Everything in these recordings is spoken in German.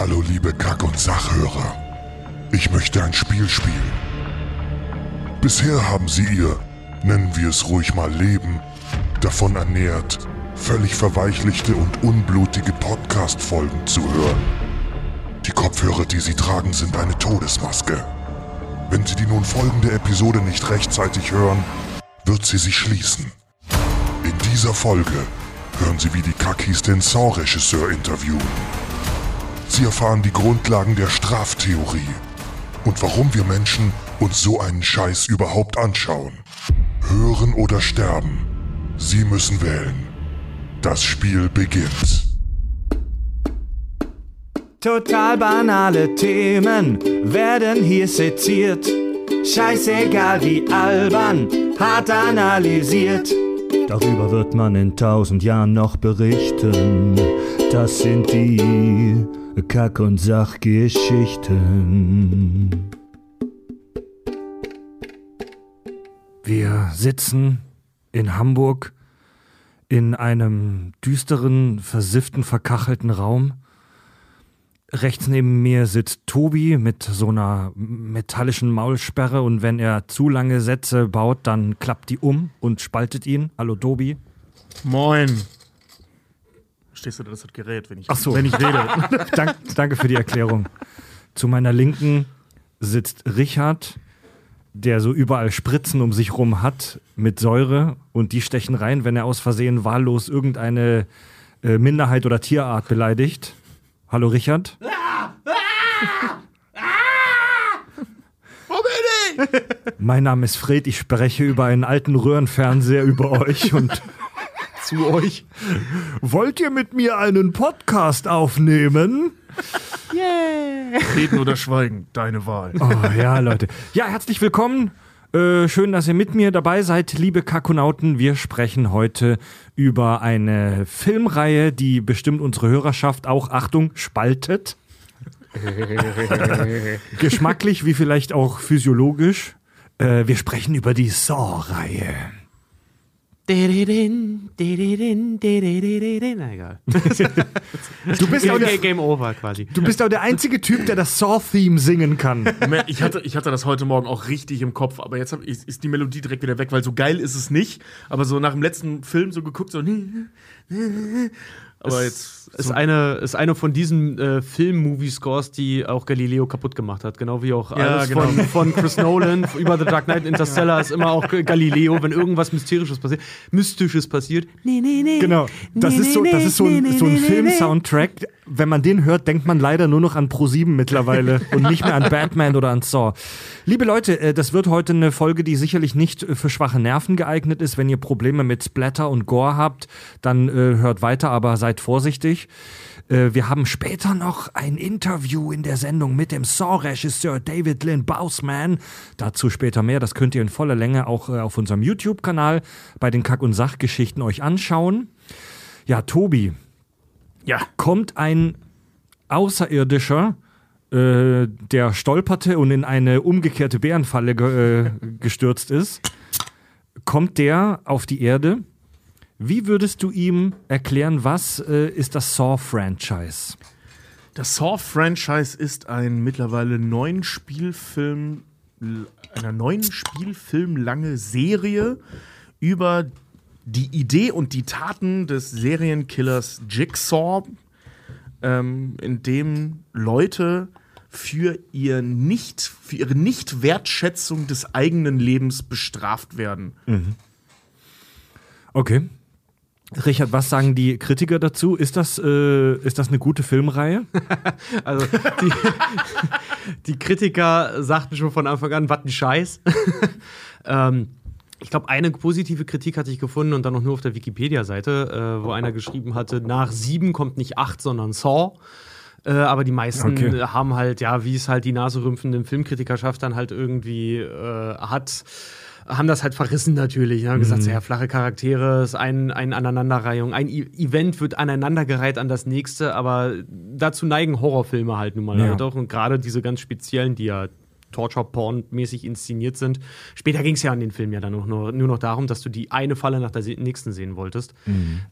Hallo liebe Kack- und Sachhörer. Ich möchte ein Spiel spielen. Bisher haben Sie Ihr, nennen wir es ruhig mal Leben, davon ernährt, völlig verweichlichte und unblutige Podcast-Folgen zu hören. Die Kopfhörer, die Sie tragen, sind eine Todesmaske. Wenn Sie die nun folgende Episode nicht rechtzeitig hören, wird sie sich schließen. In dieser Folge hören Sie, wie die Kakis den Saw-Regisseur interviewen. Sie erfahren die Grundlagen der Straftheorie und warum wir Menschen uns so einen Scheiß überhaupt anschauen. Hören oder sterben. Sie müssen wählen. Das Spiel beginnt. Total banale Themen werden hier seziert. Scheißegal wie albern, hart analysiert. Darüber wird man in tausend Jahren noch berichten. Das sind die Kack- und Sachgeschichten. Wir sitzen in Hamburg in einem düsteren, versifften, verkachelten Raum. Rechts neben mir sitzt Tobi mit so einer metallischen Maulsperre und wenn er zu lange Sätze baut, dann klappt die um und spaltet ihn. Hallo Tobi. Moin. Stehst du da, das hat Gerät, wenn ich, Ach so. wenn ich rede? Dank, danke für die Erklärung. Zu meiner Linken sitzt Richard, der so überall Spritzen um sich rum hat mit Säure und die stechen rein, wenn er aus Versehen wahllos irgendeine äh, Minderheit oder Tierart beleidigt. Hallo Richard. Wo bin ich? Mein Name ist Fred, ich spreche über einen alten Röhrenfernseher über euch und Zu euch. wollt ihr mit mir einen Podcast aufnehmen? Reden oder schweigen, deine Wahl. Oh ja, Leute. Ja, herzlich willkommen. Äh, schön, dass ihr mit mir dabei seid, liebe Kakonauten. Wir sprechen heute über eine Filmreihe, die bestimmt unsere Hörerschaft auch, Achtung, spaltet. Geschmacklich wie vielleicht auch physiologisch. Äh, wir sprechen über die Saw-Reihe. Na egal. Du bist ja auch der, Game over quasi. du bist auch der einzige Typ, der das Saw-Theme singen kann. Ich hatte, ich hatte das heute Morgen auch richtig im Kopf, aber jetzt hab, ist, ist die Melodie direkt wieder weg, weil so geil ist es nicht. Aber so nach dem letzten Film so geguckt, so. Aber jetzt. Ist eine, ist eine von diesen äh, Film-Movie-Scores, die auch Galileo kaputt gemacht hat. Genau wie auch Ja, alles genau. von, von Chris Nolan über The Dark Knight Interstellar ist immer auch Galileo, wenn irgendwas Mysterisches passiert. Mystisches passiert. Nee, nee, nee. Genau. Das ist so, das ist so ein, so ein Film-Soundtrack. Wenn man den hört, denkt man leider nur noch an Pro7 mittlerweile und nicht mehr an Batman oder an Saw. Liebe Leute, äh, das wird heute eine Folge, die sicherlich nicht äh, für schwache Nerven geeignet ist. Wenn ihr Probleme mit Splatter und Gore habt, dann äh, hört weiter, aber seid vorsichtig. Äh, Wir haben später noch ein Interview in der Sendung mit dem Saw-Regisseur David Lynn Bausman. Dazu später mehr. Das könnt ihr in voller Länge auch äh, auf unserem YouTube-Kanal bei den Kack- und Sachgeschichten euch anschauen. Ja, Tobi, Ja. kommt ein Außerirdischer, äh, der stolperte und in eine umgekehrte Bärenfalle ge äh, gestürzt ist, kommt der auf die Erde. Wie würdest du ihm erklären, was äh, ist das Saw-Franchise? Das Saw-Franchise ist ein mittlerweile neun Spielfilm, einer neuen Spielfilm lange Serie über die Idee und die Taten des Serienkillers Jigsaw, ähm, in dem Leute für ihr nicht, für ihre Nicht-Wertschätzung des eigenen Lebens bestraft werden. Okay. Richard, was sagen die Kritiker dazu? Ist das, äh, ist das eine gute Filmreihe? Also die, die Kritiker sagten schon von Anfang an, was ein Scheiß. ähm, ich glaube, eine positive Kritik hatte ich gefunden und dann noch nur auf der Wikipedia-Seite, äh, wo einer geschrieben hatte, nach sieben kommt nicht acht, sondern Saw. Äh, aber die meisten Okay. haben halt, ja, wie es halt die naserümpfende Filmkritikerschaft dann halt irgendwie äh, hat, haben das halt verrissen natürlich. Haben gesagt, ja, flache Charaktere, ist ein, ein Aneinanderreihung, ein E- Event wird aneinandergereiht an das nächste, aber dazu neigen Horrorfilme halt nun mal Ja. halt auch. Und gerade diese ganz speziellen, die ja Torture-Porn-mäßig inszeniert sind. Später ging es ja an den Film ja dann auch nur, nur noch darum, dass du die eine Falle nach der nächsten sehen wolltest.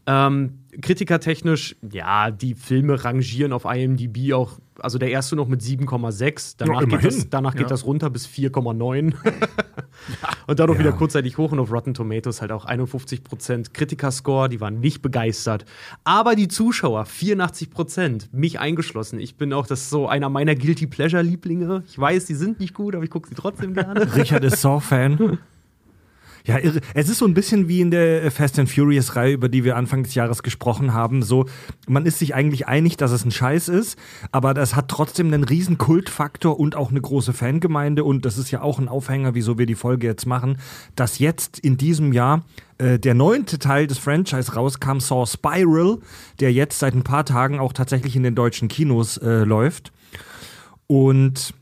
Ähm, kritikertechnisch, ja, die Filme rangieren auf IMDb auch also der erste noch mit 7,6. Danach, Ja, geht, das, danach geht Ja. das runter bis 4,9. und dann noch wieder kurzzeitig hoch und auf Rotten Tomatoes halt auch 51% Kritikerscore, die waren nicht begeistert. Aber die Zuschauer, 84%, mich eingeschlossen. Ich bin auch, das ist so einer meiner Guilty Pleasure-Lieblinge. Ich weiß, die sind nicht gut, aber ich gucke sie trotzdem gerne. Richard ist Saw-Fan. Ja, irre. Es ist so ein bisschen wie in der Fast and Furious-Reihe, über die wir Anfang des Jahres gesprochen haben. So, man ist sich eigentlich einig, dass es ein Scheiß ist, aber das hat trotzdem einen riesen Kultfaktor und auch eine große Fangemeinde. Und das ist ja auch ein Aufhänger, wieso wir die Folge jetzt machen, dass jetzt in diesem Jahr äh, der neunte Teil des Franchise rauskam, Saw Spiral, der jetzt seit ein paar Tagen auch tatsächlich in den deutschen Kinos äh, läuft. Und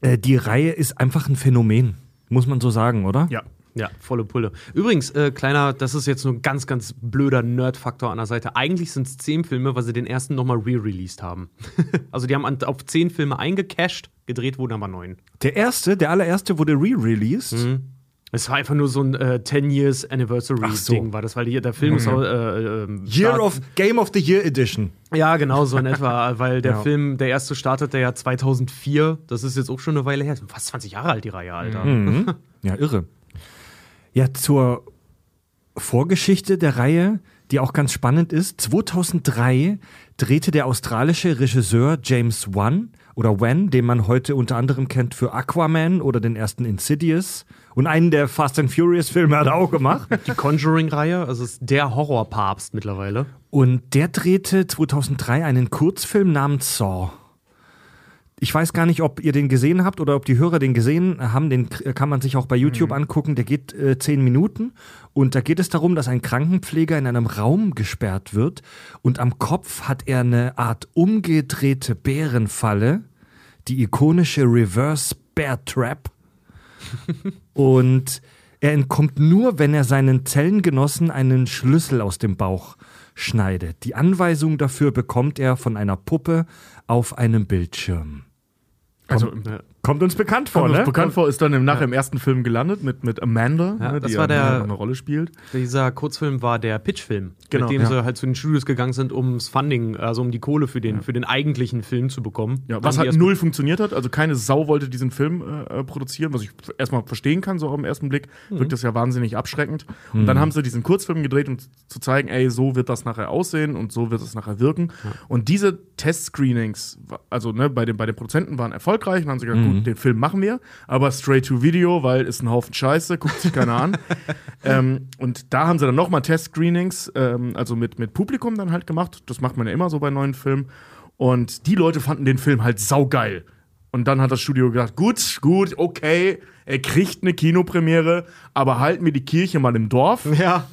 äh, die Reihe ist einfach ein Phänomen, muss man so sagen, oder? Ja. Ja, volle Pulle. Übrigens, äh, kleiner, das ist jetzt nur ein ganz, ganz blöder Nerd-Faktor an der Seite. Eigentlich sind es zehn Filme, weil sie den ersten nochmal re-released haben. also die haben an, auf zehn Filme eingecashed, gedreht wurden aber neun. Der erste, der allererste wurde re-released. Es war einfach nur so ein äh, 10 Years Anniversary so. Ding, war das, weil die, der Film ist auch, äh, ähm, Year of Game of the Year Edition. Ja, genau so in etwa, weil der Ja. Film, der erste startete ja 2004. Das ist jetzt auch schon eine Weile her. Fast 20 Jahre alt die Reihe, Alter. Mhm. Ja, irre. Ja, zur Vorgeschichte der Reihe, die auch ganz spannend ist. 2003 drehte der australische Regisseur James Wan oder Wan, den man heute unter anderem kennt für Aquaman oder den ersten Insidious und einen der Fast and Furious Filme hat er auch gemacht. Die Conjuring-Reihe, also ist der Horrorpapst mittlerweile. Und der drehte 2003 einen Kurzfilm namens Saw. Ich weiß gar nicht, ob ihr den gesehen habt oder ob die Hörer den gesehen haben. Den k- kann man sich auch bei YouTube angucken. Der geht äh, zehn Minuten. Und da geht es darum, dass ein Krankenpfleger in einem Raum gesperrt wird. Und am Kopf hat er eine Art umgedrehte Bärenfalle. Die ikonische Reverse Bear Trap. Und er entkommt nur, wenn er seinen Zellengenossen einen Schlüssel aus dem Bauch schneidet. Die Anweisung dafür bekommt er von einer Puppe auf einem Bildschirm. Also, Ja. Kommt uns bekannt vor, Kommt uns ne? bekannt vor, ist dann im, nach im ersten Film gelandet mit, mit Amanda, Ja, ne, das die war ja der- eine Rolle spielt. Dieser Kurzfilm war der Pitchfilm, Genau, mit dem ja. sie halt zu den Studios gegangen sind, ums Funding, also um die Kohle für den, für den eigentlichen Film zu bekommen. Ja, was halt null funktioniert hat. Also keine Sau wollte diesen Film äh, produzieren, was ich erstmal verstehen kann, so auf den ersten Blick. Wirkt das ja wahnsinnig abschreckend. Und dann haben sie diesen Kurzfilm gedreht, um zu zeigen, ey, so wird das nachher aussehen und so wird es nachher wirken. Und diese Test-Screenings, also ne, bei, den, bei den Produzenten waren erfolgreich und haben sie gesagt, gut, den Film machen wir, aber straight to Video, weil ist ein Haufen Scheiße, guckt sich keiner an. ähm, und da haben sie dann nochmal Test-Screenings, ähm, also mit, mit Publikum dann halt gemacht. Das macht man ja immer so bei neuen Filmen. Und die Leute fanden den Film halt saugeil. Und dann hat das Studio gedacht, gut, gut, okay, er kriegt eine Kinopremiere, aber halten wir die Kirche mal im Dorf. Ja.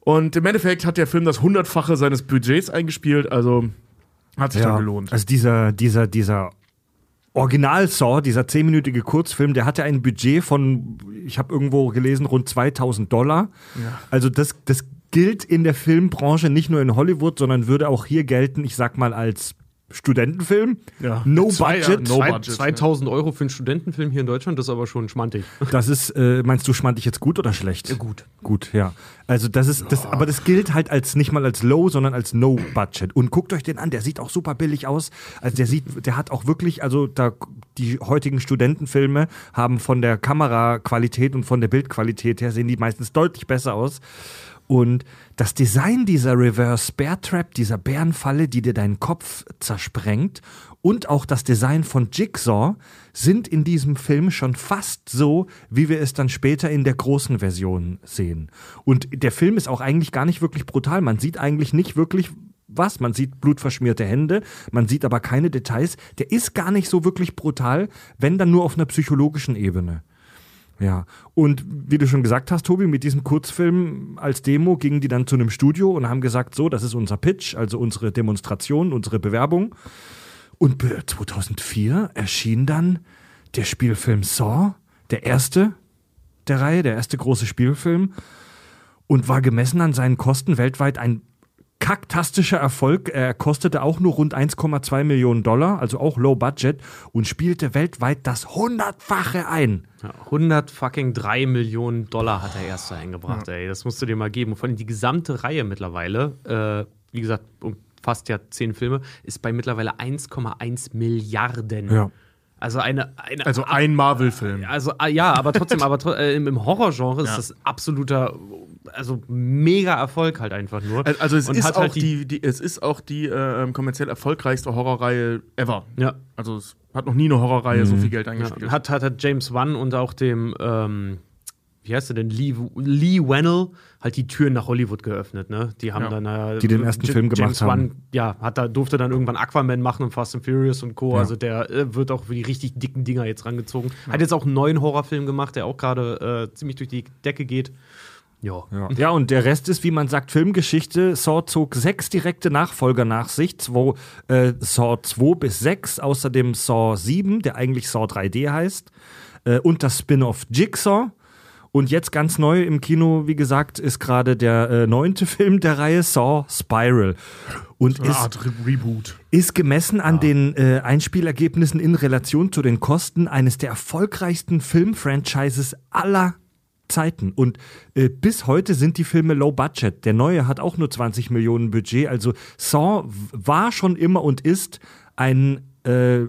Und im Endeffekt hat der Film das hundertfache seines Budgets eingespielt, also hat sich dann gelohnt. Also dieser, dieser, dieser Original-Saw, dieser zehnminütige Kurzfilm, der hatte ein Budget von, ich habe irgendwo gelesen, rund 2000 Dollar. Also das, das gilt in der Filmbranche nicht nur in Hollywood, sondern würde auch hier gelten, ich sag mal, als Studentenfilm. Ja. No Zwei- budget. no budget, 2000 Euro für einen Studentenfilm hier in Deutschland, das ist aber schon schmantig. Das ist, äh, meinst du, schmand ich jetzt gut oder schlecht? gut. Gut, ja. Also das ist, das, aber das gilt halt als nicht mal als Low, sondern als No Budget. Und guckt euch den an, der sieht auch super billig aus. Also der sieht, der hat auch wirklich, also da die heutigen Studentenfilme haben von der Kameraqualität und von der Bildqualität her sehen die meistens deutlich besser aus. Und das Design dieser Reverse Bear Trap, dieser Bärenfalle, die dir deinen Kopf zersprengt, und auch das Design von Jigsaw sind in diesem Film schon fast so, wie wir es dann später in der großen Version sehen. Und der Film ist auch eigentlich gar nicht wirklich brutal. Man sieht eigentlich nicht wirklich was. Man sieht blutverschmierte Hände, man sieht aber keine Details. Der ist gar nicht so wirklich brutal, wenn dann nur auf einer psychologischen Ebene. Ja, und wie du schon gesagt hast, Tobi, mit diesem Kurzfilm als Demo gingen die dann zu einem Studio und haben gesagt, so, das ist unser Pitch, also unsere Demonstration, unsere Bewerbung. Und be- 2004 erschien dann der Spielfilm Saw, der erste der Reihe, der erste große Spielfilm und war gemessen an seinen Kosten weltweit ein kaktastischer Erfolg. Er kostete auch nur rund 1,2 Millionen Dollar, also auch low budget und spielte weltweit das hundertfache ein. Ja, 100 fucking 3 Millionen Dollar hat der erste eingebracht, ey. Das musst du dir mal geben. Und vor allem die gesamte Reihe mittlerweile, äh, wie gesagt, um fast ja zehn Filme, ist bei mittlerweile 1,1 Milliarden. Ja. Also eine, eine Also ein Marvel-Film. also ah, ja, aber trotzdem, aber tro- äh, im, im Horrorgenre ist Ja. das absoluter, also mega Erfolg halt einfach nur. Also es Und ist hat auch halt die, die, es ist auch die äh, kommerziell erfolgreichste Horrorreihe ever. ja, Also es hat noch nie eine Horrorreihe so viel Geld ja, eingespielt. hat, hat, hat James Wan und auch dem, ähm, wie heißt er denn, Lee, Lee Wennell halt die Türen nach Hollywood geöffnet, ne? Die haben Ja. dann äh, Die den ersten J- Film gemacht James haben. Wan, ja, hat da, durfte dann irgendwann Aquaman machen und Fast and Furious und Co. Ja. Also der äh, wird auch für die richtig dicken Dinger jetzt rangezogen. Hat jetzt auch einen neuen Horrorfilm gemacht, der auch gerade äh, ziemlich durch die Decke geht. Ja. Ja. ja, und der Rest ist, wie man sagt, Filmgeschichte. Saw zog sechs direkte Nachfolger nach sich. Zwei, äh, Saw 2 bis 6, außerdem Saw 7, der eigentlich Saw 3D heißt. Äh, und das Spin-off Jigsaw. Und jetzt ganz neu im Kino, wie gesagt, ist gerade der äh, neunte Film der Reihe Saw Spiral. Und ist, Art Re Reboot. ist gemessen an den äh, Einspielergebnissen in Relation zu den Kosten eines der erfolgreichsten Filmfranchises aller Zeiten. Und äh, bis heute sind die Filme low budget. Der neue hat auch nur 20 Millionen Budget. Also Saw war schon immer und ist ein, äh,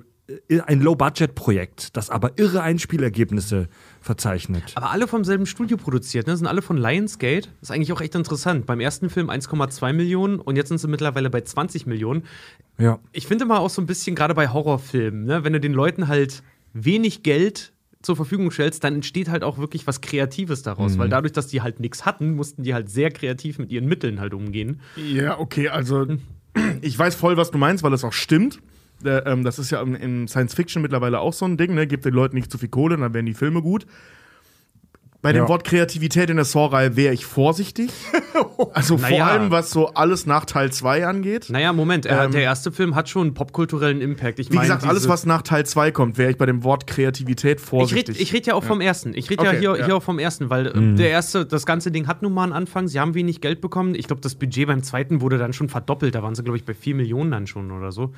ein Low-Budget-Projekt, das aber irre Einspielergebnisse verzeichnet. Aber alle vom selben Studio produziert, ne? Sind alle von Lionsgate. Ist eigentlich auch echt interessant. Beim ersten Film 1,2 Millionen und jetzt sind sie mittlerweile bei 20 Millionen. Ja. Ich finde mal auch so ein bisschen, gerade bei Horrorfilmen, ne? wenn du den Leuten halt wenig Geld zur Verfügung stellst, dann entsteht halt auch wirklich was Kreatives daraus. Weil dadurch, dass die halt nichts hatten, mussten die halt sehr kreativ mit ihren Mitteln halt umgehen. Ja, okay, also ich weiß voll, was du meinst, weil es auch stimmt. Äh, ähm, das ist ja in, Science Fiction mittlerweile auch so ein Ding, ne? Gibt den Leuten nicht zu viel Kohle, dann werden die Filme gut. Bei dem Ja. Wort Kreativität in der Saw-Reihe wäre ich vorsichtig. Also vor Naja. allem, was so alles nach Teil 2 angeht. Naja, Moment, Ähm, der erste Film hat schon einen popkulturellen Impact. Ich Wie gesagt, alles, was nach Teil 2 kommt, wäre ich bei dem Wort Kreativität Ich vorsichtig. rede ich red ja auch vom ersten. Ich rede ja Okay, hier, ja. hier auch vom ersten, weil äh, der erste, das ganze Ding hat nun mal einen Anfang. Sie haben wenig Geld bekommen. Ich glaube, das Budget beim zweiten wurde dann schon verdoppelt. Da waren sie, glaube ich, bei 4 Millionen dann schon oder so.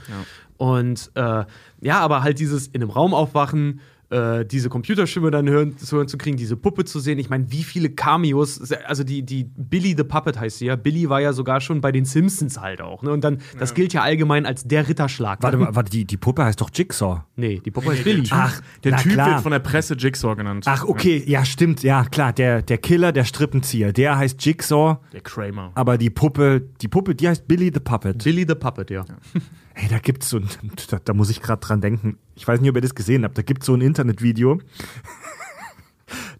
Und äh, ja, aber halt dieses in einem Raum aufwachen, äh, diese Computerstimme dann hören, zu hören zu kriegen, diese Puppe zu sehen. Ich meine, wie viele Cameos, also die, die Billy the Puppet heißt sie ja. Billy war ja sogar schon bei den Simpsons halt auch. Ne? Und dann, das gilt ja allgemein als der Ritterschlag. Warte mal, warte, die, die Puppe heißt doch Jigsaw. Nee, die Puppe heißt Billy. Ach, der na Typ klar. wird von der Presse Jigsaw genannt. Ach, okay, ja, stimmt, ja, klar, der, der Killer, der Strippenzieher, der heißt Jigsaw, Der Kramer. aber die Puppe, die Puppe, die heißt Billy the Puppet. Billy the Puppet, ja. Hey, da gibt's so ein, da, da muss ich gerade dran denken. Ich weiß nicht, ob ihr das gesehen habt. Da gibt's so ein Internetvideo.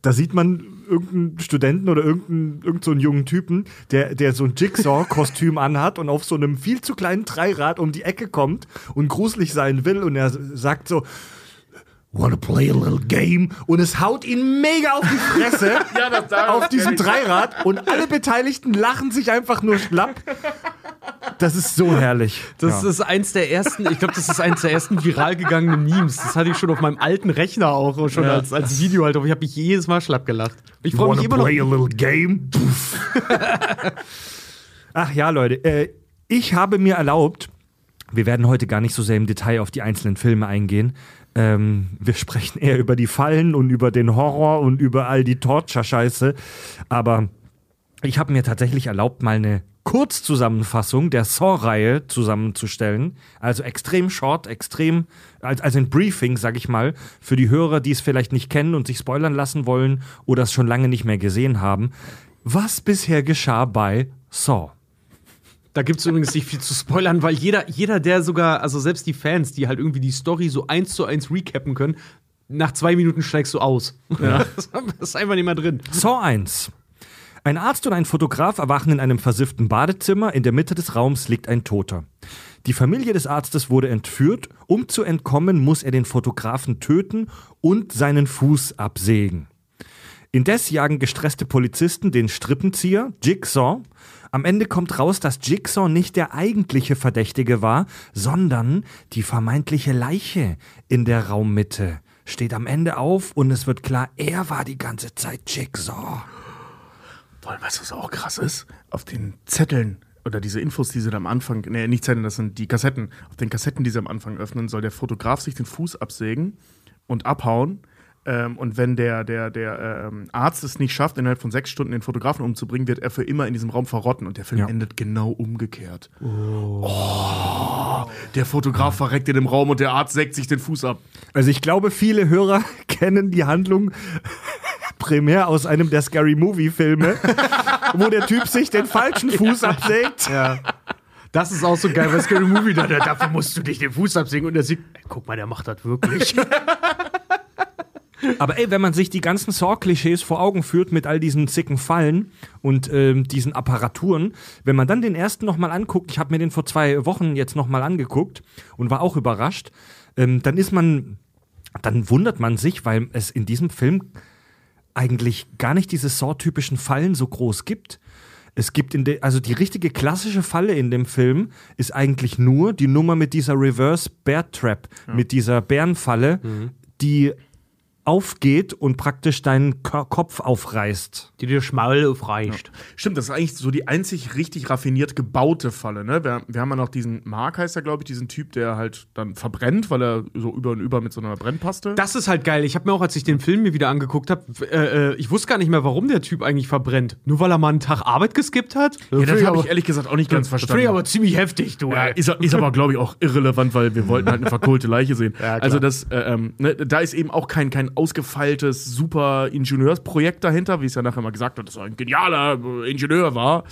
Da sieht man irgendeinen Studenten oder irgendeinen, irgend so einen jungen Typen, der, der so ein Jigsaw-Kostüm anhat und auf so einem viel zu kleinen Dreirad um die Ecke kommt und gruselig sein will und er sagt so, Wanna play a little game? Und es haut ihn mega auf die Fresse Ja, das da auf diesem Dreirad und alle Beteiligten lachen sich einfach nur schlapp. Das ist so herrlich. Das ja. ist eins der ersten, ich glaube, das ist eins der ersten viral gegangenen Memes. Das hatte ich schon auf meinem alten Rechner auch schon als, als Video halt. Ich habe mich jedes Mal schlapp gelacht. Ich freue mich immer noch. play a little game? Ach ja, Leute, äh, ich habe mir erlaubt, wir werden heute gar nicht so sehr im Detail auf die einzelnen Filme eingehen. Ähm, wir sprechen eher über die Fallen und über den Horror und über all die Torture-Scheiße. Aber ich habe mir tatsächlich erlaubt, mal eine Kurzzusammenfassung der Saw-Reihe zusammenzustellen. Also extrem short, extrem, als- also ein Briefing, sag ich mal, für die Hörer, die es vielleicht nicht kennen und sich spoilern lassen wollen oder es schon lange nicht mehr gesehen haben. Was bisher geschah bei Saw? Da gibt es übrigens nicht viel zu spoilern, weil jeder, jeder, der sogar, also selbst die Fans, die halt irgendwie die Story so eins zu eins recappen können, nach zwei Minuten steigst du aus. Ja. Das ist einfach nicht mehr drin. Saw 1. Ein Arzt und ein Fotograf erwachen in einem versifften Badezimmer. In der Mitte des Raums liegt ein Toter. Die Familie des Arztes wurde entführt. Um zu entkommen, muss er den Fotografen töten und seinen Fuß absägen. Indes jagen gestresste Polizisten den Strippenzieher, Jigsaw. Am Ende kommt raus, dass Jigsaw nicht der eigentliche Verdächtige war, sondern die vermeintliche Leiche in der Raummitte. Steht am Ende auf und es wird klar, er war die ganze Zeit Jigsaw. Allem, weißt du, was auch krass ist? Auf den Zetteln oder diese Infos, die sie am Anfang, nee, nicht Zetteln, das sind die Kassetten. Auf den Kassetten, die sie am Anfang öffnen, soll der Fotograf sich den Fuß absägen und abhauen. Ähm, und wenn der, der, der ähm, Arzt es nicht schafft, innerhalb von sechs Stunden den Fotografen umzubringen, wird er für immer in diesem Raum verrotten. Und der Film Ja. endet genau umgekehrt. Oh. Der Fotograf verreckt in dem Raum und der Arzt sägt sich den Fuß ab. Also ich glaube, viele Hörer kennen die Handlung primär aus einem der Scary Movie Filme, wo der Typ sich den falschen Fuß absägt. Ja. Das ist auch so geil bei Scary Movie. Da, da, dafür musst du dich den Fuß absägen und der sieht, guck mal, der macht das wirklich. Aber ey, wenn man sich die ganzen Saw-Klischees vor Augen führt mit all diesen zicken Fallen und ähm, diesen Apparaturen, wenn man dann den ersten nochmal anguckt, ich habe mir den vor zwei Wochen jetzt nochmal angeguckt und war auch überrascht, ähm, dann ist man, dann wundert man sich, weil es in diesem Film eigentlich gar nicht diese Saw-typischen Fallen so groß gibt. Es gibt in der, also die richtige klassische Falle in dem Film ist eigentlich nur die Nummer mit dieser Reverse Bear Trap, mit dieser Bärenfalle, die aufgeht und praktisch deinen Ko- Kopf aufreißt. Die dir Schmaul aufreicht. Stimmt, das ist eigentlich so die einzig richtig raffiniert gebaute Falle. Ne? Wir, wir haben ja noch diesen Mark, heißt er, glaube ich, diesen Typ, der halt dann verbrennt, weil er so über und über mit so einer Brennpaste. Das ist halt geil. Ich habe mir auch, als ich den Film mir wieder angeguckt habe, äh, äh, ich wusste gar nicht mehr, warum der Typ eigentlich verbrennt. Nur weil er mal einen Tag Arbeit geskippt hat? ja, das habe ich ehrlich gesagt auch nicht ganz verstanden. ich aber ziemlich heftig, du. Ja, ist, ist aber, glaube ich, auch irrelevant, weil wir wollten halt eine verkohlte Leiche sehen. klar. also das, äh, ähm, ne, da ist eben auch kein, kein ausgefeiltes, super Ingenieursprojekt dahinter, wie es ja nachher mal gesagt wird, dass er ein genialer äh, Ingenieur war.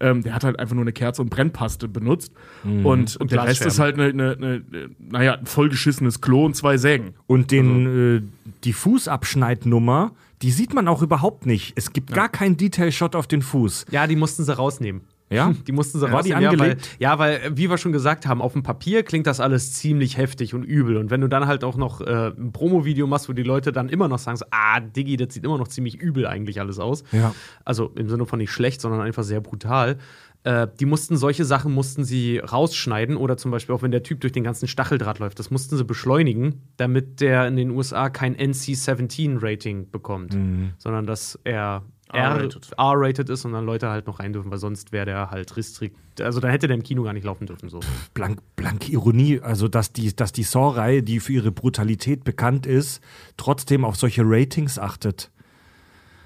Ähm, der hat halt einfach nur eine Kerze und Brennpaste benutzt. Und, Und der Rest ist halt eine, eine, eine, naja, ein vollgeschissenes Klo und zwei Sägen. Und den, äh, die Fußabschneidnummer, die sieht man auch überhaupt nicht. Es gibt gar keinen Detail-Shot auf den Fuß. Ja, die mussten sie rausnehmen. Ja? Die mussten sie War die rausnehmen. Ja, weil, ja, weil, äh, wie wir schon gesagt haben, auf dem Papier klingt das alles ziemlich heftig und übel. Und wenn du dann halt auch noch äh, ein Promo-Video machst, wo die Leute dann immer noch sagen, so, ah, Diggi, das sieht immer noch ziemlich übel eigentlich alles aus. Ja. Also im Sinne von nicht schlecht, sondern einfach sehr brutal. Äh, die mussten solche Sachen mussten sie rausschneiden oder zum Beispiel auch wenn der Typ durch den ganzen Stacheldraht läuft, das mussten sie beschleunigen, damit der in den USA kein NC-17-Rating bekommt, sondern dass er R-rated. Ist und dann Leute halt noch rein dürfen, weil sonst wäre der halt restrikt. Also dann hätte der im Kino gar nicht laufen dürfen. So. Blank, blanke Ironie, also dass die, dass die Saw-Reihe, die für ihre Brutalität bekannt ist, trotzdem auf solche Ratings achtet.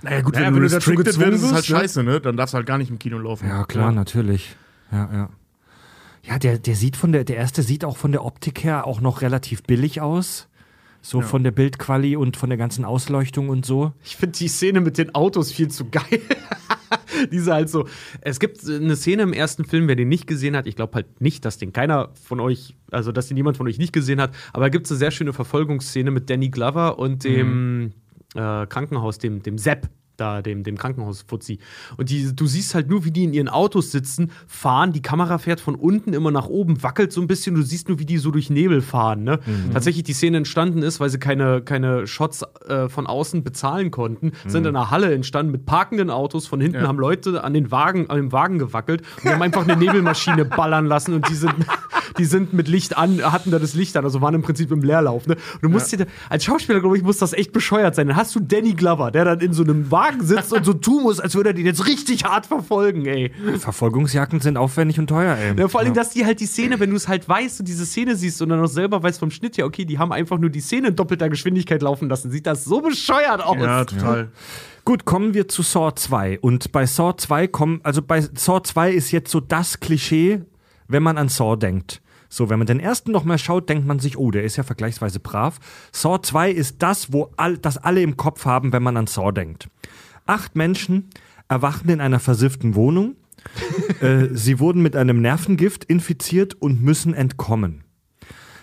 Naja, gut, Naja, wenn, wenn du du dazu gezwungen wirst, ist es halt ne? scheiße, ne? Dann darfst du halt gar nicht im Kino laufen. Ja, klar, natürlich. Ja, ja. Ja, der, der sieht von der, der erste sieht auch von der Optik her auch noch relativ billig aus. So von der Bildquali und von der ganzen Ausleuchtung und so. Ich finde die Szene mit den Autos viel zu geil. Diese halt so. Es gibt eine Szene im ersten Film, wer den nicht gesehen hat. Ich glaube halt nicht, dass den keiner von euch, also dass den jemand von euch nicht gesehen hat. Aber da gibt es eine sehr schöne Verfolgungsszene mit Danny Glover und dem äh, Krankenhaus, dem, dem Sepp. Da, dem, dem Krankenhaus-Fuzzi. Und die, du siehst halt nur, wie die in ihren Autos sitzen, fahren, die Kamera fährt von unten immer nach oben, wackelt so ein bisschen, du siehst nur, wie die so durch Nebel fahren. Ne? Tatsächlich die Szene entstanden ist, weil sie keine, keine Shots äh, von außen bezahlen konnten, sind in einer Halle entstanden mit parkenden Autos. Von hinten Ja. haben Leute an den Wagen, an dem Wagen gewackelt und haben einfach eine Nebelmaschine ballern lassen und die sind, die sind mit Licht an, hatten da das Licht an, also waren im Prinzip im Leerlauf. Ne? Und du musst dir, da, als Schauspieler, glaube ich, muss das echt bescheuert sein. Dann hast du Danny Glover, der dann in so einem Wagen sitzt und so tun muss, als würde er den jetzt richtig hart verfolgen, ey. Verfolgungsjagden sind aufwendig und teuer, ey. Ja, vor allem, dass die halt die Szene, wenn du es halt weißt und diese Szene siehst und dann auch selber weißt vom Schnitt, ja, okay, die haben einfach nur die Szene in doppelter Geschwindigkeit laufen lassen, sieht das so bescheuert aus. Ja, total. Gut, kommen wir zu Saw 2. Und bei Saw 2 kommen, also bei Saw 2 ist jetzt so das Klischee, wenn man an Saw denkt. So, wenn man den ersten noch mal schaut, denkt man sich, oh, der ist ja vergleichsweise brav. Saw 2 ist das, wo all, das alle im Kopf haben, wenn man an Saw denkt. Acht Menschen erwachen in einer versifften Wohnung. äh, sie wurden mit einem Nervengift infiziert und müssen entkommen.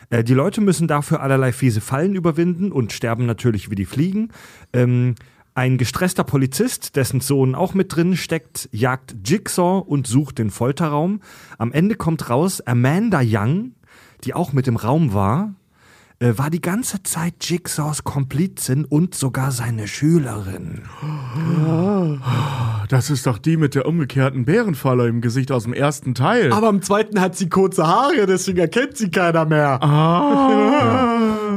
Äh, die Leute müssen dafür allerlei fiese Fallen überwinden und sterben natürlich wie die Fliegen. Ähm, ein gestresster Polizist, dessen Sohn auch mit drin steckt, jagt Jigsaw und sucht den Folterraum. Am Ende kommt raus, Amanda Young, die auch mit im Raum war, war die ganze Zeit Jigsaws Komplizin und sogar seine Schülerin. Das ist doch die mit der umgekehrten Bärenfalle im Gesicht aus dem ersten Teil. Aber im zweiten hat sie kurze Haare, deswegen erkennt sie keiner mehr.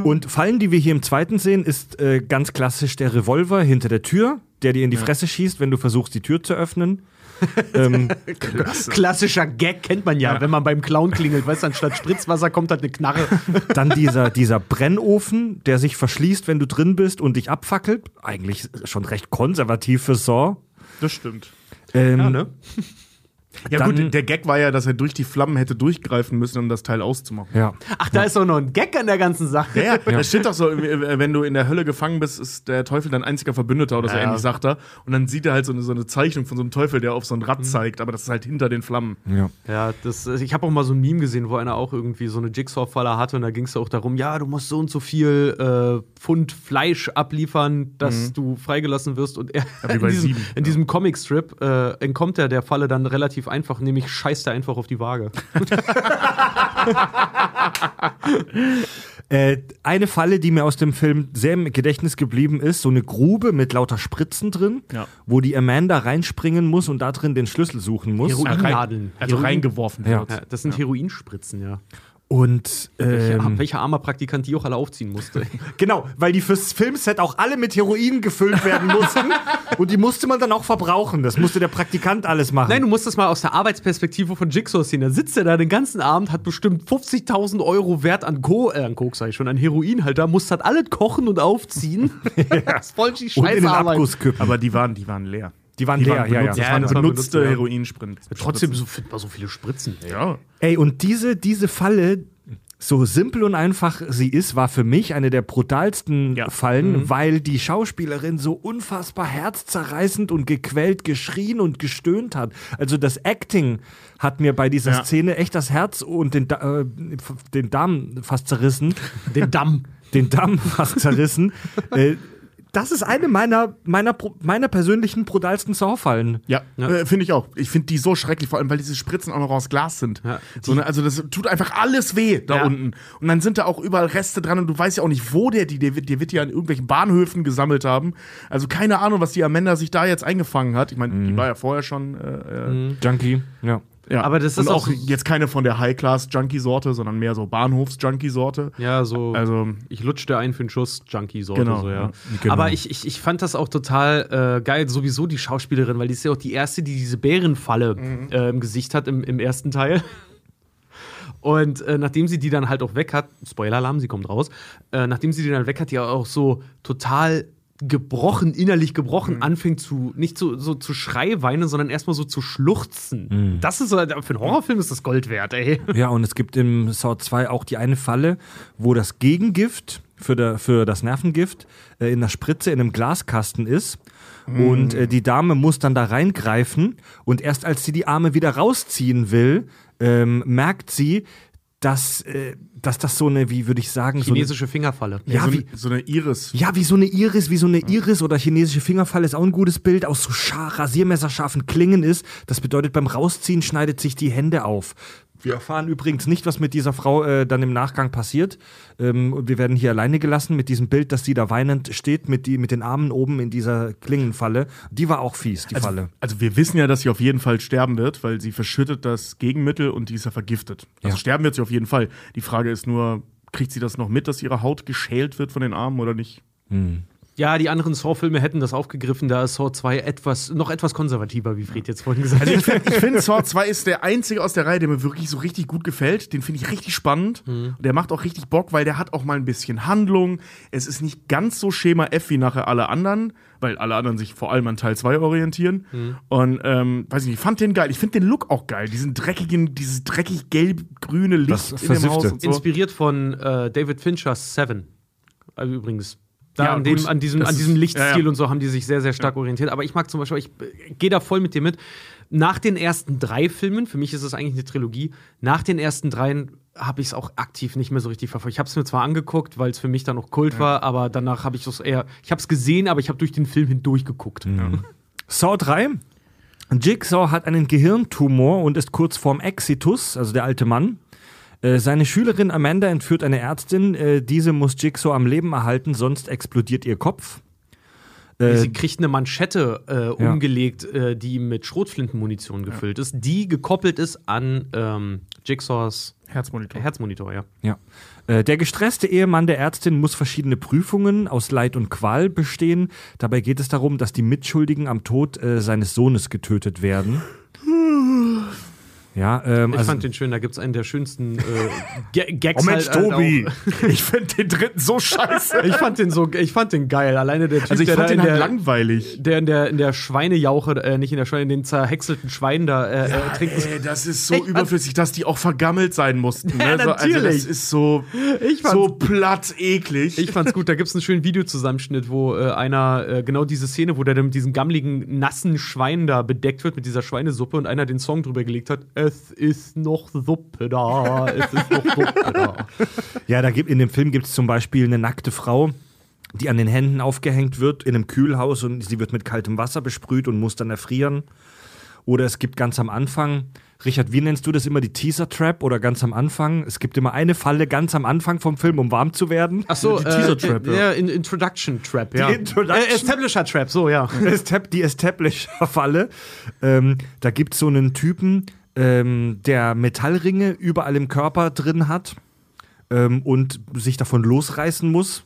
Und Fallen, die wir hier im zweiten sehen, ist äh, ganz klassisch der Revolver hinter der Tür, der dir in die Fresse schießt, wenn du versuchst, die Tür zu öffnen. ähm, Klassischer Gag kennt man ja, wenn man beim Clown klingelt. Weißt du, anstatt Spritzwasser kommt halt eine Knarre. dann dieser, dieser Brennofen, der sich verschließt, wenn du drin bist und dich abfackelt. Eigentlich schon recht konservativ für Saw. Das stimmt. Ähm, Ja, ne? Ja, Dann- gut, der Gag war ja, dass er durch die Flammen hätte durchgreifen müssen, um das Teil auszumachen. ja. Ach, da ist auch noch ein Gag an der ganzen Sache. Ja, ja, das steht doch so, äh, wenn du in der Hölle gefangen bist, ist der Teufel dein einziger Verbündeter oder so Ja. ähnlich, sagt er. Und dann sieht er halt so eine, so eine Zeichnung von so einem Teufel, der auf so ein Rad zeigt, aber das ist halt hinter den Flammen. ja. Ja, das, ich habe auch mal so ein Meme gesehen, wo einer auch irgendwie so eine Jigsaw-Falle hatte und da ging es auch darum, ja, du musst so und so viel äh, Pfund Fleisch abliefern, dass du freigelassen wirst und er, wie in bei diesem, Sieben, in diesem Comicstrip äh, entkommt er der Falle dann relativ einfach, nämlich scheißt er einfach auf die Waage. Äh, eine Falle, die mir aus dem Film sehr im Gedächtnis geblieben ist, so eine Grube mit lauter Spritzen drin, Ja. wo die Amanda reinspringen muss und da drin den Schlüssel suchen muss. Heroin. rein- Nadeln. Also Heroin. reingeworfen wird. Ja, das sind Heroinspritzen, ja. Und Welcher, ähm, welcher armer Praktikant die auch alle aufziehen musste. genau, weil die fürs Filmset auch alle mit Heroin gefüllt werden mussten und die musste man dann auch verbrauchen. Das musste der Praktikant alles machen. Nein, du musst das mal aus der Arbeitsperspektive von Jigsaw sehen. Da sitzt er da den ganzen Abend, hat bestimmt 50.000 Euro Wert an, Co äh, an Koks, sag ich schon, an Heroin halt da, muss das alles kochen und aufziehen. Das ist voll die und in den. Aber die waren, die waren leer. Die waren leer, ja, ja. benutzt, Ja, Das waren das war benutzte benutzt, ja. Heroinsprint. Trotzdem so, findet man so viele Spritzen. Ey. Ja. Ey, und diese, diese Falle, so simpel und einfach sie ist, war für mich eine der brutalsten Ja. Fallen, weil die Schauspielerin so unfassbar herzzerreißend und gequält geschrien und gestöhnt hat. Also das Acting hat mir bei dieser Ja. Szene echt das Herz und den, äh, den Darm fast zerrissen. Den Damm. den Damm fast zerrissen. äh, das ist eine meiner, meiner, meiner persönlichen brutalsten Saw-Fallen. Ja, Ja. Äh, finde ich auch. Ich finde die so schrecklich, vor allem weil diese Spritzen auch noch aus Glas sind. Ja, so, ne, also das tut einfach alles weh da Ja. unten. Und dann sind da auch überall Reste dran und du weißt ja auch nicht, wo der die, der wird, der wird ja an irgendwelchen Bahnhöfen gesammelt haben. Also keine Ahnung, was die Amanda sich da jetzt eingefangen hat. Ich meine, die war ja vorher schon. Äh, äh, Junkie, ja. Ja. Aber das ist und auch auch so- jetzt keine von der High-Class-Junkie-Sorte, sondern mehr so Bahnhofs-Junkie-Sorte. Ja, so. Also ich lutschte einen für einen Schuss, Junkie-Sorte. Genau, so, ja. genau. Aber ich, ich, ich fand das auch total äh, geil, sowieso die Schauspielerin, weil die ist ja auch die erste, die diese Bärenfalle äh, im Gesicht hat im, im ersten Teil. Und äh, nachdem sie die dann halt auch weg hat, Spoiler-Alarm, sie kommt raus, äh, nachdem sie die dann weg hat, die auch so total gebrochen, innerlich gebrochen, anfängt zu, nicht so, so zu Schreiweinen, sondern erstmal so zu schluchzen. Das ist so, für einen Horrorfilm ist das Gold wert, ey. Ja, und es gibt im Saw 2 auch die eine Falle, wo das Gegengift für, der, für das Nervengift äh, in der Spritze in einem Glaskasten ist. Und äh, die Dame muss dann da reingreifen. Und erst als sie die Arme wieder rausziehen will, ähm, merkt sie, dass, äh, dass das so eine, wie würde ich sagen, so eine, Chinesische Fingerfalle. ja, so, wie, so eine Iris. ja, wie so eine Iris, wie so eine Iris oder chinesische Fingerfalle ist auch ein gutes Bild, aus so schar rasiermesserscharfen Klingen ist. Das bedeutet, beim Rausziehen schneidet sich die Hände auf. Wir erfahren übrigens nicht, was mit dieser Frau äh, dann im Nachgang passiert. Ähm, und wir werden hier alleine gelassen mit diesem Bild, dass sie da weinend steht mit, die, mit den Armen oben in dieser Klingenfalle. Die war auch fies, die Falle. Also wir wissen ja, dass sie auf jeden Fall sterben wird, weil sie verschüttet das Gegenmittel und die ist ja vergiftet. Also Ja. sterben wird sie auf jeden Fall. Die Frage ist nur, kriegt sie das noch mit, dass ihre Haut geschält wird von den Armen oder nicht? Ja, die anderen Saw-Filme hätten das aufgegriffen, da ist Saw 2 etwas, noch etwas konservativer, wie Fred jetzt vorhin gesagt hat. Also ich finde, find, Saw 2 ist der einzige aus der Reihe, der mir wirklich so richtig gut gefällt. Den finde ich richtig spannend. Und der macht auch richtig Bock, weil der hat auch mal ein bisschen Handlung. Es ist nicht ganz so Schema F wie nachher alle anderen, weil alle anderen sich vor allem an Teil 2 orientieren. Und ähm, weiß ich nicht, ich fand den geil. Ich finde den Look auch geil. Diesen dreckigen, dieses dreckig gelb-grüne Licht Das in dem. Haus und so. Inspiriert von äh, David Finchers Seven. Also übrigens. Da Ja, an, dem, an, diesem, Das an diesem Lichtstil ja, ja. und so haben die sich sehr, sehr stark orientiert. Aber ich mag zum Beispiel, ich gehe da voll mit dir mit. Nach den ersten drei Filmen, für mich ist es eigentlich eine Trilogie, nach den ersten dreien habe ich es auch aktiv nicht mehr so richtig verfolgt. Ich habe es mir zwar angeguckt, weil es für mich dann noch Kult war, aber danach habe ich es eher, ich habe es gesehen, aber ich habe durch den Film hindurch geguckt. Saw 3. Jigsaw hat einen Gehirntumor und ist kurz vorm Exitus, also der alte Mann. Äh, Seine Schülerin Amanda entführt eine Ärztin. Äh, Diese muss Jigsaw am Leben erhalten, sonst explodiert ihr Kopf. Äh, Sie kriegt eine Manschette äh, Ja. umgelegt, äh, die mit Schrotflintenmunition gefüllt ist, die gekoppelt ist an ähm, Jigsaws Herzmonitor. Herzmonitor, ja. Ja. Äh, Der gestresste Ehemann der Ärztin muss verschiedene Prüfungen aus Leid und Qual bestehen. Dabei geht es darum, dass die Mitschuldigen am Tod äh, seines Sohnes getötet werden. Ja, ähm, Ich also, fand den schön, da gibt es einen der schönsten äh, Ga- Gags. Oh Mensch, halt, halt Tobi! auch. Ich finde den dritten so scheiße. Ich fand den so, ich fand den geil. Alleine der Typ, Also ich der fand den halt der, langweilig. der in der in der Schweinejauche, äh, nicht in der Schweine, in den zerhäckselten Schwein da äh, äh, trinkt. Ey, das ist so Ich fand- überflüssig, dass die auch vergammelt sein mussten. Ne? Ja, so, also natürlich. das ist so, so platt eklig. Ich fand's gut, da gibt's einen schönen Videozusammenschnitt, wo äh, einer, äh, genau diese Szene, wo der dann mit diesem gammeligen, nassen Schwein da bedeckt wird, mit dieser Schweinesuppe und einer den Song drüber gelegt hat, es ist noch Suppe da, es ist noch Suppe da. ja, da gibt, in dem Film gibt es zum Beispiel eine nackte Frau, die an den Händen aufgehängt wird in einem Kühlhaus und sie wird mit kaltem Wasser besprüht und muss dann erfrieren. Oder es gibt ganz am Anfang, Richard, wie nennst du das immer, die Teaser-Trap oder ganz am Anfang? Es gibt immer eine Falle ganz am Anfang vom Film, um warm zu werden. Ach so, Die Teaser-Trap, äh, ja. ja. in Introduction Trap, ja. Introduction- Äh, Establisher Trap, so, ja. Die Establisher-Falle. Ähm, da gibt es so einen Typen, ähm, der Metallringe überall im Körper drin hat ähm, und sich davon losreißen muss.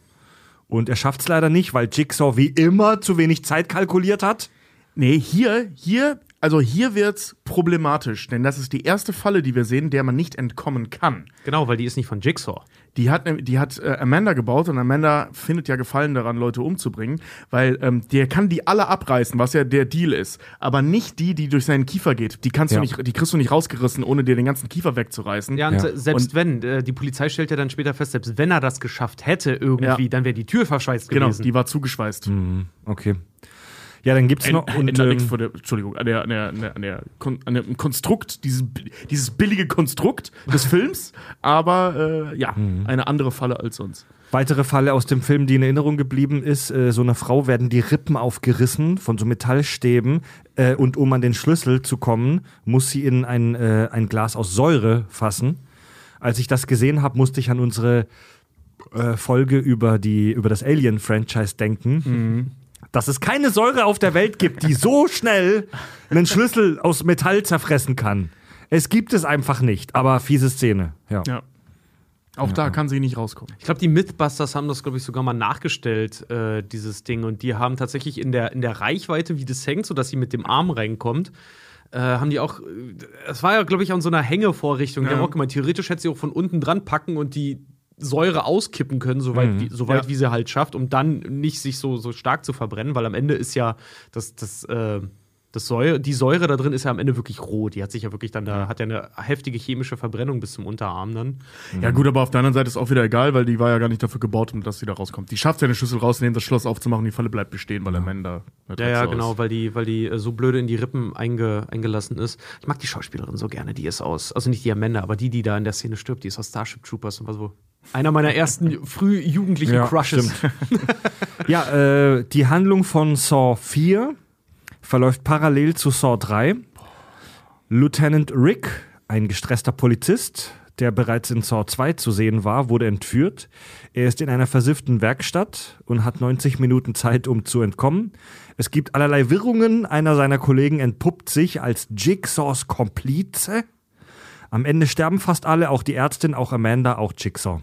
Und er schafft es leider nicht, weil Jigsaw wie immer zu wenig Zeit kalkuliert hat. Nee, hier, hier, also hier wird's problematisch, denn das ist die erste Falle, die wir sehen, der man nicht entkommen kann. Genau, weil die ist nicht von Jigsaw. Die hat, die hat äh, Amanda gebaut und Amanda findet ja Gefallen daran, Leute umzubringen, weil ähm, der kann die alle abreißen, was ja der Deal ist, aber nicht die, die durch seinen Kiefer geht. Die kannst Ja. du nicht, die kriegst du nicht rausgerissen, ohne dir den ganzen Kiefer wegzureißen. Ja, und Ja. se- selbst Und- wenn, äh, die Polizei stellt ja dann später fest, selbst wenn er das geschafft hätte irgendwie, Ja. dann wäre die Tür verschweißt Genau, gewesen. die war zugeschweißt. Okay. Ja, dann gibt's noch. Und, ändert nichts ähm, vor der, Entschuldigung, an, der, an, der, an, der, an, dem Konstrukt, dieses, dieses billige Konstrukt des Films, aber äh, ja, Mhm. eine andere Falle als sonst. Weitere Falle aus dem Film, die in Erinnerung geblieben ist, äh, so einer Frau werden die Rippen aufgerissen von so Metallstäben äh, und um an den Schlüssel zu kommen, muss sie in ein, äh, ein Glas aus Säure fassen. Als ich das gesehen habe, musste ich an unsere äh, Folge über, die, über das Alien-Franchise denken. Dass es keine Säure auf der Welt gibt, die so schnell einen Schlüssel aus Metall zerfressen kann. Es gibt es einfach nicht, aber fiese Szene. Ja. Ja. Auch da kann sie nicht rauskommen. Ich glaube, die Mythbusters haben das, glaube ich, sogar mal nachgestellt, äh, dieses Ding. Und die haben tatsächlich in der, in der Reichweite, wie das hängt, sodass sie mit dem Arm reinkommt, äh, haben die auch, äh, es war ja, glaube ich, an so einer Hängevorrichtung. Die Ja. haben auch gemeint, theoretisch hätte sie auch von unten dran packen und die Säure auskippen können, soweit, wie, soweit Ja. wie sie halt schafft, um dann nicht sich so, so stark zu verbrennen, weil am Ende ist ja das, das, äh, das Säure, die Säure da drin ist ja am Ende wirklich roh. Die hat sich ja wirklich dann da, hat ja eine heftige chemische Verbrennung bis zum Unterarm dann. Ja, gut, aber auf der anderen Seite ist auch wieder egal, weil die war ja gar nicht dafür gebaut, um dass sie da rauskommt. Die schafft ja den Schlüssel rauszunehmen, das Schloss aufzumachen, die Falle bleibt bestehen, weil Amanda. eine Ja, ja, Drecksau genau, weil die, weil die äh, so blöde in die Rippen einge, eingelassen ist. Ich mag die Schauspielerin so gerne, die ist aus, also nicht die Amanda, aber die, die da in der Szene stirbt, die ist aus Starship Troopers und war so einer meiner ersten früh jugendlichen Ja, Crushes. Ja, äh, die Handlung von Saw 4 verläuft parallel zu Saw 3. Lieutenant Rick, ein gestresster Polizist, der bereits in Saw 2 zu sehen war, wurde entführt. Er ist in einer versifften Werkstatt und hat 90 Minuten Zeit, um zu entkommen. Es gibt allerlei Wirrungen. Einer seiner Kollegen entpuppt sich als Jigsaws Komplize. Am Ende sterben fast alle, auch die Ärztin, auch Amanda, auch Jigsaw.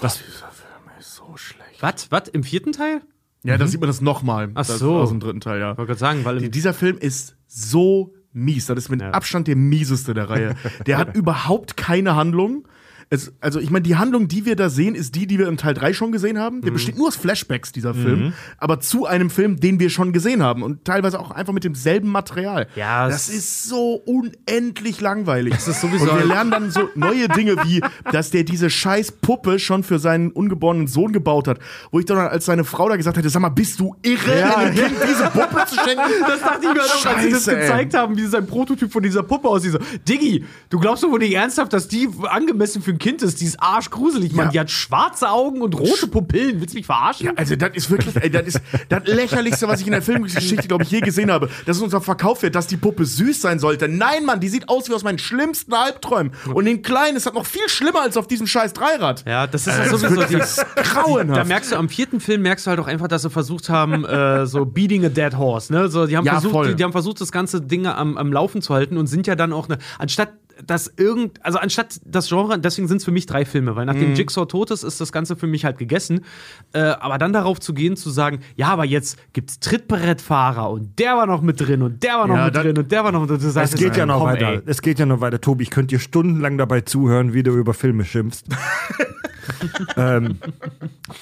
Das, Dieser Film ist so schlecht. Was? Was? Im vierten Teil? Ja, da sieht man das nochmal. Ach Das so. Aus dem dritten Teil, ja. Ich wollte gerade sagen, weil Dieser Film ist so mies. Das ist mit Ja. Abstand der mieseste der Reihe. Der hat überhaupt keine Handlung. Es, also, ich meine, die Handlung, die wir da sehen, ist die, die wir im Teil 3 schon gesehen haben. Mhm. Der besteht nur aus Flashbacks, dieser Film. Aber zu einem Film, den wir schon gesehen haben. Und teilweise auch einfach mit demselben Material. Ja, das ist so unendlich langweilig. Das ist sowieso Und wir lernen dann so neue Dinge wie, dass der diese scheiß Puppe schon für seinen ungeborenen Sohn gebaut hat. Wo ich dann, als seine Frau da gesagt hätte, sag mal, bist du irre, Ja. einem Kind diese Puppe zu schenken? Das dachte ich mir halt auch, als sie das Scheiße, ey. gezeigt haben, wie sein Prototyp von dieser Puppe aussieht. So, Diggi, du glaubst doch wohl nicht ernsthaft, dass die angemessen für ein Kind ist? Die ist arschgruselig, Mann. Ja. Die hat schwarze Augen und rote Pupillen. Willst du mich verarschen? Ja, also das ist wirklich, ey, das ist das lächerlichste, was ich in der Filmgeschichte, glaube ich, je gesehen habe. Dass es unser Verkauf wird, dass die Puppe süß sein sollte. Nein, Mann, die sieht aus wie aus meinen schlimmsten Albträumen. Und den Kleinen ist das noch viel schlimmer als auf diesem scheiß Dreirad. Ja, das ist Äh, ja das sowieso ist die, wirklich grauenhaft. Da merkst du am vierten Film merkst du halt auch einfach, dass sie versucht haben, äh, so beating a dead horse, ne? So, die haben Ja, versucht, die, die haben versucht, das ganze Ding am, am Laufen zu halten und sind ja dann auch ne, anstatt dass irgend, also anstatt das Genre, deswegen sind es für mich drei Filme, weil nachdem Jigsaw tot ist, ist das Ganze für mich halt gegessen. Äh, aber dann darauf zu gehen, zu sagen, ja, aber jetzt gibt's Trittbrettfahrer und der war noch mit drin und der war noch Ja, mit drin und der war noch mit drin. Du sagst, Es geht ja noch komm, weiter. ey. Es geht ja noch weiter. Tobi, ich könnte dir stundenlang dabei zuhören, wie du über Filme schimpfst. ähm,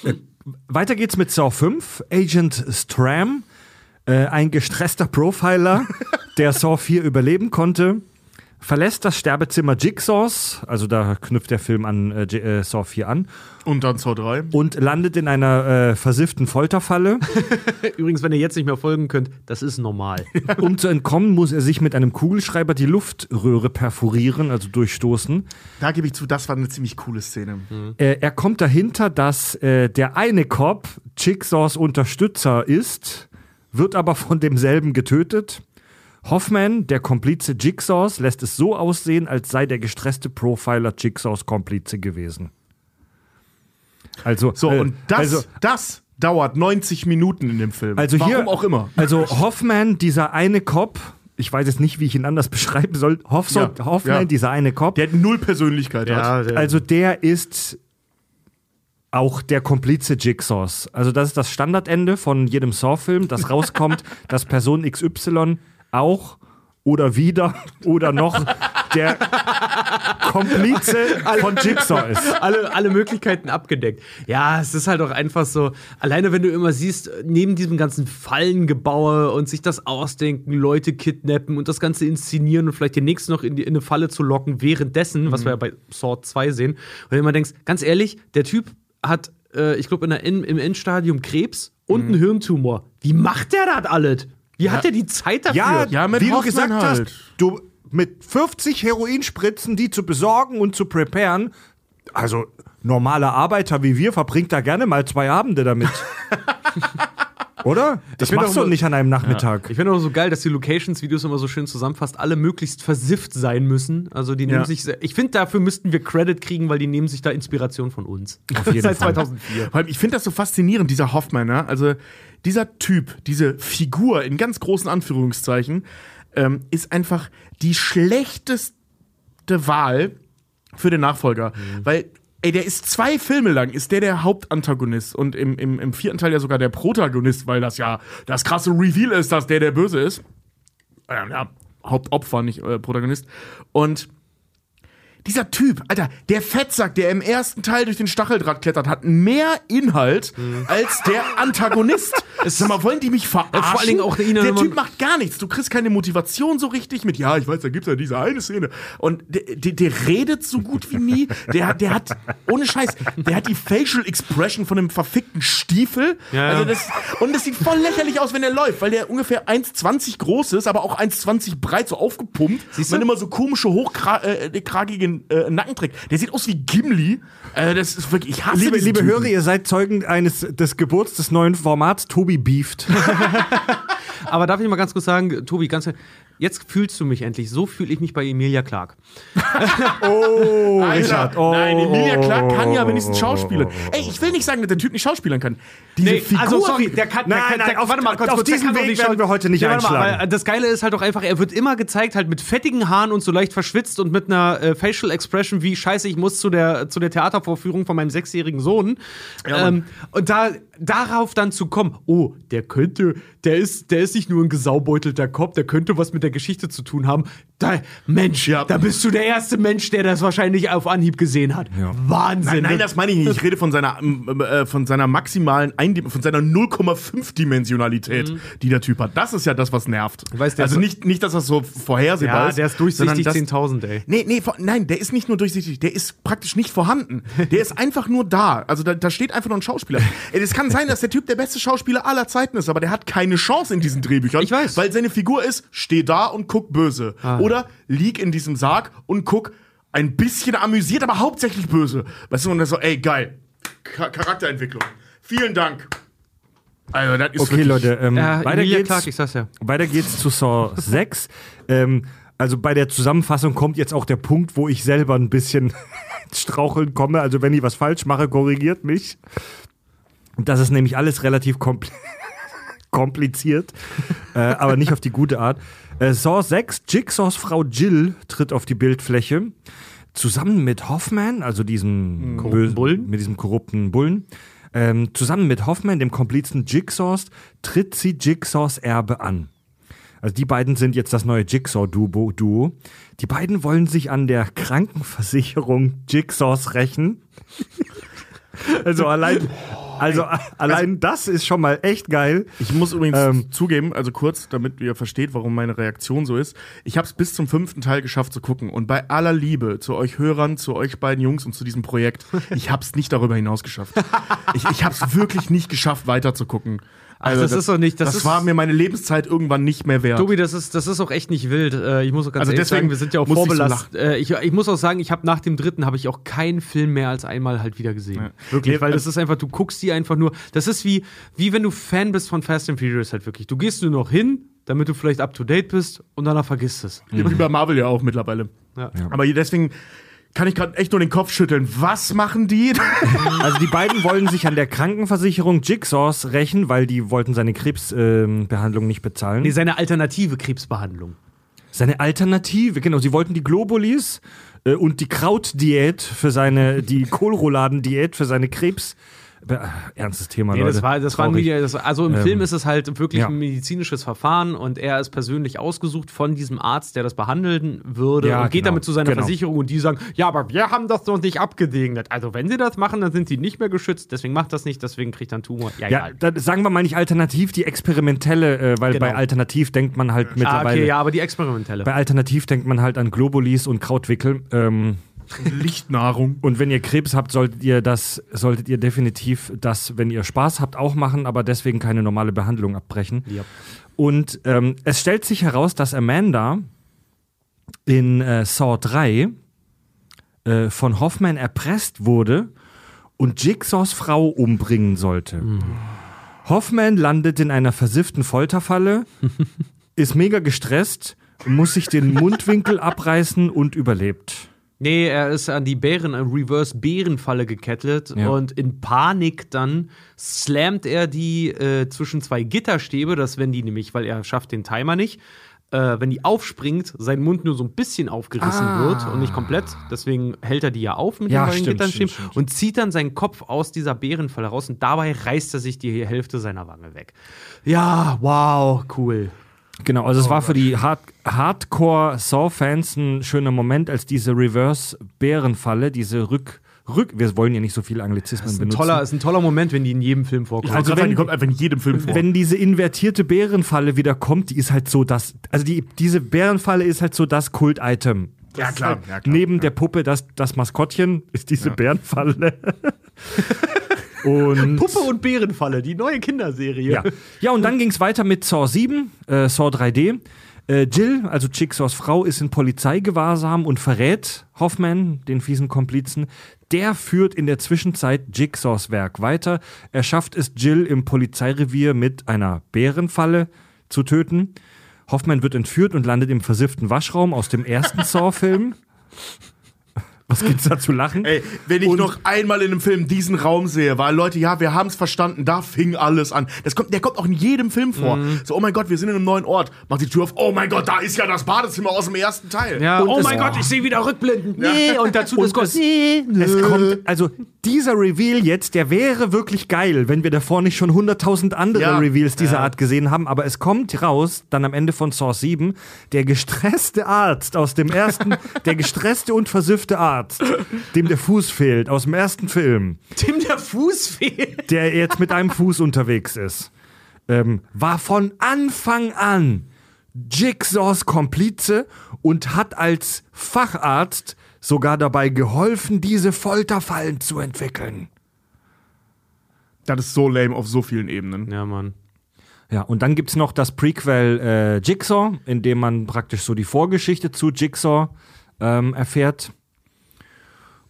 äh, weiter geht's mit Saw 5. Agent Stram, äh, ein gestresster Profiler, der Saw 4 überleben konnte, verlässt das Sterbezimmer Jigsaws, also da knüpft der Film an äh, äh, Saw 4 an, Und dann Saw 3. und landet in einer äh, versifften Folterfalle. Übrigens, wenn ihr jetzt nicht mehr folgen könnt, das ist normal. Um zu entkommen, muss er sich mit einem Kugelschreiber die Luftröhre perforieren, also durchstoßen. Da gebe ich zu, das war eine ziemlich coole Szene. Äh, er kommt dahinter, dass äh, der eine Cop Jigsaws Unterstützer ist, wird aber von demselben getötet. Hoffman, der Komplize Jigsaws, lässt es so aussehen, als sei der gestresste Profiler Jigsaws Komplize gewesen. Also, So, äh, und das, also, das dauert 90 Minuten in dem Film. also Warum hier, auch immer. Also Hoffman, dieser eine Cop, ich weiß jetzt nicht, wie ich ihn anders beschreiben soll. Hoffso, Ja, Hoffman, ja. dieser eine Cop, Der hat null Persönlichkeit. hat. also der ist auch der Komplize Jigsaws. Also das ist das Standardende von jedem Saw-Film, das rauskommt, dass Person XY auch oder wieder oder noch der Komplize von Jigsaw ist. alle, alle Möglichkeiten abgedeckt. Ja, es ist halt auch einfach so, alleine wenn du immer siehst, neben diesem ganzen Fallengebaue und sich das ausdenken, Leute kidnappen und das Ganze inszenieren und vielleicht den nächsten noch in, die, in eine Falle zu locken, währenddessen, was wir ja bei Saw 2 sehen, und du immer denkst, ganz ehrlich, der Typ hat, äh, ich glaube, im Endstadium Krebs und einen Hirntumor. Wie macht der das alles? Wie hat der die Zeit dafür? Ja, Ja, mit wie du Hoffmann gesagt halt. hast, du mit 50 Heroinspritzen, die zu besorgen und zu preparen, also normaler Arbeiter wie wir verbringt da gerne mal zwei Abende damit. Oder? Das find machst du nicht an einem Nachmittag. Ich finde auch so geil, dass die Locations, wie du es immer so schön zusammenfasst, alle möglichst versifft sein müssen. Also die nehmen Ja. sich, ich finde, dafür müssten wir Credit kriegen, weil die nehmen sich da Inspiration von uns. Auf jeden Seit Fall. 2004. Vor allem, ich finde das so faszinierend, dieser Hoffmann, ja? Also, dieser Typ, diese Figur in ganz großen Anführungszeichen, ähm, ist einfach die schlechteste Wahl für den Nachfolger. Weil, ey, der ist zwei Filme lang, ist der der Hauptantagonist und im, im, im vierten Teil ja sogar der Protagonist, weil das ja das krasse Reveal ist, dass der der Böse ist. Ähm, ja, Hauptopfer, nicht äh, Protagonist. Und dieser Typ, Alter, der Fettsack, der im ersten Teil durch den Stacheldraht klettert, hat mehr Inhalt als der Antagonist. Sag mal, wollen die mich verarschen? vor allen Dingen auch der man- Typ macht gar nichts. Du kriegst keine Motivation so richtig mit, ja, ich weiß, da gibt's ja diese eine Szene. Und der, der, der redet so gut wie nie. Der, hat- der hat, ohne Scheiß, der hat die Facial Expression von einem verfickten Stiefel. Ja. Also das, und das sieht voll lächerlich aus, wenn er läuft, weil der ungefähr 1,20 groß ist, aber auch 1,20 breit, so aufgepumpt. Siehst und du? dann immer so komische, äh, Nacken trägt. Der sieht aus wie Gimli. Äh, das ist wirklich, ich hasse Liebe, liebe. Hörer, ihr seid Zeugen eines des Geburts des neuen Formats Tobi beeft. Aber darf ich mal ganz kurz sagen, Tobi, ganz jetzt fühlst du mich endlich. So fühle ich mich bei Emilia Clark. Oh, Alter, Richard. Oh, nein, Emilia Clark kann ja wenigstens oh, schauspielern. Ey, ich will nicht sagen, dass der Typ nicht schauspielern kann. Diese Figur. also sorry, der kann, Nein, der kann nein, der, auf- warte mal, kurz, auf kurz, diesen Weg nicht werden wir heute nicht mal, einschlagen. weil das Geile ist halt auch einfach, er wird immer gezeigt halt mit fettigen Haaren und so leicht verschwitzt und mit einer äh, Facial Expression wie Scheiße, ich muss zu der zu der Theatervorführung von meinem sechsjährigen Sohn. ähm, und da darauf dann zu kommen, oh, der könnte, der ist, der ist nicht nur ein gesaubeutelter Kopf, der könnte was mit der Geschichte zu tun haben. Da, Mensch, Ja. da bist du der erste Mensch, der das wahrscheinlich auf Anhieb gesehen hat. Wahnsinn. Nein, nein, ne? das meine ich nicht. Ich rede von seiner, ähm, äh, von seiner maximalen Eindim von seiner 0,5-Dimensionalität, die der Typ hat. Das ist ja das, was nervt. weiß, der also nicht, nicht, dass das so vorhersehbar ja, ist. der ist durchsichtig sondern das- 10.000, ey. Nee, nee, nein, der ist nicht nur durchsichtig, der ist praktisch nicht vorhanden. Der ist einfach nur da. Also da, da steht einfach nur ein Schauspieler. Es kann sein, dass der Typ der beste Schauspieler aller Zeiten ist, aber der hat keine Chance in diesen Drehbüchern. Ich weiß. Weil seine Figur ist, steh da und guck böse. Oder lieg in diesem Sarg und guck ein bisschen amüsiert, aber hauptsächlich böse. Weißt du, und dann so, ey, geil. Cha- Charakterentwicklung. Vielen Dank. Also, das ist Okay, Leute, ähm, Ja, weiter, Emilia geht's, Clarke, ich sag's ja. weiter geht's zu Saw 6. ähm, also bei der Zusammenfassung kommt jetzt auch der Punkt, wo ich selber ein bisschen Straucheln komme. Also wenn ich was falsch mache, korrigiert mich. Das ist nämlich alles relativ kompl kompliziert, äh, aber nicht auf die gute Art. Äh, Saw 6, Jigsaws Frau Jill tritt auf die Bildfläche. Zusammen mit Hoffman, also diesem Korrupten bösen- Bullen? mit diesem korrupten Bullen, ähm, zusammen mit Hoffman, dem Komplizen Jigsaws, tritt sie Jigsaws Erbe an. Also die beiden sind jetzt das neue Jigsaw-Duo. Duo. Die beiden wollen sich an der Krankenversicherung Jigsaws rächen. also allein, also allein das ist schon mal echt geil. Ich muss übrigens Ähm. zugeben, also kurz, damit ihr versteht, warum meine Reaktion so ist. Ich habe es bis zum fünften Teil geschafft zu gucken. Und bei aller Liebe zu euch Hörern, zu euch beiden Jungs und zu diesem Projekt, ich habe es nicht darüber hinaus geschafft. Ich, ich habe es wirklich nicht geschafft, weiter zu gucken. Also das ist doch nicht- das Das, ist- war mir meine Lebenszeit irgendwann nicht mehr wert. Tobi, das ist, das ist auch echt nicht wild. Äh, ich muss auch ganz Also ehrlich deswegen sagen, wir sind ja auch musste ich so vorbelastet. äh, ich, ich muss auch sagen, ich habe nach dem dritten habe ich auch keinen Film mehr als einmal halt wieder gesehen. Ja. Wirklich, Nee, weil also- das ist einfach, du guckst die einfach nur. Das ist wie, wie wenn du Fan bist von Fast and Furious halt wirklich. Du gehst nur noch hin, damit du vielleicht up to date bist und danach vergisst es. Wie bei Marvel ja auch mittlerweile. Ja. Aber deswegen kann ich gerade echt nur den Kopf schütteln. Was machen die? Also die beiden wollen sich an der Krankenversicherung Jigsaws rächen, weil die wollten seine Krebsbehandlung nicht bezahlen. Nee, seine alternative Krebsbehandlung. Seine Alternative, genau. Sie wollten die Globulis äh, und die Krautdiät für seine, die Kohlrouladen-Diät für seine Krebs. Äh, Ernstes Thema, Nee, Leute. das war, das war Traurig. nie, das, also im Ähm, Film ist es halt wirklich ja. ein medizinisches Verfahren und er ist persönlich ausgesucht von diesem Arzt, der das behandeln würde Ja, und geht genau, damit zu seiner genau. Versicherung und die sagen, ja, aber wir haben das noch nicht abgesegnet. Also wenn sie das machen, dann sind sie nicht mehr geschützt, deswegen macht das nicht, deswegen kriegt er einen Tumor. Ja, Ja, dann sagen wir mal nicht alternativ, die experimentelle, äh, weil Genau. bei alternativ denkt man halt Ah, mittlerweile. okay, ja, aber die experimentelle. Bei alternativ denkt man halt an Globulis und Krautwickel. Ähm, Lichtnahrung. und wenn ihr Krebs habt, solltet ihr das, solltet ihr definitiv das, wenn ihr Spaß habt, auch machen, aber deswegen keine normale Behandlung abbrechen. Ja. Und ähm, es stellt sich heraus, dass Amanda in äh, Saw 3 äh, von Hoffman erpresst wurde und Jigsaws Frau umbringen sollte. Hoffman landet in einer versifften Folterfalle, ist mega gestresst, muss sich den Mundwinkel abreißen und überlebt. Nee, er ist an die Bären, an Reverse-Bärenfalle gekettet Ja. und in Panik dann slammt er die äh, zwischen zwei Gitterstäbe, dass wenn die nämlich, weil er schafft den Timer nicht, äh, wenn die aufspringt, sein Mund nur so ein bisschen aufgerissen Ah. wird und nicht komplett. Deswegen hält er die ja auf mit Ja, den beiden Gitternstäben stimmt. und zieht dann seinen Kopf aus dieser Bärenfalle raus und dabei reißt er sich die Hälfte seiner Wange weg. Ja, wow, cool. Genau, also es war für die Hard Hardcore-Saw-Fans ein schöner Moment, als diese Reverse-Bärenfalle, diese Rück... Rück, wir wollen ja nicht so viele Anglizismen Das ist ein, benutzen. toller, ist ein toller Moment, wenn die in jedem Film vorkommen. Also wenn- die kommt einfach in jedem Film vor. Wenn diese invertierte Bärenfalle wieder kommt, die ist halt so das, also die, diese Bärenfalle ist halt so das Kult-Item. ja, klar, halt ja, klar. Neben der Puppe, das, das Maskottchen, ist diese Bärenfalle. und Puppe und Bärenfalle, die neue Kinderserie. ja. ja, und dann ging es weiter mit Saw 7, äh, Saw 3D. Äh, Jill, also Jigsaws Frau, ist in Polizeigewahrsam und verrät Hoffman, den fiesen Komplizen. Der führt in der Zwischenzeit Jigsaws Werk weiter. Er schafft es, Jill im Polizeirevier mit einer Bärenfalle zu töten. Hoffman wird entführt und landet im versifften Waschraum aus dem ersten Saw-Film. Was gibt's da zu lachen? Ey, wenn ich Und- noch einmal in einem Film diesen Raum sehe, weil Leute, ja, wir haben es verstanden, da fing alles an. Das kommt, der kommt auch in jedem Film vor. Mhm. So, oh mein Gott, wir sind in einem neuen Ort. Macht die Tür auf, oh mein Gott, da ist ja das Badezimmer aus dem ersten Teil. Ja, Und oh mein Gott, ich sehe wieder Rückblenden. Nee, und dazu das Und es, kommt, also dieser Reveal jetzt, der wäre wirklich geil, wenn wir davor nicht schon 100.000 andere Ja. Reveals dieser Art gesehen haben. Aber es kommt raus, dann am Ende von Source 7, der gestresste Arzt aus dem ersten, der gestresste und versüffte Arzt, dem der Fuß fehlt, aus dem ersten Film, Tim der Fuß fehlt. der jetzt mit einem Fuß unterwegs ist, ähm, war von Anfang an Jigsaws Komplize und hat als Facharzt sogar dabei geholfen, diese Folterfallen zu entwickeln. Das ist so lame auf so vielen Ebenen. Ja, Mann. Ja, und dann gibt's noch das Prequel äh, Jigsaw, in dem man praktisch so die Vorgeschichte zu Jigsaw ähm, erfährt.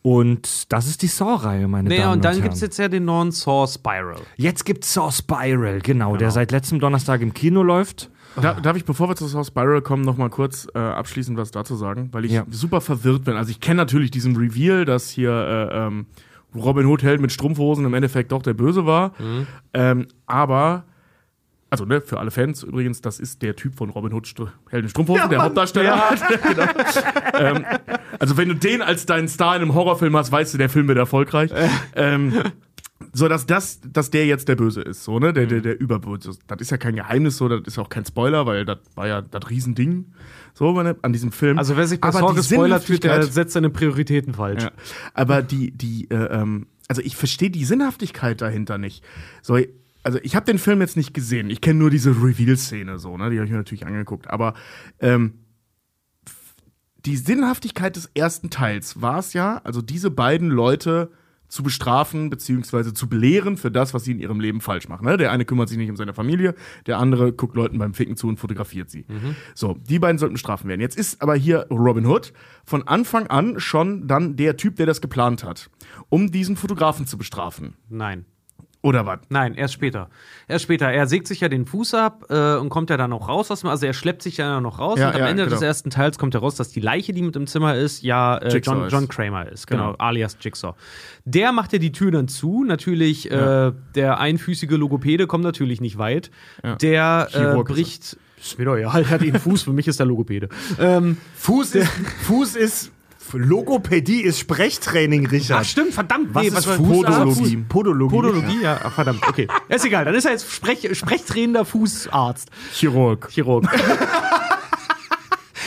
Und das ist die Saw-Reihe, meine Naja, Damen und dann Herren. gibt's jetzt ja den neuen Saw Spiral. Jetzt gibt's Saw Spiral, genau, der seit letztem Donnerstag im Kino läuft. Da, darf ich, bevor wir zu South Spiral kommen, noch mal kurz äh, abschließend was dazu sagen, weil ich Ja. super verwirrt bin. Also ich kenne natürlich diesen Reveal, dass hier äh, ähm, Robin Hood Held mit Strumpfhosen im Endeffekt doch der Böse war. Ähm, aber also ne, für alle Fans übrigens, das ist der Typ von Robin Hood St Helden Strumpfhosen, ja, der Hauptdarsteller. genau. ähm, also wenn du den als deinen Star in einem Horrorfilm hast, weißt du, der Film wird erfolgreich. ähm, so dass das, dass der jetzt der Böse ist, so ne, der der der Überböse. Das ist ja kein Geheimnis, so, das ist auch kein Spoiler, weil das war ja das Riesending, so ne, an diesem Film. Also wer sich bei Saw gespoilert fühlt, der setzt seine Prioritäten falsch. Ja. Aber die die äh, ähm, also ich verstehe die Sinnhaftigkeit dahinter nicht. So also ich habe den Film jetzt nicht gesehen. Ich kenne nur diese Reveal-Szene so, ne? Die habe ich mir natürlich angeguckt. Aber ähm, die Sinnhaftigkeit des ersten Teils war es ja, also diese beiden Leute zu bestrafen beziehungsweise zu belehren für das, was sie in ihrem Leben falsch machen. Ne? Der eine kümmert sich nicht um seine Familie, der andere guckt Leuten beim Ficken zu und fotografiert sie. Mhm. So, die beiden sollten bestrafen werden. Jetzt ist aber hier Robin Hood von Anfang an schon dann der Typ, der das geplant hat, um diesen Fotografen zu bestrafen. Nein. Oder was? Nein, erst später. Erst später. Er sägt sich ja den Fuß ab äh, und kommt ja dann noch raus aus dem, also er schleppt sich ja noch raus ja, und am ja, Ende genau. des ersten Teils kommt heraus, dass die Leiche, die mit im Zimmer ist, ja äh, John, John, Kramer ist, genau, genau, alias Jigsaw. Der macht ja die Tür dann zu. Natürlich, ja. äh, der einfüßige Logopäde kommt natürlich nicht weit. Der äh, bricht. Ist mir doch egal, er hat ihn Fuß, für mich ist der Logopäde. Ähm, Fuß, ist, Fuß ist Logopädie ist Sprechtraining, Richard. Ach, stimmt, verdammt. Was nee, ist was Podologie? Podologie. Podologie, ja. Ach, verdammt, okay. Ist egal, dann ist er jetzt Sprech, sprechtrainender Fußarzt. Chirurg. Chirurg.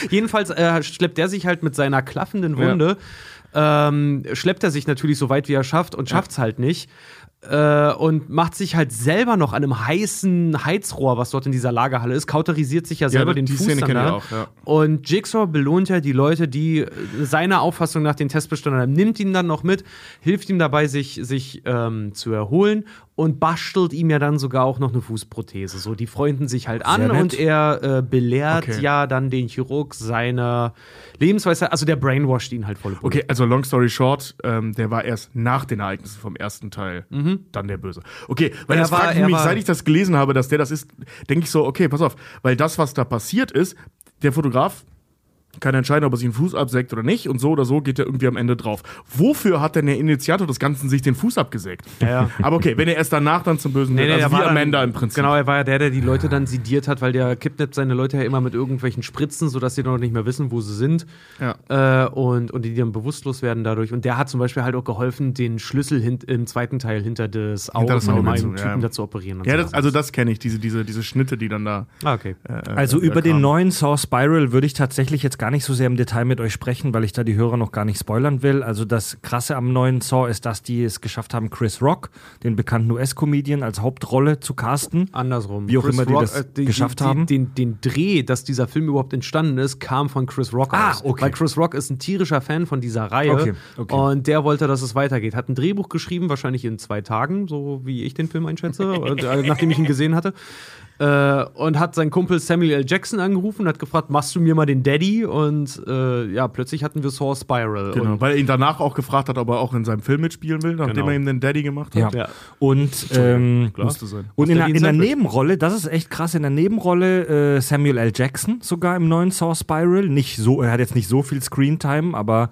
Jedenfalls äh, schleppt er sich halt mit seiner klaffenden Wunde, ja. ähm, schleppt er sich natürlich so weit, wie er schafft und schafft es halt nicht äh, und macht sich halt selber noch an einem heißen Heizrohr, was dort in dieser Lagerhalle ist, kauterisiert sich ja selber ja, den Fuß Szene dann da. Auch, ja. Und Jigsaw belohnt ja die Leute, die seiner Auffassung nach den Test bestanden haben, nimmt ihn dann noch mit, hilft ihm dabei, sich, sich ähm, zu erholen und bastelt ihm ja dann sogar auch noch eine Fußprothese. So, die freunden sich halt an und er äh, belehrt okay. ja dann den Chirurg seiner Lebensweise, also der brainwashed ihn halt voll. Okay, also long story short, ähm, der war erst nach den Ereignissen vom ersten Teil mhm. dann der Böse. Okay, weil er das war, fragt mich, seit ich das gelesen habe, dass der das ist, denke ich so, okay, pass auf, weil das, was da passiert ist, der Fotograf kann entscheiden, ob er sich den Fuß absägt oder nicht. Und so oder so geht er irgendwie am Ende drauf. Wofür hat denn der Initiator des Ganzen sich den Fuß abgesägt? Ja. Aber okay, wenn er erst danach dann zum Bösen nee, wird, also wie Amanda dann, im Prinzip. Genau, er war ja der, der die Leute dann sidiert hat, weil der kidnappt seine Leute ja immer mit irgendwelchen Spritzen, sodass sie noch nicht mehr wissen, wo sie sind. Ja. Äh, und, und die dann bewusstlos werden dadurch. Und der hat zum Beispiel halt auch geholfen, den Schlüssel im zweiten Teil hinter das Auge von einem Typen ja. da zu operieren. ja, das, also das kenne ich, diese, diese, diese Schnitte, die dann da. Ah, okay. Äh, also äh, über den neuen Saw Spiral würde ich tatsächlich jetzt gar nicht so sehr im Detail mit euch sprechen, weil ich da die Hörer noch gar nicht spoilern will. Also das Krasse am neuen Saw ist, dass die es geschafft haben, Chris Rock, den bekannten US-Comedian, als Hauptrolle zu casten. Andersrum. Wie auch Chris immer die Rock, das äh, die, geschafft die, haben. Den, den, Dreh, dass dieser Film überhaupt entstanden ist, kam von Chris Rock ah, aus. Okay. Weil Chris Rock ist ein tierischer Fan von dieser Reihe. Okay, okay. Und der wollte, dass es weitergeht. Hat ein Drehbuch geschrieben, wahrscheinlich in zwei Tagen, so wie ich den Film einschätze, äh, nachdem ich ihn gesehen hatte äh, und hat seinen Kumpel Samuel L. Jackson angerufen und hat gefragt, machst du mir mal den Daddy? Und äh, ja, plötzlich hatten wir Saw Spiral. Genau, und weil er ihn danach auch gefragt hat, ob er auch in seinem Film mitspielen will, nachdem genau. er ihm den Daddy gemacht hat. Ja. ja. Und, ähm, und in, der, in der Nebenrolle, das ist echt krass, in der Nebenrolle äh, Samuel L. Jackson sogar im neuen Saw Spiral. Nicht so, er hat jetzt nicht so viel Screentime, aber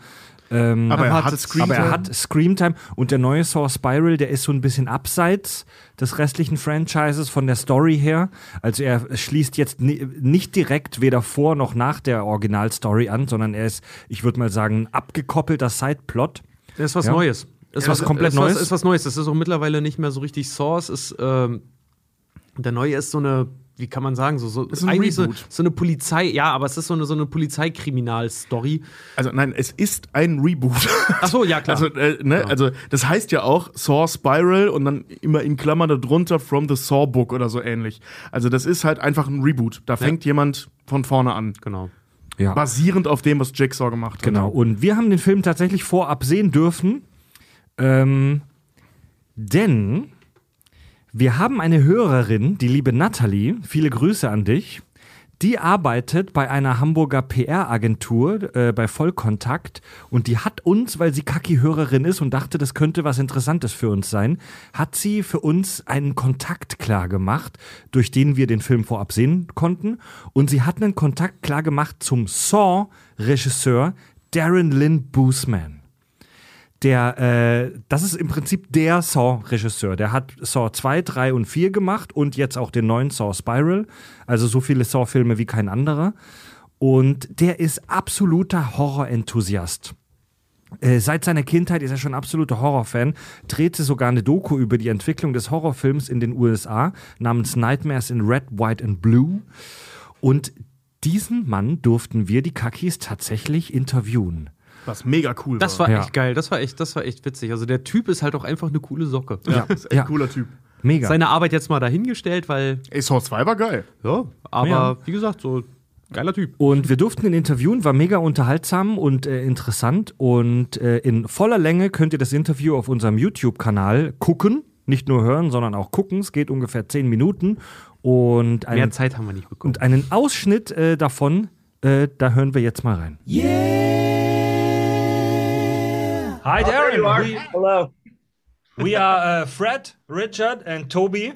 ähm, aber, er hat, Screamtime. aber er hat Screamtime und der neue Saw Spiral, der ist so ein bisschen abseits des restlichen Franchises von der Story her. Also er schließt jetzt nicht direkt weder vor noch nach der Originalstory an, sondern er ist, ich würde mal sagen, ein abgekoppelter Sideplot. Das ist was ja. Neues. Ist was komplett ist Neues. Was, ist was Neues. Das ist auch mittlerweile nicht mehr so richtig Source. Ist, ähm, der neue ist so eine wie kann man sagen, so, so ist eigentlich so, so, eine Polizei, ja, aber es ist so eine, so eine Polizeikriminalstory. Also nein, es ist ein Reboot. Ach so, ja klar. Also, äh, ne, ja. also das heißt ja auch Saw Spiral und dann immer in Klammern darunter From the Saw Book oder so ähnlich. Also das ist halt einfach ein Reboot. Da fängt ja. jemand von vorne an. Genau. Ja. Basierend auf dem, was Jigsaw gemacht hat. Genau. Und wir haben den Film tatsächlich vorab sehen dürfen. Ähm, denn wir haben eine Hörerin, die liebe Natalie, viele Grüße an dich. Die arbeitet bei einer Hamburger PR-Agentur äh, bei Vollkontakt und die hat uns, weil sie Kaki-Hörerin ist und dachte, das könnte was Interessantes für uns sein, hat sie für uns einen Kontakt klar gemacht, durch den wir den Film vorab sehen konnten. Und sie hat einen Kontakt klar gemacht zum Saw-Regisseur Darren Lynn Boosman. Der, äh, das ist im Prinzip der Saw-Regisseur. Der hat Saw 2, 3 und 4 gemacht und jetzt auch den neuen Saw Spiral. Also so viele Saw-Filme wie kein anderer. Und der ist absoluter Horror-Enthusiast. Äh, seit seiner Kindheit ist er schon absoluter Horrorfan, drehte sogar eine Doku über die Entwicklung des Horrorfilms in den USA namens Nightmares in Red, White and Blue. Und diesen Mann durften wir, die Kakis, tatsächlich interviewen. Was mega cool Das war echt geil. Das war echt, das war echt witzig. Also der Typ ist halt auch einfach eine coole Socke. Ja, ist echt Ja. cooler Typ. Mega. Seine Arbeit jetzt mal dahingestellt, weil, Ey, Saw 2 war geil. ja, aber Ja. wie gesagt, so geiler Typ. Und wir durften ihn interviewen, war mega unterhaltsam und äh, interessant. Und äh, in voller Länge könnt ihr das Interview auf unserem YouTube-Kanal gucken. Nicht nur hören, sondern auch gucken. Es geht ungefähr zehn Minuten. Und, Mehr einen, Zeit haben wir nicht bekommen. und einen Ausschnitt äh, davon, äh, da hören wir jetzt mal rein. Hi, There you are. We, Hello. we are uh, Fred, Richard, and Toby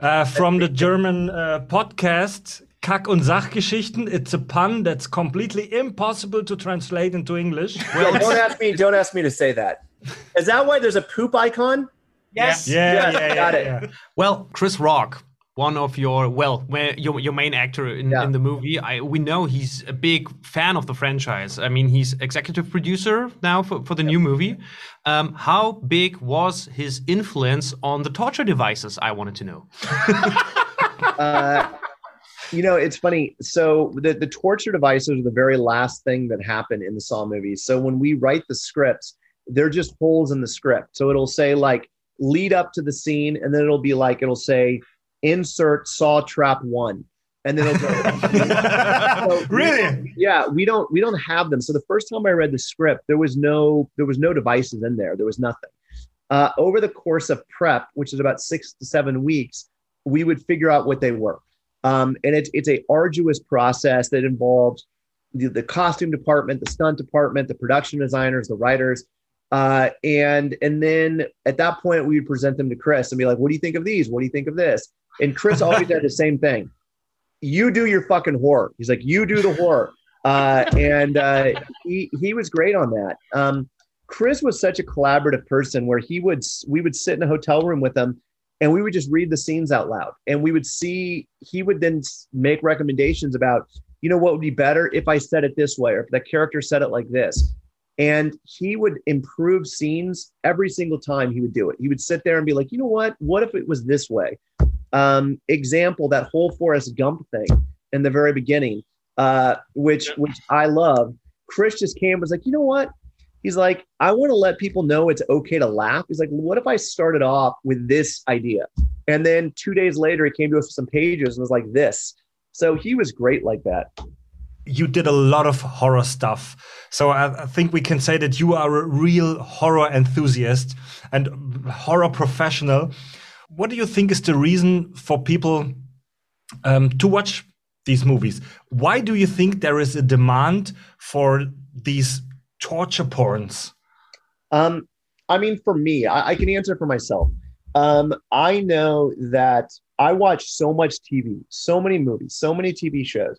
uh, from the German uh, podcast Kack- und Sachgeschichten. It's a pun that's completely impossible to translate into English. Yeah, don't ask me. Don't ask me to say that. Is that why there's a poop icon? Yes. Yeah, Yes, yeah, yeah. got it. yeah. Well, Chris Rock, one of your well, your your main actor in, Yeah. in the movie, I we know he's a big fan of the franchise. I mean, he's executive producer now for, for the new movie. Um, how big was his influence on the torture devices? I wanted to know. Uh, you know, it's funny. So the the torture devices are the very last thing that happened in the Saw movies. So when we write the scripts, they're just holes in the script. So it'll say like lead up to the scene, and then it'll be like it'll say insert Saw Trap One, and then it'll go. So- Really? yeah we don't we don't have them. So the first time i read the script there was no there was no devices in there. There was nothing. Uh, over the course of prep which is about six to seven weeks we would figure out what they were. Um, and it's it's a arduous process that involves the, the costume department the stunt department the production designers the writers. Uh, and and then at that point we would present them to chris and be like what do you think of these? What do you think of this and chris always had the same thing you do your fucking horror. He's like, you do the horror. Uh, and uh, he, he was great on that. Um, Chris was such a collaborative person where he would, we would sit in a hotel room with him and we would just read the scenes out loud and we would see, he would then make recommendations about, you know, what would be better if I said it this way, or if the character said it like this. And he would improve scenes every single time he would do it. He would sit there and be like, you know what? What if it was this way? Um, example that whole Forrest Gump thing in the very beginning, uh, which which I love. Chris just came was like, you know what? He's like, I want to let people know it's okay to laugh. He's like, what if I started off with this idea, and then two days later he came to us with some pages and was like this. So he was great like that. you did a lot of horror stuff. So I, I think we can say that you are a real horror enthusiast and horror professional. What do you think is the reason for people um, to watch these movies? Why do you think there is a demand for these torture porns? Um, I mean, for me, I, I can answer for myself. Um, I know that I watch so much TV, so many movies, so many TV shows.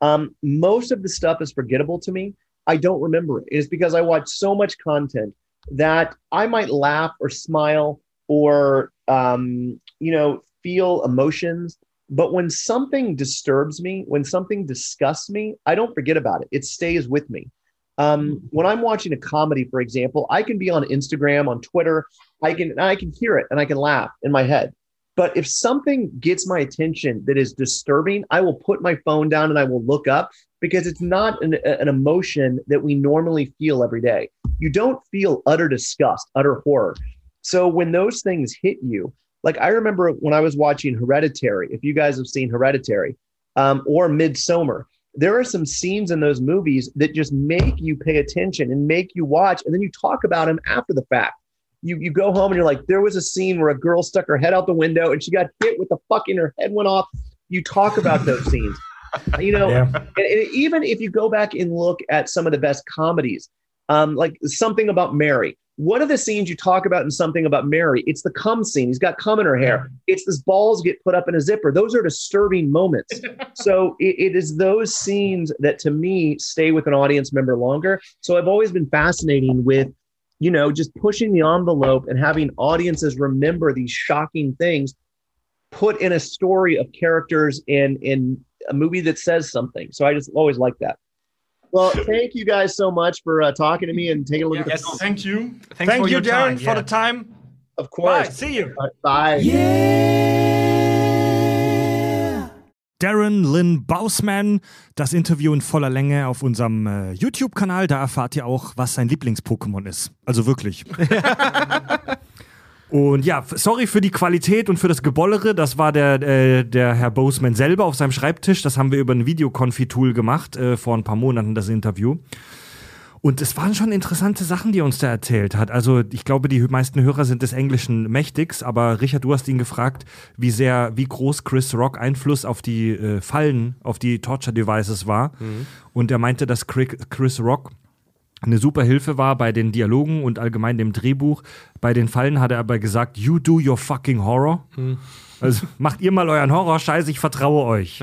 Um, most of the stuff is forgettable to me. I don't remember it. It's because I watch so much content that I might laugh or smile or um, you know feel emotions. But when something disturbs me, when something disgusts me, I don't forget about it. It stays with me. Um, when I'm watching a comedy, for example, I can be on Instagram, on Twitter, I can I can hear it and I can laugh in my head. But if something gets my attention that is disturbing, I will put my phone down and I will look up because it's not an, an emotion that we normally feel every day. You don't feel utter disgust, utter horror. So when those things hit you, like I remember when I was watching Hereditary, if you guys have seen Hereditary um, or Midsummer, there are some scenes in those movies that just make you pay attention and make you watch, and then you talk about them after the fact. You you go home and you're like, there was a scene where a girl stuck her head out the window and she got hit with the fucking her head went off. You talk about those scenes, you know. Yeah. And, and even if you go back and look at some of the best comedies, um, like something about Mary. What of the scenes you talk about in something about Mary? It's the cum scene. He's got cum in her hair. It's this balls get put up in a zipper. Those are disturbing moments. so it, it is those scenes that to me stay with an audience member longer. So I've always been fascinating with you know, just pushing the envelope and having audiences remember these shocking things put in a story of characters in in a movie that says something. So I just always like that. Well, thank you guys so much for uh, talking to me and taking a look at Yes, the thank you. Thank for you, your Darren, time. for yeah. the time. Of Bye. course. See you. Bye. Darren Lynn Bausman. Das Interview in voller Länge auf unserem äh, YouTube-Kanal. Da erfahrt ihr auch, was sein Lieblings-Pokémon ist. Also wirklich. Und ja, sorry für die Qualität und für das Gebollere. Das war der, äh, der Herr Boseman selber auf seinem Schreibtisch. Das haben wir über ein Videokonfi-Tool gemacht, äh, vor ein paar Monaten, das Interview. Und es waren schon interessante Sachen, die er uns da erzählt hat. Also ich glaube, die meisten Hörer sind des Englischen mächtigs, aber Richard, du hast ihn gefragt, wie sehr, wie groß Chris Rock Einfluss auf die äh, Fallen, auf die Torture-Devices war. Und er meinte, dass Chris Rock eine super Hilfe war bei den Dialogen und allgemein dem Drehbuch. Bei den Fallen hat er aber gesagt, you do your fucking horror. Also macht ihr mal euren Horror, scheiße, ich vertraue euch.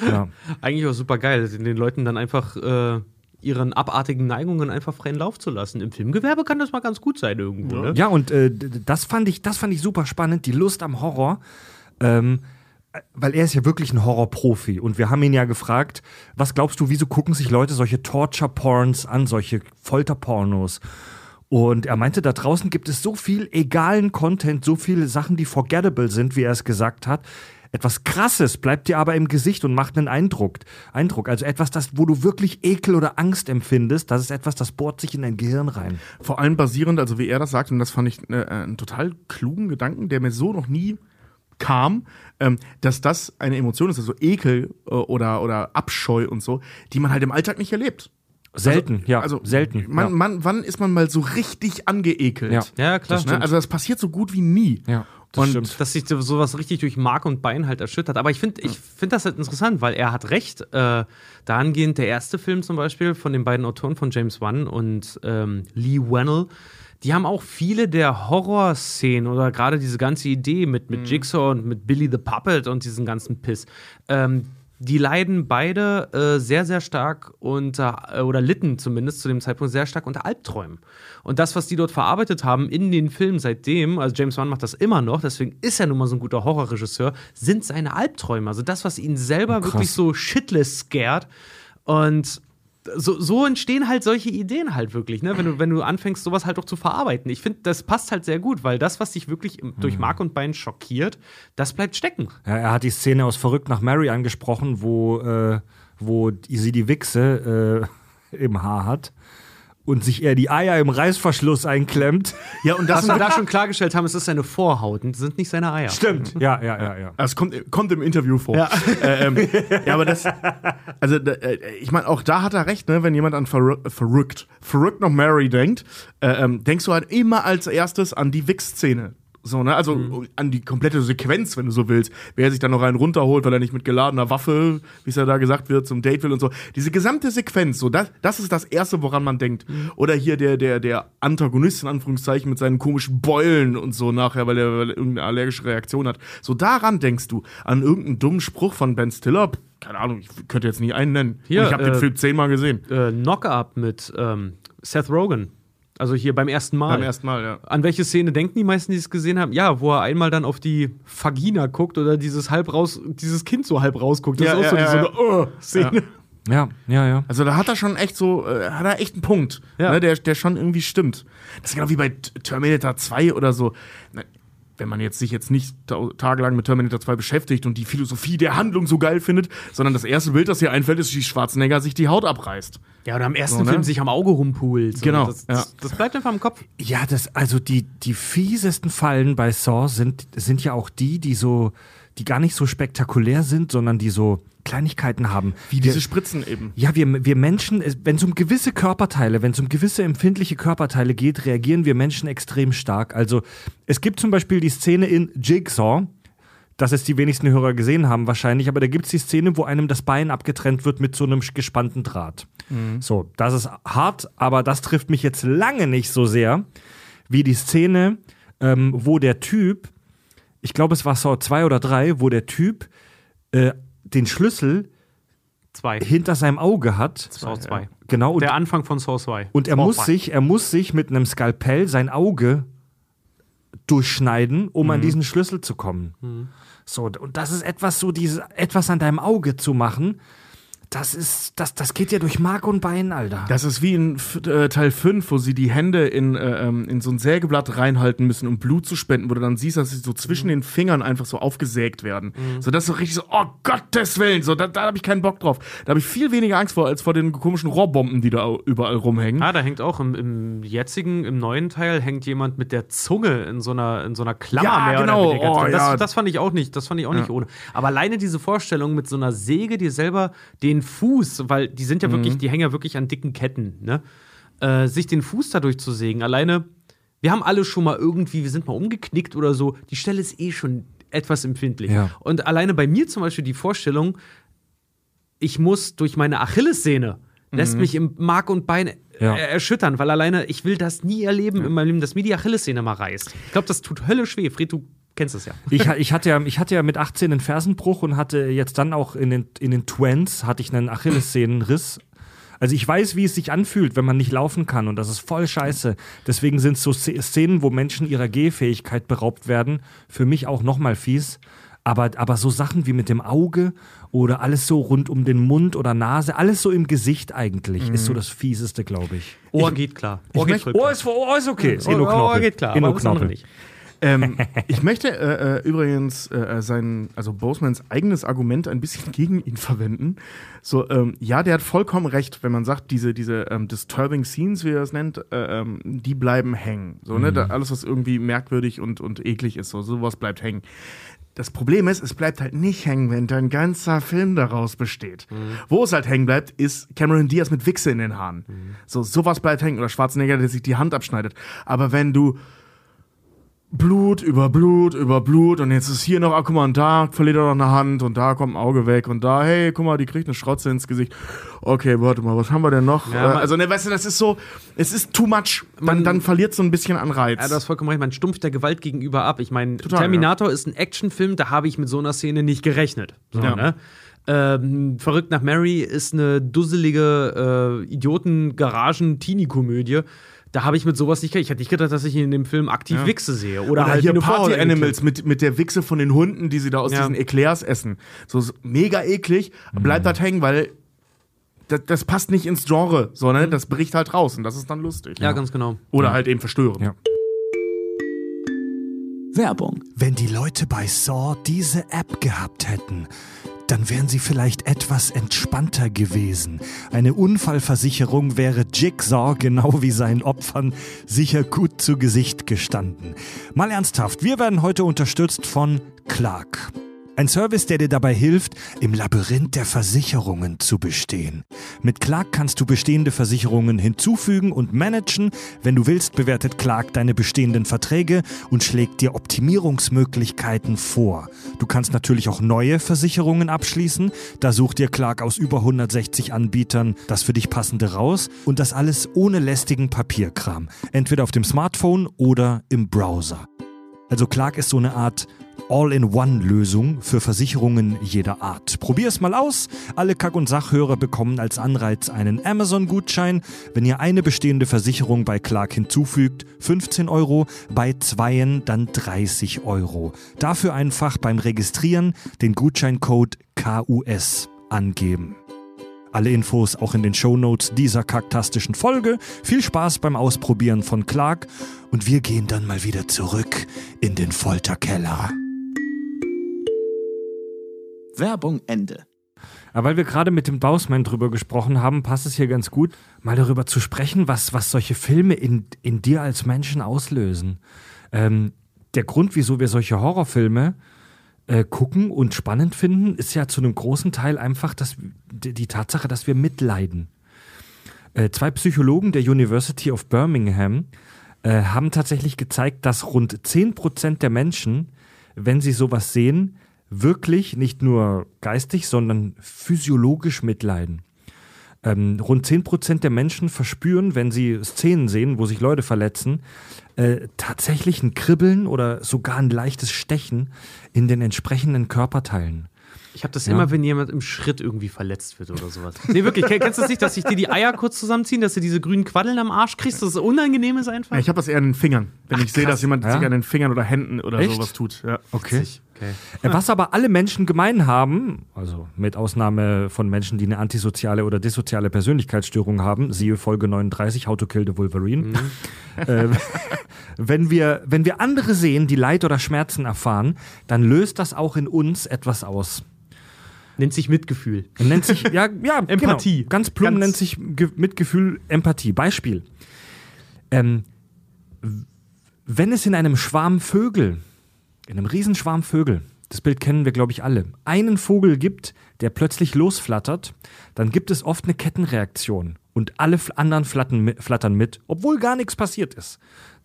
ja. Eigentlich auch super geil, den Leuten dann einfach äh, ihren abartigen Neigungen einfach freien Lauf zu lassen. Im Filmgewerbe kann das mal ganz gut sein irgendwo. Ne? Ja, und äh, das fand ich, das fand ich super spannend, die Lust am Horror. Ähm, äh, weil er ist ja wirklich ein Horrorprofi und wir haben ihn ja gefragt, was glaubst du, wieso gucken sich Leute solche Torture-Porns an, solche Folterpornos? Und er meinte, da draußen gibt es so viel egalen Content, so viele Sachen, die forgettable sind, wie er es gesagt hat. Etwas Krasses bleibt dir aber im Gesicht und macht einen Eindruck. Eindruck. Also etwas, das, wo du wirklich Ekel oder Angst empfindest, das ist etwas, das bohrt sich in dein Gehirn rein. Vor allem basierend, also wie er das sagt, und das fand ich äh, einen total klugen Gedanken, der mir so noch nie kam, ähm, dass das eine Emotion ist, also Ekel äh, oder, oder Abscheu und so, die man halt im Alltag nicht erlebt. Selten, ja. Also selten. Man, ja. man, wann ist man mal so richtig angeekelt? Ja. Ja, klar. Ne? Also das passiert so gut wie nie. Ja, das und stimmt. dass sich so- sowas richtig durch Mark und Bein halt erschüttert. Aber ich finde ich find das halt interessant, weil er hat recht. Äh, dahingehend der erste Film zum Beispiel von den beiden Autoren von James Wan und ähm, Lee Wannell, die haben auch viele der Horrorszenen oder gerade diese ganze Idee mit, mit Jigsaw und mit Billy the Puppet und diesen ganzen Piss. Ähm, die leiden beide äh, sehr, sehr stark unter, äh, oder litten zumindest zu dem Zeitpunkt sehr stark unter Albträumen. Und das, was die dort verarbeitet haben in den Filmen seitdem, also James Wan macht das immer noch, deswegen ist er nun mal so ein guter Horrorregisseur, sind seine Albträume. Also das, was ihn selber wirklich so shitless scared. Und so, so entstehen halt solche Ideen halt wirklich, ne? Wenn du, wenn du anfängst, sowas halt auch zu verarbeiten. Ich finde, das passt halt sehr gut, weil das, was dich wirklich im, durch Mark und Bein schockiert, das bleibt stecken. Ja, er hat die Szene aus Verrückt nach Mary angesprochen, wo, äh, wo sie die Wichse äh, im Haar hat und sich eher die Eier im Reißverschluss einklemmt. ja, und das Was wir da schon klargestellt haben, es ist seine Vorhaut und sind nicht seine Eier. Stimmt. Ja, ja, ja, ja. Das kommt, kommt im Interview vor. Ja, äh, ähm, ja aber das, also da, äh, ich meine, auch da hat er recht, ne? Wenn jemand an verrück, verrückt, verrückt noch Mary denkt, äh, ähm, denkst du halt immer als erstes an die Wix-Szene. So, ne? Also an die komplette Sequenz, wenn du so willst. Wer sich dann noch einen runterholt, weil er nicht mit geladener Waffe, wie es ja da gesagt wird, zum Date will und so. Diese gesamte Sequenz, so, das, das ist das Erste, woran man denkt. Oder hier der, der, der Antagonist, in Anführungszeichen, mit seinen komischen Beulen und so nachher, weil er, weil er irgendeine allergische Reaktion hat. So daran denkst du. An irgendeinen dummen Spruch von Ben Stiller. Keine Ahnung, ich könnte jetzt nicht einen nennen. Hier, und ich habe den äh, Film zehnmal gesehen. Äh, Knock-Up mit ähm, Seth Rogen. Also hier beim ersten Mal. Beim ersten Mal, ja. An welche Szene denken die meisten, die es gesehen haben? Ja, wo er einmal dann auf die Vagina guckt oder dieses halb raus, dieses Kind so halb rausguckt. Das Ja, ist auch ja, so, ja, so eine uh, Szene. Ja, ja, ja. Also da hat er schon echt so, äh, hat er echt einen Punkt, Ja. ne, der, der schon irgendwie stimmt. Das ist genau wie bei Terminator 2 oder so. Wenn man jetzt sich jetzt nicht ta tagelang mit Terminator 2 beschäftigt und die Philosophie der Handlung so geil findet, sondern das erste Bild, das hier einfällt, ist, wie Schwarzenegger sich die Haut abreißt. Ja, oder am ersten So, ne? Film sich am Auge rumpult. So, Genau, Das, das, das bleibt einfach im Kopf. Ja, das, also die, die fiesesten Fallen bei Saw sind, sind ja auch die, die so, die gar nicht so spektakulär sind, sondern die so Kleinigkeiten haben. Wie diese Spritzen eben. Ja, wir, wir Menschen, wenn es um gewisse Körperteile, wenn es um gewisse empfindliche Körperteile geht, reagieren wir Menschen extrem stark. Also es gibt zum Beispiel die Szene in Jigsaw, das es die wenigsten Hörer gesehen haben wahrscheinlich, aber da gibt es die Szene, wo einem das Bein abgetrennt wird mit so einem gespannten Draht. So, das ist hart, aber das trifft mich jetzt lange nicht so sehr wie die Szene, ähm, wo der Typ, ich glaube es war Saw 2 oder 3, wo der Typ äh, den Schlüssel 2. hinter seinem Auge hat. Saw 2. Genau. Und, Der Anfang von Saw 2. und er Saw muss 2. sich, er muss sich mit einem Skalpell sein Auge durchschneiden, um Mhm. an diesen Schlüssel zu kommen. So, und das ist etwas so, diese, etwas an deinem Auge zu machen, das ist, das, das geht ja durch Mark und Bein, Alter. Das ist wie in äh, Teil 5, wo sie die Hände in, äh, ähm, in so ein Sägeblatt reinhalten müssen, um Blut zu spenden, wo du dann siehst, dass sie so zwischen den Fingern einfach so aufgesägt werden. So, das ist so richtig so, oh Gottes Willen, so, da, da habe ich keinen Bock drauf. Da habe ich viel weniger Angst vor, als vor den komischen Rohrbomben, die da überall rumhängen. Ah, da hängt auch im, im jetzigen, im neuen Teil, hängt jemand mit der Zunge in so einer, in so einer Klammer Ja, mehr genau. oder weniger Oh. Das, ja. das fand ich auch nicht, das fand ich auch nicht ohne. Aber alleine diese Vorstellung mit so einer Säge, die selber den Fuß, weil die sind ja Mhm. wirklich, die hängen ja wirklich an dicken Ketten, ne? Äh, sich den Fuß dadurch zu sägen, alleine, wir haben alle schon mal irgendwie, wir sind mal umgeknickt oder so, die Stelle ist eh schon etwas empfindlich. Ja. Und alleine bei mir zum Beispiel die Vorstellung, ich muss durch meine Achillessehne, lässt mich im Mark und Bein Ja. äh, erschüttern, weil alleine, ich will das nie erleben in meinem Leben, dass mir die Achillessehne mal reißt. Ich glaube, das tut höllisch weh. Fred, du kennst es ja. Ich, ich, hatte ja, ich hatte ja mit 18 einen Fersenbruch und hatte jetzt dann auch in den, in den Twents hatte ich einen Achillessehnenriss. Also ich weiß, wie es sich anfühlt, wenn man nicht laufen kann und das ist voll scheiße. Deswegen sind so Sz- Szenen, wo Menschen ihrer Gehfähigkeit beraubt werden, für mich auch nochmal fies. Aber, aber so Sachen wie mit dem Auge oder alles so rund um den Mund oder Nase, alles so im Gesicht eigentlich, ist so das Fieseste, glaube ich. Ohr geht klar. Ohr geht voll Oh, klar. ist, oh, ist okay. Ist eh Ohr, Ohr geht klar, Eh nur aber Knorpel. nicht. Ähm, ich möchte äh, äh, übrigens äh, sein, also Bosemans eigenes Argument ein bisschen gegen ihn verwenden. So, ähm, ja, der hat vollkommen recht, wenn man sagt, diese, diese ähm, disturbing Scenes, wie er es nennt, äh, ähm, die bleiben hängen. So, ne? Da, alles, was irgendwie merkwürdig und, und eklig ist, so, sowas bleibt hängen. Das Problem ist, es bleibt halt nicht hängen, wenn dein ganzer Film daraus besteht. Wo es halt hängen bleibt, ist Cameron Diaz mit Wichse in den Haaren. So, sowas bleibt hängen. Oder Schwarzenegger, der sich die Hand abschneidet. Aber wenn du Blut über Blut über Blut und jetzt ist hier noch, ah, guck mal, und da verliert er noch eine Hand und da kommt ein Auge weg und da, hey, guck mal, die kriegt eine Schrotze ins Gesicht. Okay, warte mal, was haben wir denn noch? Ja, äh, man- also, ne, weißt du, das ist so, es ist too much. Dann, Man- dann verliert so ein bisschen an Reiz. Ja, du hast vollkommen recht, man stumpft der Gewalt gegenüber ab. Ich meine, Terminator ist ein Actionfilm, da habe ich mit so einer Szene nicht gerechnet. So, Ja. ne? ähm, Verrückt nach Mary ist eine dusselige äh, Idioten-Garagen-Teenie-Komödie. Da habe ich mit sowas nicht. Ich hätte nicht gedacht, dass ich in dem Film aktiv Wichse sehe. Oder, Oder halt hier Party Animals mit, mit der Wichse von den Hunden, die sie da aus Ja. diesen Eclairs essen. So, mega eklig, bleibt halt hängen, weil das, das passt nicht ins Genre, sondern das bricht halt raus und das ist dann lustig. Ja, ganz genau. Oder halt eben verstörend. Ja. Werbung. Wenn die Leute bei Saw diese App gehabt hätten, dann wären sie vielleicht etwas entspannter gewesen. Eine Unfallversicherung wäre Jigsaw genau wie seinen Opfern sicher gut zu Gesicht gestanden. Mal ernsthaft, wir werden heute unterstützt von Clark. Ein Service, der dir dabei hilft, im Labyrinth der Versicherungen zu bestehen. Mit Clark kannst du bestehende Versicherungen hinzufügen und managen. Wenn du willst, bewertet Clark deine bestehenden Verträge und schlägt dir Optimierungsmöglichkeiten vor. Du kannst natürlich auch neue Versicherungen abschließen. Da sucht dir Clark aus über 160 Anbietern das für dich passende raus und das alles ohne lästigen Papierkram. Entweder auf dem Smartphone oder im Browser. Also Clark ist so eine Art All-in-One-Lösung für Versicherungen jeder Art. Probier es mal aus. Alle Kack- und Sachhörer bekommen als Anreiz einen Amazon-Gutschein. Wenn ihr eine bestehende Versicherung bei Clark hinzufügt, 15 Euro, bei zweien dann 30 Euro. Dafür einfach beim Registrieren den Gutscheincode KUS angeben. Alle Infos auch in den Shownotes dieser kaktastischen Folge. Viel Spaß beim Ausprobieren von Clark und wir gehen dann mal wieder zurück in den Folterkeller. Werbung Ende. Aber weil wir gerade mit dem Bausmann drüber gesprochen haben, passt es hier ganz gut, mal darüber zu sprechen, was, was solche Filme in, in dir als Menschen auslösen. Ähm, der Grund, wieso wir solche Horrorfilme äh, gucken und spannend finden, ist ja zu einem großen Teil einfach dass, die, die Tatsache, dass wir mitleiden. Äh, zwei Psychologen der University of Birmingham äh, haben tatsächlich gezeigt, dass rund 10% der Menschen, wenn sie sowas sehen, wirklich nicht nur geistig, sondern physiologisch mitleiden. Ähm, rund 10% der Menschen verspüren, wenn sie Szenen sehen, wo sich Leute verletzen, äh, tatsächlich ein Kribbeln oder sogar ein leichtes Stechen in den entsprechenden Körperteilen. Ich habe das Ja. immer, wenn jemand im Schritt irgendwie verletzt wird oder sowas. Nee, wirklich, kenn- kennst du das nicht, dass sich dir die Eier kurz zusammenziehen, dass du diese grünen Quaddeln am Arsch kriegst, dass es unangenehm ist einfach? Ja, ich habe das eher an den Fingern, wenn ich sehe, dass jemand Ja? sich an den Fingern oder Händen oder Echt? sowas tut. Ja. Okay. Okay. Äh, Was aber alle Menschen gemein haben, also mit Ausnahme von Menschen, die eine antisoziale oder dissoziale Persönlichkeitsstörung haben, siehe Folge 39, How to Kill the Wolverine, äh, wenn, wir, wenn wir andere sehen, die Leid oder Schmerzen erfahren, dann löst das auch in uns etwas aus. Nennt sich Mitgefühl. Nennt sich, ja, ja Empathie. Genau, ganz plump nennt sich Ge Mitgefühl Empathie. Beispiel. Ähm, wenn es in einem Schwarm Vögel, in einem Riesenschwarm Vögel, das Bild kennen wir, glaube ich, alle, einen Vogel gibt, der plötzlich losflattert, dann gibt es oft eine Kettenreaktion und alle anderen flattern mit, flattern mit, obwohl gar nichts passiert ist.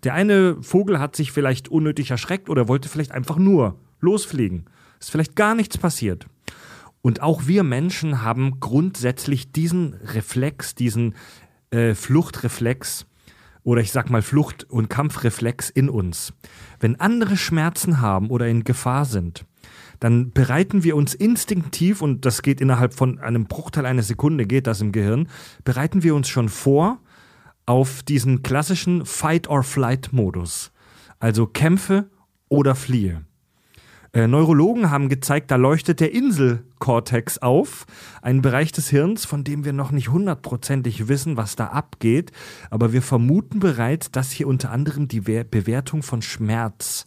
Der eine Vogel hat sich vielleicht unnötig erschreckt oder wollte vielleicht einfach nur losfliegen. Ist vielleicht gar nichts passiert. Und auch wir Menschen haben grundsätzlich diesen Reflex, diesen äh, Fluchtreflex oder ich sag mal Flucht- und Kampfreflex in uns. Wenn andere Schmerzen haben oder in Gefahr sind, dann bereiten wir uns instinktiv, und das geht innerhalb von einem Bruchteil einer Sekunde, geht das im Gehirn, bereiten wir uns schon vor auf diesen klassischen Fight-or-Flight-Modus. Also kämpfe oder fliehe. Äh, Neurologen haben gezeigt, da leuchtet der Inselkortex auf, ein Bereich des Hirns, von dem wir noch nicht hundertprozentig wissen, was da abgeht, aber wir vermuten bereits, dass hier unter anderem die Wer- Bewertung von Schmerz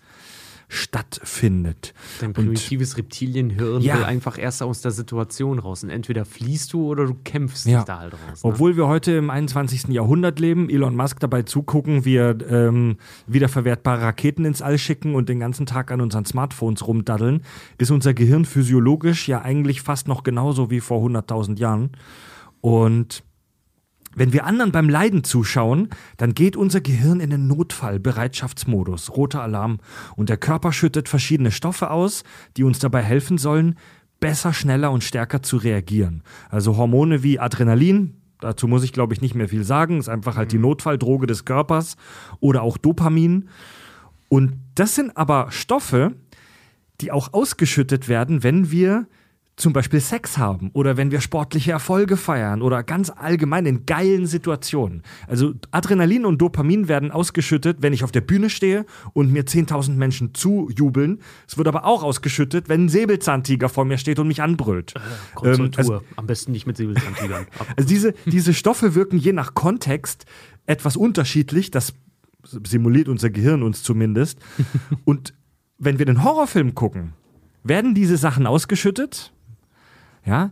stattfindet. Dein primitives Reptilienhirn Ja. will einfach erst aus der Situation raus. Und entweder fliehst du oder du kämpfst Ja. da halt raus. Ne? Obwohl wir heute im 21. Jahrhundert leben, Elon Musk dabei zugucken, wir ähm, wiederverwertbare Raketen ins All schicken und den ganzen Tag an unseren Smartphones rumdaddeln, ist unser Gehirn physiologisch ja eigentlich fast noch genauso wie vor 100.000 Jahren. Und wenn wir anderen beim Leiden zuschauen, dann geht unser Gehirn in den Notfallbereitschaftsmodus, roter Alarm, und der Körper schüttet verschiedene Stoffe aus, die uns dabei helfen sollen, besser, schneller und stärker zu reagieren. Also Hormone wie Adrenalin, dazu muss ich glaube ich nicht mehr viel sagen, ist einfach halt die Notfalldroge des Körpers, oder auch Dopamin. Und das sind aber Stoffe, die auch ausgeschüttet werden, wenn wir zum Beispiel Sex haben oder wenn wir sportliche Erfolge feiern oder ganz allgemein in geilen Situationen. Also Adrenalin und Dopamin werden ausgeschüttet, wenn ich auf der Bühne stehe und mir 10.000 Menschen zujubeln. Es wird aber auch ausgeschüttet, wenn ein Säbelzahntiger vor mir steht und mich anbrüllt. Kommt zur Ähm, also-. Am besten nicht mit Säbelzahntigern. Also diese, diese Stoffe wirken je nach Kontext etwas unterschiedlich. Das simuliert unser Gehirn uns zumindest. Und wenn wir den Horrorfilm gucken, werden diese Sachen ausgeschüttet. Ja.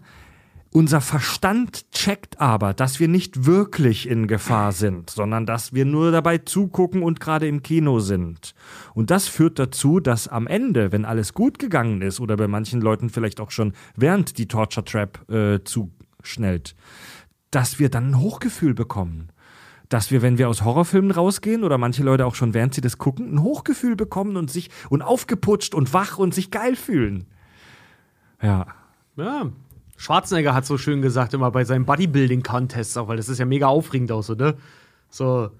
Unser Verstand checkt aber, dass wir nicht wirklich in Gefahr sind, sondern dass wir nur dabei zugucken und gerade im Kino sind. Und das führt dazu, dass am Ende, wenn alles gut gegangen ist oder bei manchen Leuten vielleicht auch schon während die Torture Trap äh, zuschnellt, dass wir dann ein Hochgefühl bekommen. Dass wir, wenn wir aus Horrorfilmen rausgehen oder manche Leute auch schon während sie das gucken, ein Hochgefühl bekommen und sich und aufgeputscht und wach und sich geil fühlen. Ja. Ja. Schwarzenegger hat so schön gesagt immer bei seinen Bodybuilding-Contests auch, weil das ist ja mega aufregend auch so, ne? So,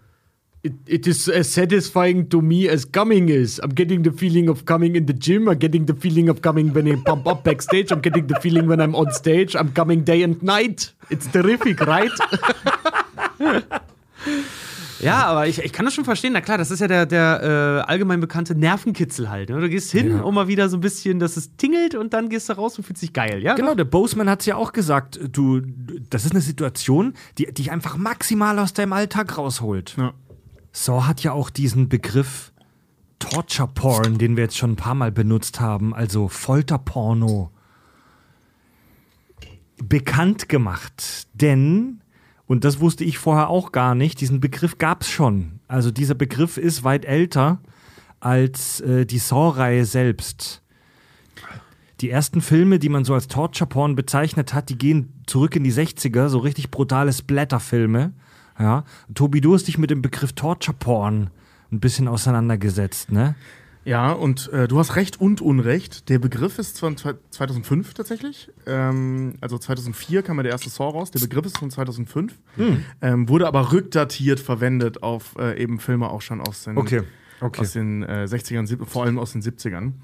it, it is as satisfying to me as coming is. I'm getting the feeling of coming in the gym. I'm getting the feeling of coming when I pump up backstage. I'm getting the feeling when I'm on stage. I'm coming day and night. It's terrific, right? Ja, aber ich, ich kann das schon verstehen. Na klar, das ist ja der, der äh, allgemein bekannte Nervenkitzel halt. Ne? Du gehst hin, um mal wieder so ein bisschen, dass es tingelt und dann gehst du raus und fühlst dich geil, ja? Genau, der Boseman hat es ja auch gesagt, du, das ist eine Situation, die die dich einfach maximal aus deinem Alltag rausholt. Ja. Saw hat ja auch diesen Begriff Torture Porn, den wir jetzt schon ein paar Mal benutzt haben, also Folterporno, bekannt gemacht. Denn, und das wusste ich vorher auch gar nicht, diesen Begriff gab es schon. Also dieser Begriff ist weit älter als äh, die Saw-Reihe selbst. Die ersten Filme, die man so als Torture Porn bezeichnet hat, die gehen zurück in die 60er, so richtig brutale Splatter-Filme. Ja. Tobi, du hast dich mit dem Begriff Torture Porn ein bisschen auseinandergesetzt, ne? Ja, und äh, du hast Recht und Unrecht. Der Begriff ist von zwei- 2005 tatsächlich. Ähm, also 2004 kam ja der erste Saw raus. Der Begriff ist von 2005. Hm. Ähm, wurde aber rückdatiert verwendet auf äh, eben Filme auch schon aus den, Okay, okay. Aus den äh, 60ern, sieb- vor allem aus den 70ern. Ähm,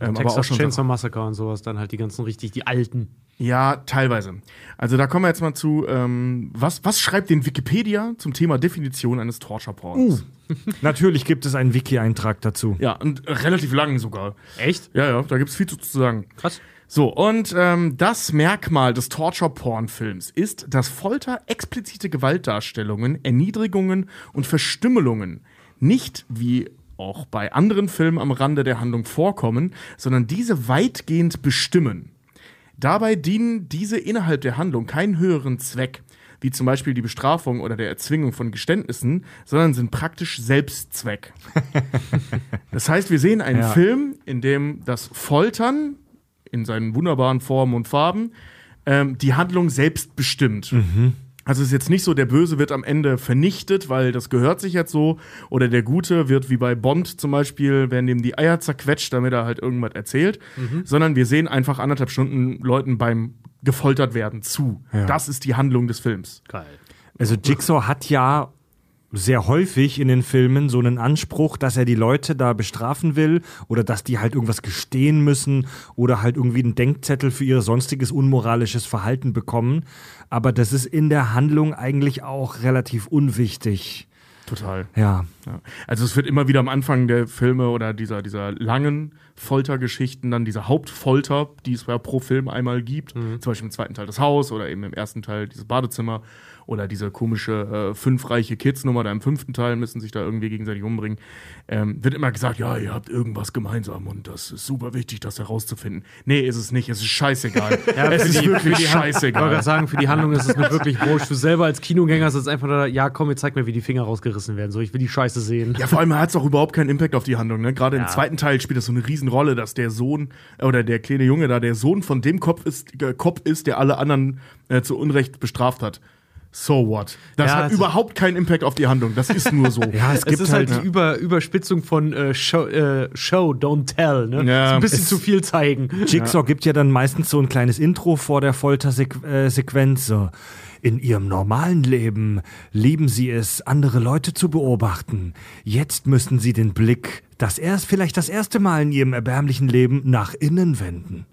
aber Texas auch schon Chainsaw Massacre und sowas, dann halt die ganzen richtig, die alten. Ja, teilweise. Also da kommen wir jetzt mal zu, ähm, was, was schreibt denn Wikipedia zum Thema Definition eines Torture-Porns? Natürlich gibt es einen Wiki-Eintrag dazu. Ja, und relativ lang sogar. Echt? Ja, ja, da gibt es viel zu, zu sagen. Krass. So, und ähm, das Merkmal des Torture-Porn-Films ist, dass Folter explizite Gewaltdarstellungen, Erniedrigungen und Verstümmelungen nicht wie auch bei anderen Filmen am Rande der Handlung vorkommen, sondern diese weitgehend bestimmen. Dabei dienen diese innerhalb der Handlung keinen höheren Zweck, wie zum Beispiel die Bestrafung oder der Erzwingung von Geständnissen, sondern sind praktisch Selbstzweck. das heißt, wir sehen einen Ja. Film, in dem das Foltern in seinen wunderbaren Formen und Farben ähm, die Handlung selbst bestimmt. Also es ist jetzt nicht so, der Böse wird am Ende vernichtet, weil das gehört sich jetzt so, oder der Gute wird wie bei Bond zum Beispiel, werden dem die Eier zerquetscht, damit er halt irgendwas erzählt, sondern wir sehen einfach anderthalb Stunden Leuten beim gefoltert werden zu. Ja. Das ist die Handlung des Films. Geil. Also Jigsaw hat ja sehr häufig in den Filmen so einen Anspruch, dass er die Leute da bestrafen will oder dass die halt irgendwas gestehen müssen oder halt irgendwie einen Denkzettel für ihr sonstiges unmoralisches Verhalten bekommen. Aber das ist in der Handlung eigentlich auch relativ unwichtig. Total. Ja. Ja. Also es wird immer wieder am Anfang der Filme oder dieser, dieser langen Foltergeschichten dann diese Hauptfolter, die es ja pro Film einmal gibt, zum Beispiel im zweiten Teil das Haus oder eben im ersten Teil dieses Badezimmer oder diese komische äh, fünf reiche Kids-Nummer, da im fünften Teil müssen sich da irgendwie gegenseitig umbringen, ähm, wird immer gesagt, ja, ihr habt irgendwas gemeinsam und das ist super wichtig, das herauszufinden. Nee, ist es nicht, es ist scheißegal. es ist wirklich Ich wollte scheißegal. gerade sagen, für die Handlung ist es mir wirklich wurscht. Du selber als Kinogänger sitzt einfach da, ja, komm, jetzt zeig mir, wie die Finger rausgerissen werden. So, ich will die Scheiße sehen. Ja, vor allem hat es auch überhaupt keinen Impact auf die Handlung. Ne? Gerade im Ja. zweiten Teil spielt das so eine Riesenrolle, dass der Sohn äh, oder der kleine Junge da der Sohn von dem Kopf ist, äh, Kopf ist der alle anderen äh, zu Unrecht bestraft hat. So what? Das Ja, hat das- überhaupt keinen Impact auf die Handlung. Das ist nur so. Ja, es Es gibt ist halt, halt. die Über Überspitzung von äh, Show, äh, Show, Don't Tell. Ne? Ja. so ein bisschen Es- zu viel zeigen. Jigsaw gibt ja dann meistens so ein kleines Intro vor der Foltersequenz. So. In ihrem normalen Leben lieben sie es, andere Leute zu beobachten. Jetzt müssen sie den Blick, das erst vielleicht das erste Mal in ihrem erbärmlichen Leben, nach innen wenden.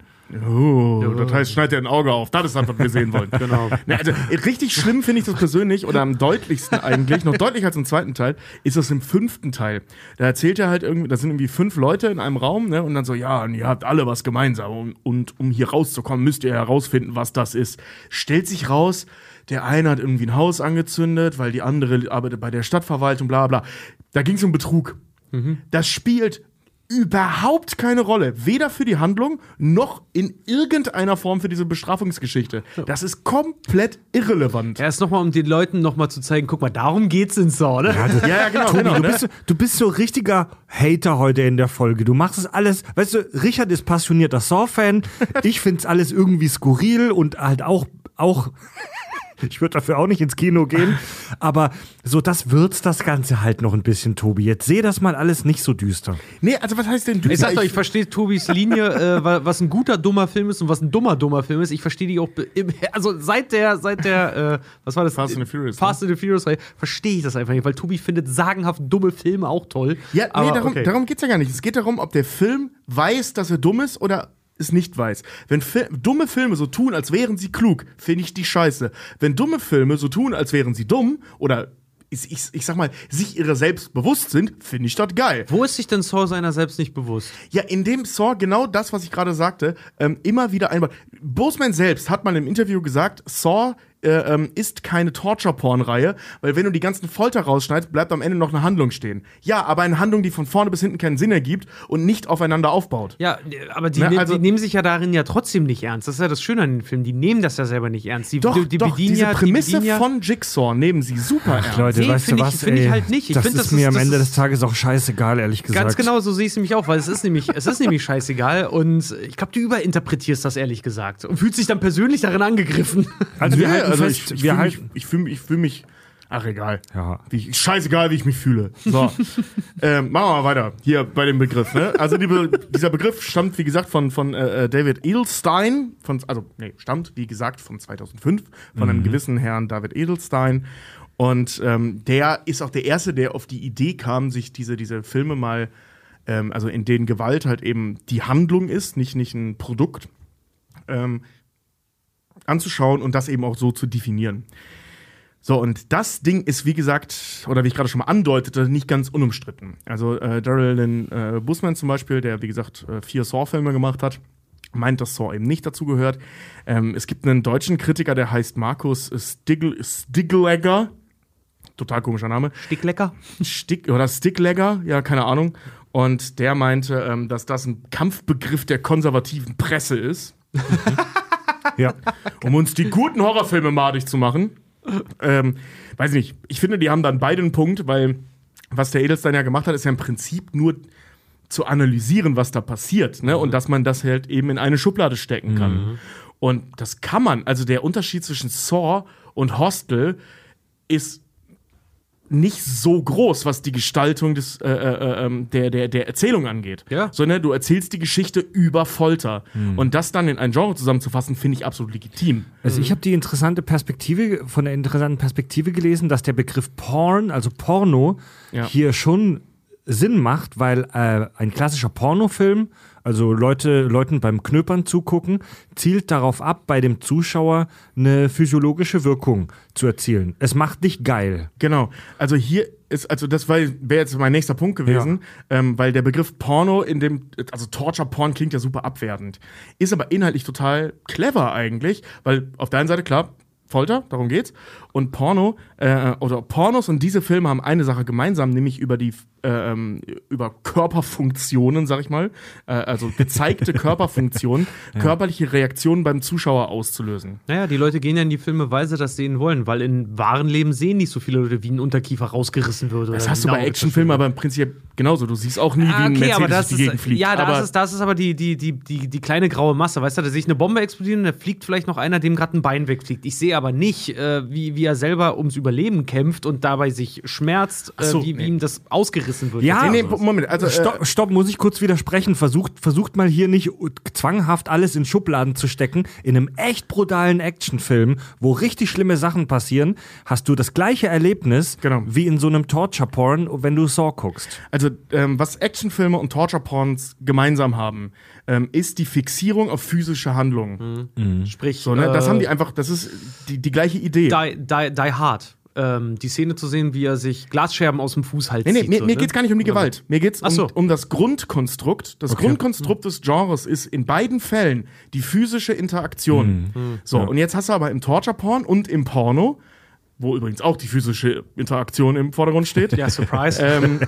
Oh, das heißt, schneid dir ein Auge auf. Das ist das, was wir sehen wollen. genau. Ne, also, richtig schlimm finde ich das persönlich oder am deutlichsten eigentlich, noch deutlicher als im zweiten Teil, ist das im fünften Teil. Da erzählt er halt irgendwie, da sind irgendwie fünf Leute in einem Raum, ne, und dann so, ja, und ihr habt alle was gemeinsam. Und, und um hier rauszukommen, müsst ihr herausfinden, was das ist. Stellt sich raus, der eine hat irgendwie ein Haus angezündet, weil die andere arbeitet bei der Stadtverwaltung, bla bla. Da ging es um Betrug. Das spielt überhaupt keine Rolle. Weder für die Handlung noch in irgendeiner Form für diese Bestrafungsgeschichte. Das ist komplett irrelevant. Erst nochmal, um den Leuten nochmal zu zeigen, guck mal, darum geht's in Saw, ne? Ja, ja, genau. Tobi, genau du, ne? bist, so- du bist so richtiger Hater heute in der Folge. Du machst es alles, weißt du, Richard ist passionierter Saw-Fan. Ich find's alles irgendwie skurril und halt auch, auch, ich würde dafür auch nicht ins Kino gehen. Aber so, das würzt das Ganze halt noch ein bisschen, Tobi. Jetzt seh das mal alles nicht so düster. Nee, also was heißt denn du? Ich sag doch, ich verstehe Tobis Linie, äh, wa- was ein guter dummer Film ist und was ein dummer dummer Film ist. Ich verstehe die auch, im, also seit der, seit der, äh, was war das? Fast and the Furious, Fast and the Furious Reihe, verstehe ich das einfach nicht, weil Tobi findet sagenhaft dumme Filme auch toll. Ja, nee, Aber, darum, okay. darum geht's ja gar nicht. Es geht darum, ob der Film weiß, dass er dumm ist oder es nicht weiß. Wenn Fi dumme Filme so tun, als wären sie klug, finde ich die scheiße. Wenn dumme Filme so tun, als wären sie dumm oder ich, ich, ich sag mal, sich ihrer selbst bewusst sind, finde ich das geil. Wo ist sich denn Saw seiner selbst nicht bewusst? Ja, in dem Saw genau das, was ich gerade sagte, ähm, immer wieder einmal. Boseman selbst hat mal im Interview gesagt, Saw äh, ähm, ist keine Torture-Porn-Reihe, weil wenn du die ganzen Folter rausschneidest, bleibt am Ende noch eine Handlung stehen. Ja, aber eine Handlung, die von vorne bis hinten keinen Sinn ergibt und nicht aufeinander aufbaut. Ja, aber die, Ne, also- die nehmen sich ja darin ja trotzdem nicht ernst. Das ist ja das Schöne an den Filmen. Die nehmen das ja selber nicht ernst. Die, Doch, die, die doch, bedienen diese ja, Prämisse die bedienen ja, von Jigsaw nehmen sie super ernst. Leute, Nee, weißt du was? find ich halt nicht. Ich das find, ist das mir ist- am das Ende ist- des Tages auch scheißegal, ehrlich gesagt. Ganz genau, so sehe ich es nämlich auch, weil es ist nämlich, es ist nämlich scheißegal und ich glaube, du überinterpretierst das ehrlich gesagt und fühlst dich dann persönlich darin angegriffen. Also wir halten also fest, ich, ich wir fühle mich, ich fühl mich, ich fühl mich, ach egal. Ja. Wie ich, scheißegal, wie ich mich fühle. So, ähm, machen wir mal weiter hier bei dem Begriff. Ne? Also die, Be- dieser Begriff stammt, wie gesagt, von, von äh, David Edelstein, von, also nee, stammt, wie gesagt, von 2005, von einem gewissen Herrn David Edelstein. Und ähm, der ist auch der Erste, der auf die Idee kam, sich diese, diese Filme mal ähm, also in denen Gewalt halt eben die Handlung ist, nicht, nicht ein Produkt, ähm, anzuschauen und das eben auch so zu definieren. So, und das Ding ist, wie gesagt, oder wie ich gerade schon mal andeutete, nicht ganz unumstritten. Also äh, Daryl Lynn äh, Busman zum Beispiel, der, wie gesagt, äh, vier Saw-Filme gemacht hat, meint, dass Saw eben nicht dazu gehört. Ähm, es gibt einen deutschen Kritiker, der heißt Markus Stigl Stiglegger. Total komischer Name. Sticklecker? Stick oder Sticklegger, ja, keine Ahnung. Und der meinte, ähm, dass das ein Kampfbegriff der konservativen Presse ist. Ja. um uns die guten Horrorfilme madig zu machen. Ähm, weiß nicht, ich finde, die haben dann beide einen Punkt, weil was der Edelstein ja gemacht hat, ist ja im Prinzip nur zu analysieren, was da passiert, ne? Und dass man das halt eben in eine Schublade stecken kann. Und das kann man. Also der Unterschied zwischen Saw und Hostel ist nicht so groß, was die Gestaltung des, äh, äh, ähm, der, der, der Erzählung angeht. Ja. Sondern du erzählst die Geschichte über Folter. Und das dann in ein Genre zusammenzufassen, finde ich absolut legitim. Also ich habe die interessante Perspektive, von der interessanten Perspektive gelesen, dass der Begriff Porn, also Porno, Ja. hier schon Sinn macht, weil äh, ein klassischer Pornofilm, also Leute, Leuten beim Knöpern zugucken, zielt darauf ab, bei dem Zuschauer eine physiologische Wirkung zu erzielen. Es macht dich geil. Genau. Also hier ist, also das wäre jetzt mein nächster Punkt gewesen, ähm, weil der Begriff Porno in dem, also Torture Porn klingt ja super abwertend, ist aber inhaltlich total clever eigentlich, weil auf der einen Seite klar Folter, darum geht's, und Porno äh, oder Pornos und diese Filme haben eine Sache gemeinsam, nämlich über die äh, ähm, über Körperfunktionen, sag ich mal, äh, also gezeigte Körperfunktionen, körperliche Reaktionen beim Zuschauer auszulösen. Naja, die Leute gehen ja in die Filme, weil sie das sehen wollen, weil in wahren Leben sehen nicht so viele Leute, wie ein Unterkiefer rausgerissen wird. Das hast du ein bei Actionfilmen aber im Prinzip genauso. Du siehst auch nie, wie Ah, ein Mercedes aber das durch die Gegend fliegt. ja, das aber ist, das ist aber die, die, die, die, die kleine graue Masse. Weißt du, da sehe ich eine Bombe explodieren und da fliegt vielleicht noch einer, dem gerade ein Bein wegfliegt. Ich sehe aber nicht, äh, wie, wie er selber ums Überleben kämpft und dabei sich schmerzt, äh, so, wie, wie nee. ihm das ausgerissen wird. Ja, nee, nee, Moment, also äh, Stopp, stopp, muss ich kurz widersprechen. Versucht, versucht mal hier nicht zwanghaft alles in Schubladen zu stecken. In einem echt brutalen Actionfilm, wo richtig schlimme Sachen passieren, hast du das gleiche Erlebnis Genau. wie in so einem Torture-Porn, wenn du Saw guckst. Also, ähm, was Actionfilme und Torture-Porns gemeinsam haben, ähm, ist die Fixierung auf physische Handlungen. Sprich, So, ne? Das äh, haben die einfach, das ist die, die gleiche Idee. Die, die, die Hard. Ähm, die Szene zu sehen, wie er sich Glasscherben aus dem Fußhals Nee, nee, zieht. mir, so, mir ne? geht's gar nicht um die Gewalt. Mir geht's um, so. um das Grundkonstrukt. Das Grundkonstrukt des Genres ist in beiden Fällen die physische Interaktion. So, und jetzt hast du aber im Torture-Porn und im Porno, wo übrigens auch die physische Interaktion im Vordergrund steht, Ja, Surprise. ähm,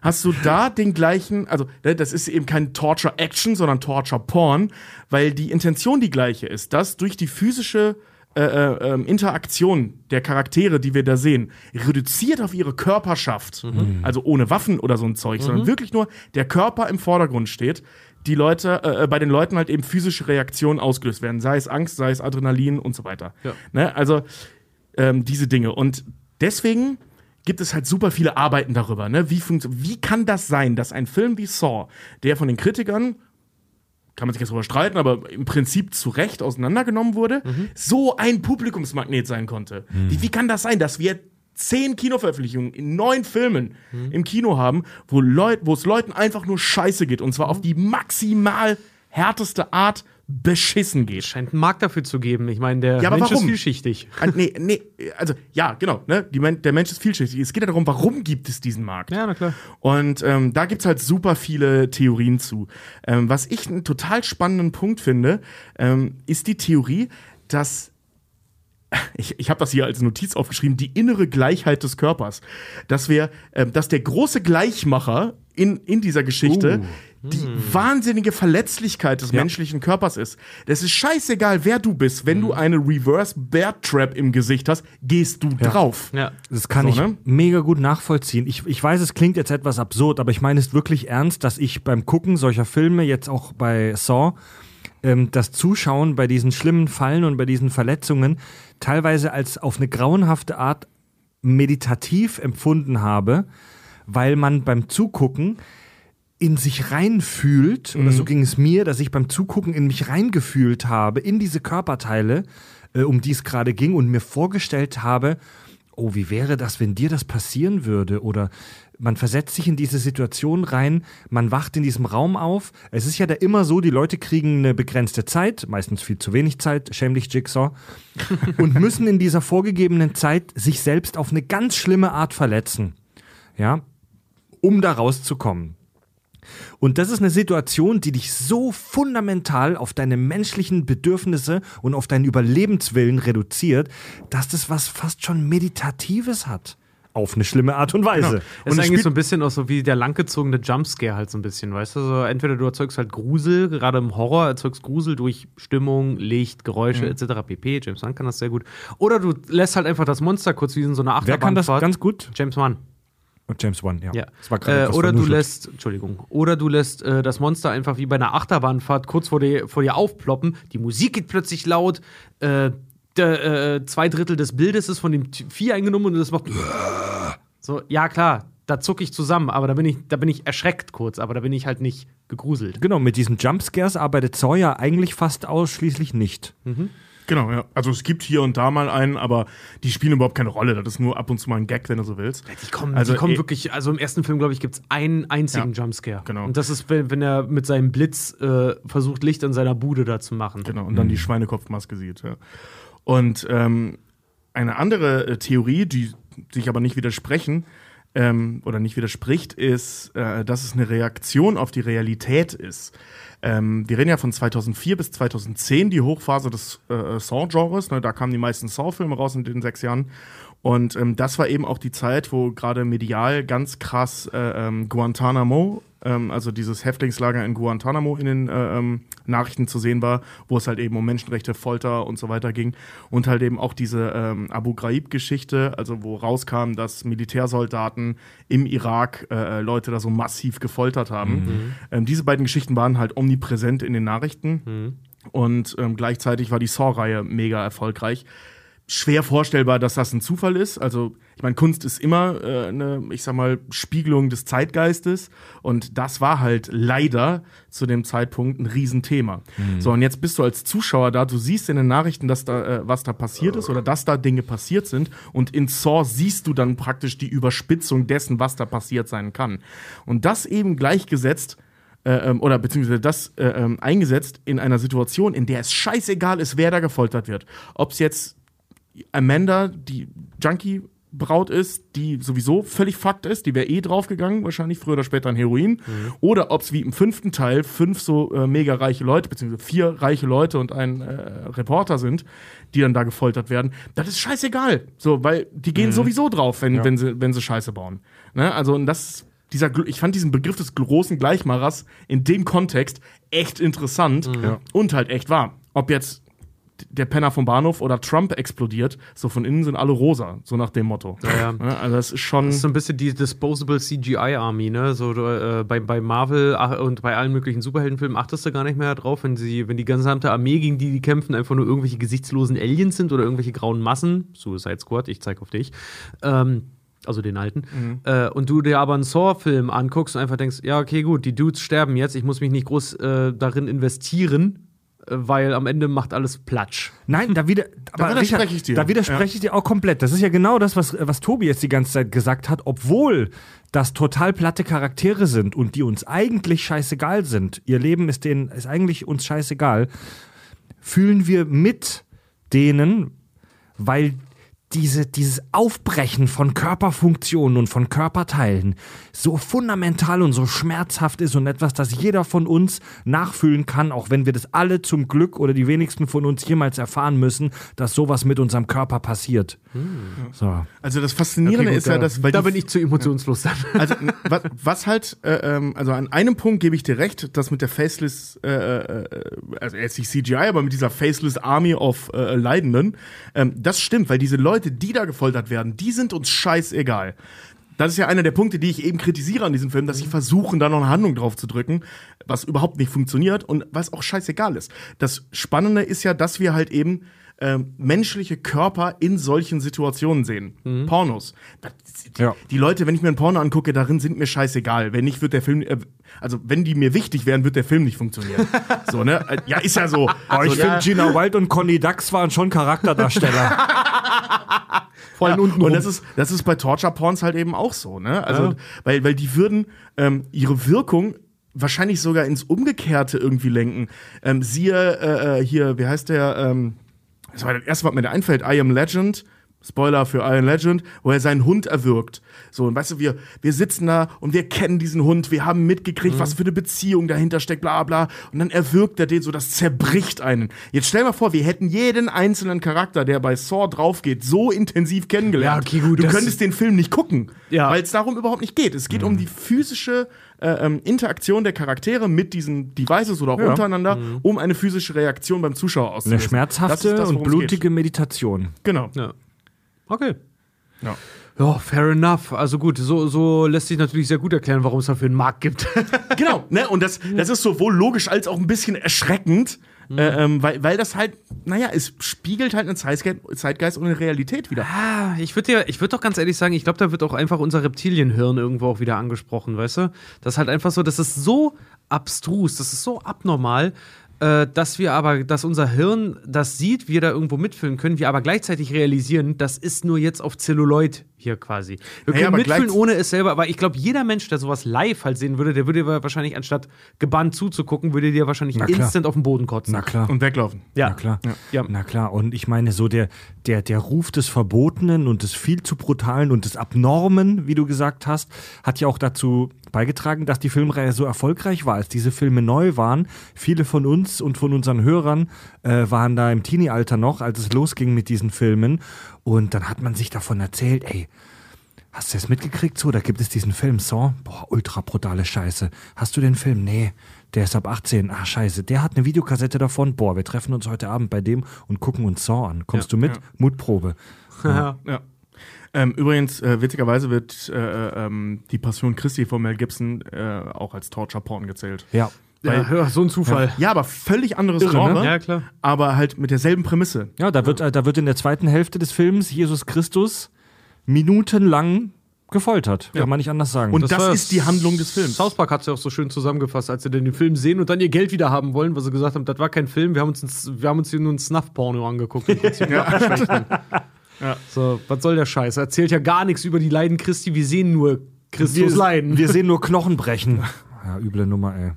hast du da den gleichen, also ne, das ist eben kein Torture-Action, sondern Torture-Porn, weil die Intention die gleiche ist, dass durch die physische äh, äh, ähm, Interaktion der Charaktere, die wir da sehen, reduziert auf ihre Körperschaft, also ohne Waffen oder so ein Zeug, sondern wirklich nur der Körper im Vordergrund steht, die Leute, äh, bei den Leuten halt eben physische Reaktionen ausgelöst werden, sei es Angst, sei es Adrenalin und so weiter. Ja. Ne? Also ähm, diese Dinge. Und deswegen gibt es halt super viele Arbeiten darüber. Ne? Wie, wie kann das sein, dass ein Film wie Saw, der von den Kritikern, kann man sich jetzt darüber streiten, aber im Prinzip zu Recht auseinandergenommen wurde, so ein Publikumsmagnet sein konnte? Wie, wie kann das sein, dass wir zehn Kinoveröffentlichungen in neun Filmen im Kino haben, wo Leut, wo es Leuten einfach nur scheiße geht und zwar auf die maximal härteste Art beschissen geht? Scheint einen Markt dafür zu geben. Ich meine, der Ja, Mensch warum? ist vielschichtig. Ah, nee, nee, also ja, genau, ne? Die, der Mensch ist vielschichtig. Es geht ja darum, warum gibt es diesen Markt? Ja, na klar. Und ähm, da gibt's halt super viele Theorien zu. Ähm, was ich einen total spannenden Punkt finde, ähm, ist die Theorie, dass ich, ich habe das hier als Notiz aufgeschrieben, die innere Gleichheit des Körpers. Dass wir, ähm, dass der große Gleichmacher in, in dieser Geschichte die wahnsinnige Verletzlichkeit des menschlichen Körpers ist. Das ist scheißegal, wer du bist. Wenn du eine Reverse Bear Trap im Gesicht hast, gehst du drauf. Ja. Das kann So, ich ne? mega gut nachvollziehen. Ich, ich weiß, es klingt jetzt etwas absurd, aber ich meine es wirklich ernst, dass ich beim Gucken solcher Filme, jetzt auch bei Saw, ähm, das Zuschauen bei diesen schlimmen Fallen und bei diesen Verletzungen teilweise als auf eine grauenhafte Art meditativ empfunden habe, weil man beim Zugucken in sich reinfühlt, oder so ging es mir, dass ich beim Zugucken in mich reingefühlt habe, in diese Körperteile, äh, um die es gerade ging und mir vorgestellt habe, oh, wie wäre das, wenn dir das passieren würde? Oder man versetzt sich in diese Situation rein, man wacht in diesem Raum auf. Es ist ja da immer so, die Leute kriegen eine begrenzte Zeit, meistens viel zu wenig Zeit, schämlich Jigsaw, und müssen in dieser vorgegebenen Zeit sich selbst auf eine ganz schlimme Art verletzen. Ja, um da rauszukommen. Und das ist eine Situation, die dich so fundamental auf deine menschlichen Bedürfnisse und auf deinen Überlebenswillen reduziert, dass das was fast schon Meditatives hat. Auf eine schlimme Art und Weise. Genau. Und Es ist es eigentlich so ein bisschen auch so wie der langgezogene Jumpscare halt so ein bisschen, weißt du? So, entweder du erzeugst halt Grusel, gerade im Horror erzeugst Grusel durch Stimmung, Licht, Geräusche Mhm. etc. pp. James Wan kann das sehr gut. Oder du lässt halt einfach das Monster kurz wie in so einer Wer kann das ganz gut? James Wan. Und James Wan, ja. Ja. Das war äh, oder du lässt, Entschuldigung, oder du lässt äh, das Monster einfach wie bei einer Achterbahnfahrt kurz vor dir, vor dir aufploppen. Die Musik geht plötzlich laut. Äh, der, äh, zwei Drittel des Bildes ist von dem Vieh eingenommen und das macht. So, ja klar, da zucke ich zusammen, aber da bin ich, da bin ich erschreckt kurz, aber da bin ich halt nicht gegruselt. Genau, mit diesen Jumpscares arbeitet Sawyer eigentlich fast ausschließlich nicht. Genau, ja. Also es gibt hier und da mal einen, aber die spielen überhaupt keine Rolle. Das ist nur ab und zu mal ein Gag, wenn du so willst. Die kommen, Also, die kommen eh- wirklich, also im ersten Film, glaube ich, gibt es einen einzigen Jumpscare. genau. Und das ist, wenn, wenn er mit seinem Blitz äh, versucht, Licht an seiner Bude da zu machen. Genau, und dann die Schweinekopfmaske sieht. Ja. Und ähm, eine andere äh, Theorie, die sich aber nicht widersprechen ähm, oder nicht widerspricht, ist, äh, dass es eine Reaktion auf die Realität ist. Ähm, wir reden ja von 2004 bis 2010, die Hochphase des äh, Saw-Genres. Ne? Da kamen die meisten Saw-Filme raus in den sechs Jahren. Und ähm, das war eben auch die Zeit, wo gerade medial ganz krass äh, ähm, Guantanamo, ähm, also dieses Häftlingslager in Guantanamo in den äh, ähm, Nachrichten zu sehen war, wo es halt eben um Menschenrechte, Folter und so weiter ging. Und halt eben auch diese ähm, Abu Ghraib-Geschichte, also wo rauskam, dass Militärsoldaten im Irak äh, Leute da so massiv gefoltert haben. Ähm, diese beiden Geschichten waren halt omnipräsent in den Nachrichten. Und ähm, gleichzeitig war die Saw-Reihe mega erfolgreich. Schwer vorstellbar, dass das ein Zufall ist. Also, ich meine, Kunst ist immer äh, eine, ich sag mal, Spiegelung des Zeitgeistes. Und das war halt leider zu dem Zeitpunkt ein Riesenthema. So, und jetzt bist du als Zuschauer da, du siehst in den Nachrichten, dass da, äh, was da passiert ist oder dass da Dinge passiert sind. Und in Saw siehst du dann praktisch die Überspitzung dessen, was da passiert sein kann. Und das eben gleichgesetzt äh, ähm, oder beziehungsweise das äh, ähm, eingesetzt in einer Situation, in der es scheißegal ist, wer da gefoltert wird. Ob es jetzt Amanda, die Junkie Braut ist, die sowieso völlig fucked ist, die wäre eh draufgegangen, wahrscheinlich früher oder später an Heroin. Oder ob es wie im fünften Teil fünf so äh, mega reiche Leute, beziehungsweise vier reiche Leute und ein äh, Reporter sind, die dann da gefoltert werden. Das ist scheißegal. So, weil die gehen sowieso drauf, wenn, wenn, sie, wenn sie Scheiße bauen. Ne? Also, und das dieser, ich fand diesen Begriff des großen Gleichmachers in dem Kontext echt interessant und halt echt wahr. Ob jetzt der Penner vom Bahnhof oder Trump explodiert, so von innen sind alle rosa, so nach dem Motto. Ja. Ja, also das ist schon. Das ist so ein bisschen die Disposable CGI Army, ne? So äh, bei, bei Marvel und bei allen möglichen Superheldenfilmen achtest du gar nicht mehr darauf, wenn sie, wenn die gesamte Armee, gegen die die kämpfen, einfach nur irgendwelche gesichtslosen Aliens sind oder irgendwelche grauen Massen. Suicide Squad, ich zeig auf dich. Ähm, also den alten. Äh, und du dir aber einen Saw-Film anguckst und einfach denkst, ja, okay, gut, die Dudes sterben jetzt, ich muss mich nicht groß äh, darin investieren, weil am Ende macht alles Platsch. Nein, da wieder, aber widerspreche Richard, ich dir. Da widerspreche ich dir auch komplett. Das ist ja genau das, was, was Tobi jetzt die ganze Zeit gesagt hat, obwohl das total platte Charaktere sind und die uns eigentlich scheißegal sind. Ihr Leben ist denen, ist eigentlich uns scheißegal. Fühlen wir mit denen, weil diese, dieses Aufbrechen von Körperfunktionen und von Körperteilen so fundamental und so schmerzhaft ist und etwas, das jeder von uns nachfühlen kann, auch wenn wir das alle zum Glück oder die wenigsten von uns jemals erfahren müssen, dass sowas mit unserem Körper passiert. So. also das Faszinierende Okay, gut, ist ja, da, dass weil da die- bin ich zu emotionslos dann. Also was, was halt, äh, ähm, also an einem Punkt gebe ich dir recht, dass mit der Faceless, äh, äh, also jetzt nicht CGI, aber mit dieser Faceless Army of äh, Leidenden, ähm, das stimmt, weil diese Leute, die da gefoltert werden, die sind uns scheißegal. Das ist ja einer der Punkte, die ich eben kritisiere an diesem Film, dass sie versuchen, da noch eine Handlung drauf zu drücken, was überhaupt nicht funktioniert und was auch scheißegal ist. Das Spannende ist ja, dass wir halt eben ähm, menschliche Körper in solchen Situationen sehen. Pornos. Das, die, Ja. die Leute, wenn ich mir ein Porno angucke, darin sind mir scheißegal. Wenn nicht, wird der Film, äh, also wenn die mir wichtig wären, wird der Film nicht funktionieren. so, ne? Äh, Ja, ist ja so. Oh, ich so, finde, ja. Gina Wild und Conny Dax waren schon Charakterdarsteller. Vor allem unten Und das ist, das ist bei Torture Porns halt eben auch so, ne? Also, weil, weil die würden ähm, ihre Wirkung wahrscheinlich sogar ins Umgekehrte irgendwie lenken. Ähm, siehe äh, äh, hier, wie heißt der? Ähm, das war das erste, was mir da einfällt, I Am Legend. Spoiler für I Am Legend, wo er seinen Hund erwürgt. So, und weißt du, wir, wir sitzen da und wir kennen diesen Hund, wir haben mitgekriegt, was für eine Beziehung dahinter steckt, bla bla. Und dann erwürgt er den so, das zerbricht einen. Jetzt stell mal vor, wir hätten jeden einzelnen Charakter, der bei Saw draufgeht, so intensiv kennengelernt. Ja, okay, gut, du könntest den Film nicht gucken, Ja. weil es darum überhaupt nicht geht. Es geht um die physische äh, ähm, Interaktion der Charaktere mit diesen Devices oder auch Ja. untereinander, um eine physische Reaktion beim Zuschauer Eine auszulösen. Das schmerzhafte ist das, und blutige Meditation. Geht. Genau. Ja. Okay. Ja. Ja, fair enough. Also gut, so, so lässt sich natürlich sehr gut erklären, warum es dafür einen Markt gibt. Genau, ne? Und das, das ist sowohl logisch als auch ein bisschen erschreckend, äh, ähm, weil, weil das halt, naja, es spiegelt halt einen Zeitgeist, und eine Realität wieder. Ah, ich würde dir, ich würde doch ganz ehrlich sagen, ich glaube, da wird auch einfach unser Reptilienhirn irgendwo auch wieder angesprochen, weißt du? Das ist halt einfach so, das ist so abstrus, das ist so abnormal, äh, dass wir aber, dass unser Hirn das sieht, wir da irgendwo mitfühlen können, wir aber gleichzeitig realisieren, das ist nur jetzt auf Zelluloid hier quasi. Wir können aber mitfühlen, ohne es selber, aber ich glaube, jeder Mensch, der sowas live halt sehen würde, der würde wahrscheinlich anstatt gebannt zuzugucken, würde dir wahrscheinlich instant auf den Boden kotzen. Na klar. Und weglaufen. Ja. Na klar. Ja. Na klar. Und ich meine, so der, der, der Ruf des Verbotenen und des viel zu brutalen und des Abnormen, wie du gesagt hast, hat ja auch dazu beigetragen, dass die Filmreihe so erfolgreich war, als diese Filme neu waren. Viele von uns und von unseren Hörern äh, waren da im Teenie-Alter noch, als es losging mit diesen Filmen. Und dann hat man sich davon erzählt, ey, Hast du das mitgekriegt so? Da gibt es diesen Film Saw. Boah, ultra brutale Scheiße. Hast du den Film? Nee, der ist ab 18. Ah, scheiße. Der hat eine Videokassette davon. Boah, wir treffen uns heute Abend bei dem und gucken uns Saw an. Kommst du mit? Mutprobe. Ja. Ähm, übrigens, äh, witzigerweise wird äh, ähm, die Passion Christi von Mel Gibson äh, auch als Torture-Porn gezählt. Ja. Ja, ja, so ein Zufall. Ja, aber völlig anderes Irre, ne? Genre. Ja, klar. Aber halt mit derselben Prämisse. Ja, da wird, äh, da wird in der zweiten Hälfte des Films Jesus Christus minutenlang gefoltert. Kann man nicht anders sagen. Und das, war ist die Handlung des Films. South Park hat es ja auch so schön zusammengefasst, als sie denn den Film sehen und dann ihr Geld wieder haben wollen, weil sie gesagt haben, das war kein Film, wir haben uns, ein, wir haben uns hier nur ein Snuff-Porno angeguckt. Prinzip. So, was soll der Scheiß? Er erzählt ja gar nichts über die Leiden Christi, wir sehen nur Christus wir, leiden. wir sehen nur Knochen brechen. Ja, üble Nummer, ey.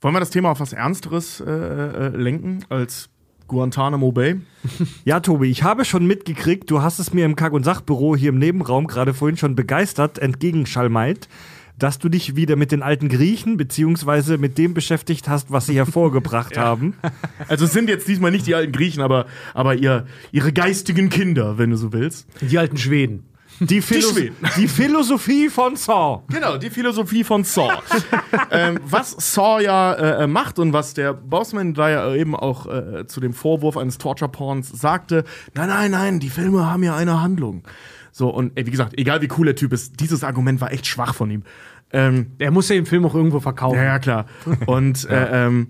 Wollen wir das Thema auf was Ernsteres äh, äh, lenken als Guantanamo Bay? Ja, Tobi, ich habe schon mitgekriegt, du hast es mir im Kack- und Sachbüro hier im Nebenraum gerade vorhin schon begeistert entgegenschalmeit, dass du dich wieder mit den alten Griechen beziehungsweise mit dem beschäftigt hast, was sie hervorgebracht haben. Also es sind jetzt diesmal nicht die alten Griechen, aber, aber ihr, ihre geistigen Kinder, wenn du so willst. die alten Schweden. Die, Philo die Philosophie von Saw. Genau, die Philosophie von Saw. ähm, was Saw ja äh, äh, macht und was der Bossman da ja eben auch äh, zu dem Vorwurf eines Torture-Porns sagte, nein, nein, nein, die Filme haben ja eine Handlung. So, und ey, wie gesagt, egal wie cool der Typ ist, dieses Argument war echt schwach von ihm. Ähm, Er muss ja den Film auch irgendwo verkaufen. ja, ja, klar. Und Äh, ähm,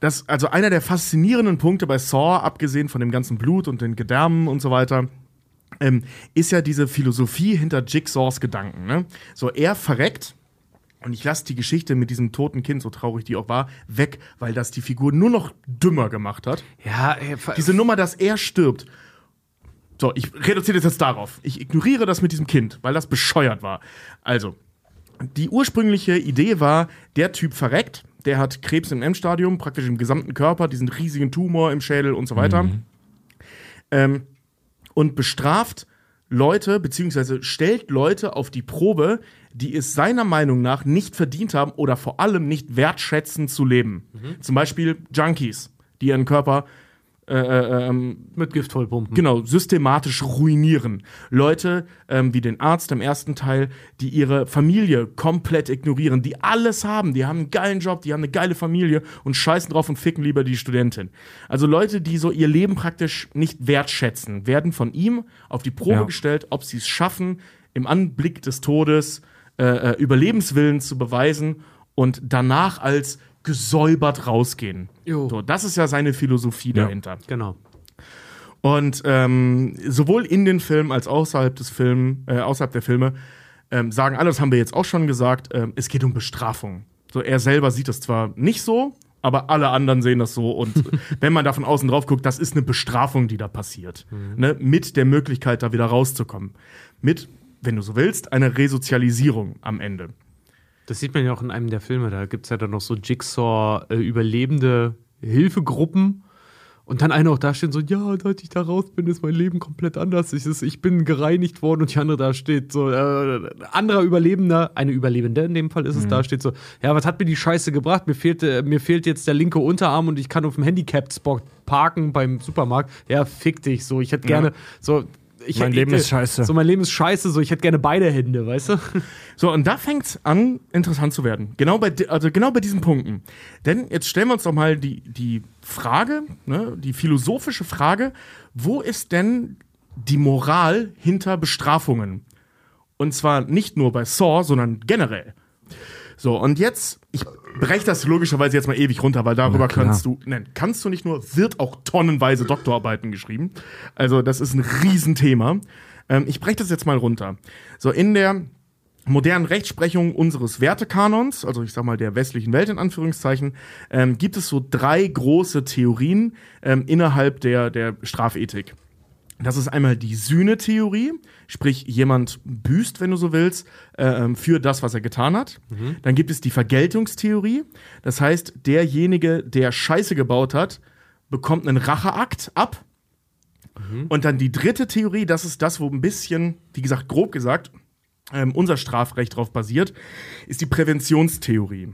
das, also einer der faszinierenden Punkte bei Saw, abgesehen von dem ganzen Blut und den Gedärmen und so weiter, ähm, ist ja diese Philosophie hinter Jigsaws Gedanken. Ne? So, er verreckt. Und ich lasse die Geschichte mit diesem toten Kind, so traurig die auch war, weg, weil das die Figur nur noch dümmer gemacht hat. Ja, ey, ver- Diese Nummer, dass er stirbt. So, ich reduziere das jetzt darauf. Ich ignoriere das mit diesem Kind, weil das bescheuert war. Also, die ursprüngliche Idee war, der Typ verreckt, der hat Krebs im Endstadium, praktisch im gesamten Körper, diesen riesigen Tumor im Schädel und so weiter. Ähm, und bestraft Leute, beziehungsweise stellt Leute auf die Probe, die es seiner Meinung nach nicht verdient haben oder vor allem nicht wertschätzen zu leben. Zum Beispiel Junkies, die ihren Körper äh, äh, ähm, mit Gift vollpumpen. genau, systematisch ruinieren. Leute ähm, wie den Arzt im ersten Teil, die ihre Familie komplett ignorieren, die alles haben, die haben einen geilen Job, die haben eine geile Familie und scheißen drauf und ficken lieber die Studentin. Also Leute, die so ihr Leben praktisch nicht wertschätzen, werden von ihm auf die Probe Ja. gestellt, ob sie es schaffen, im Anblick des Todes äh, äh, Überlebenswillen zu beweisen und danach als gesäubert rausgehen. Jo. So, das ist ja seine Philosophie Ja. dahinter. Genau. Und ähm, sowohl in den Filmen als außerhalb des Film, äh, außerhalb der Filme ähm, sagen alle, das haben wir jetzt auch schon gesagt, ähm, es geht um Bestrafung. So, er selber sieht das zwar nicht so, aber alle anderen sehen das so. Und wenn man da von außen drauf guckt, das ist eine Bestrafung, die da passiert. Ne? Mit der Möglichkeit, da wieder rauszukommen. Mit, wenn du so willst, einer Resozialisierung am Ende. Das sieht man ja auch in einem der Filme. Da gibt es ja dann noch so Jigsaw-überlebende Hilfegruppen. Und dann einer auch da steht so, ja, seit ich da raus bin, ist mein Leben komplett anders. Ich, ist, ich bin gereinigt worden und die andere da steht so, äh, anderer Überlebender, eine Überlebende in dem Fall ist es, da steht so, ja, was hat mir die Scheiße gebracht? Mir fehlt, äh, mir fehlt jetzt der linke Unterarm und ich kann auf dem Handicapped-Spot parken beim Supermarkt. Ja, fick dich, so, ich hätte gerne, so, ich Mein hätte- Leben ist scheiße. So, mein Leben ist scheiße, so, ich hätte gerne beide Hände, weißt du? So, und da fängt's an, interessant zu werden. Genau bei, also genau bei diesen Punkten. Denn jetzt stellen wir uns doch mal die, die Frage, ne, die philosophische Frage, wo ist denn die Moral hinter Bestrafungen? Und zwar nicht nur bei Saw, sondern generell. So, und jetzt, ich breche das logischerweise jetzt mal ewig runter, weil darüber kannst du, nein, kannst du nicht nur, wird auch tonnenweise Doktorarbeiten geschrieben. Also, das ist ein Riesenthema. Ähm, ich breche das jetzt mal runter. So, in der modernen Rechtsprechung unseres Wertekanons, also ich sag mal der westlichen Welt in Anführungszeichen, ähm, gibt es so drei große Theorien ähm, innerhalb der, der Strafethik. Das ist einmal die Sühne-Theorie, sprich jemand büßt, wenn du so willst, äh, für das, was er getan hat. Dann gibt es die Vergeltungstheorie, das heißt, derjenige, der Scheiße gebaut hat, bekommt einen Racheakt ab. Und dann die dritte Theorie, das ist das, wo ein bisschen, wie gesagt, grob gesagt, ähm, unser Strafrecht drauf basiert, ist die Präventionstheorie.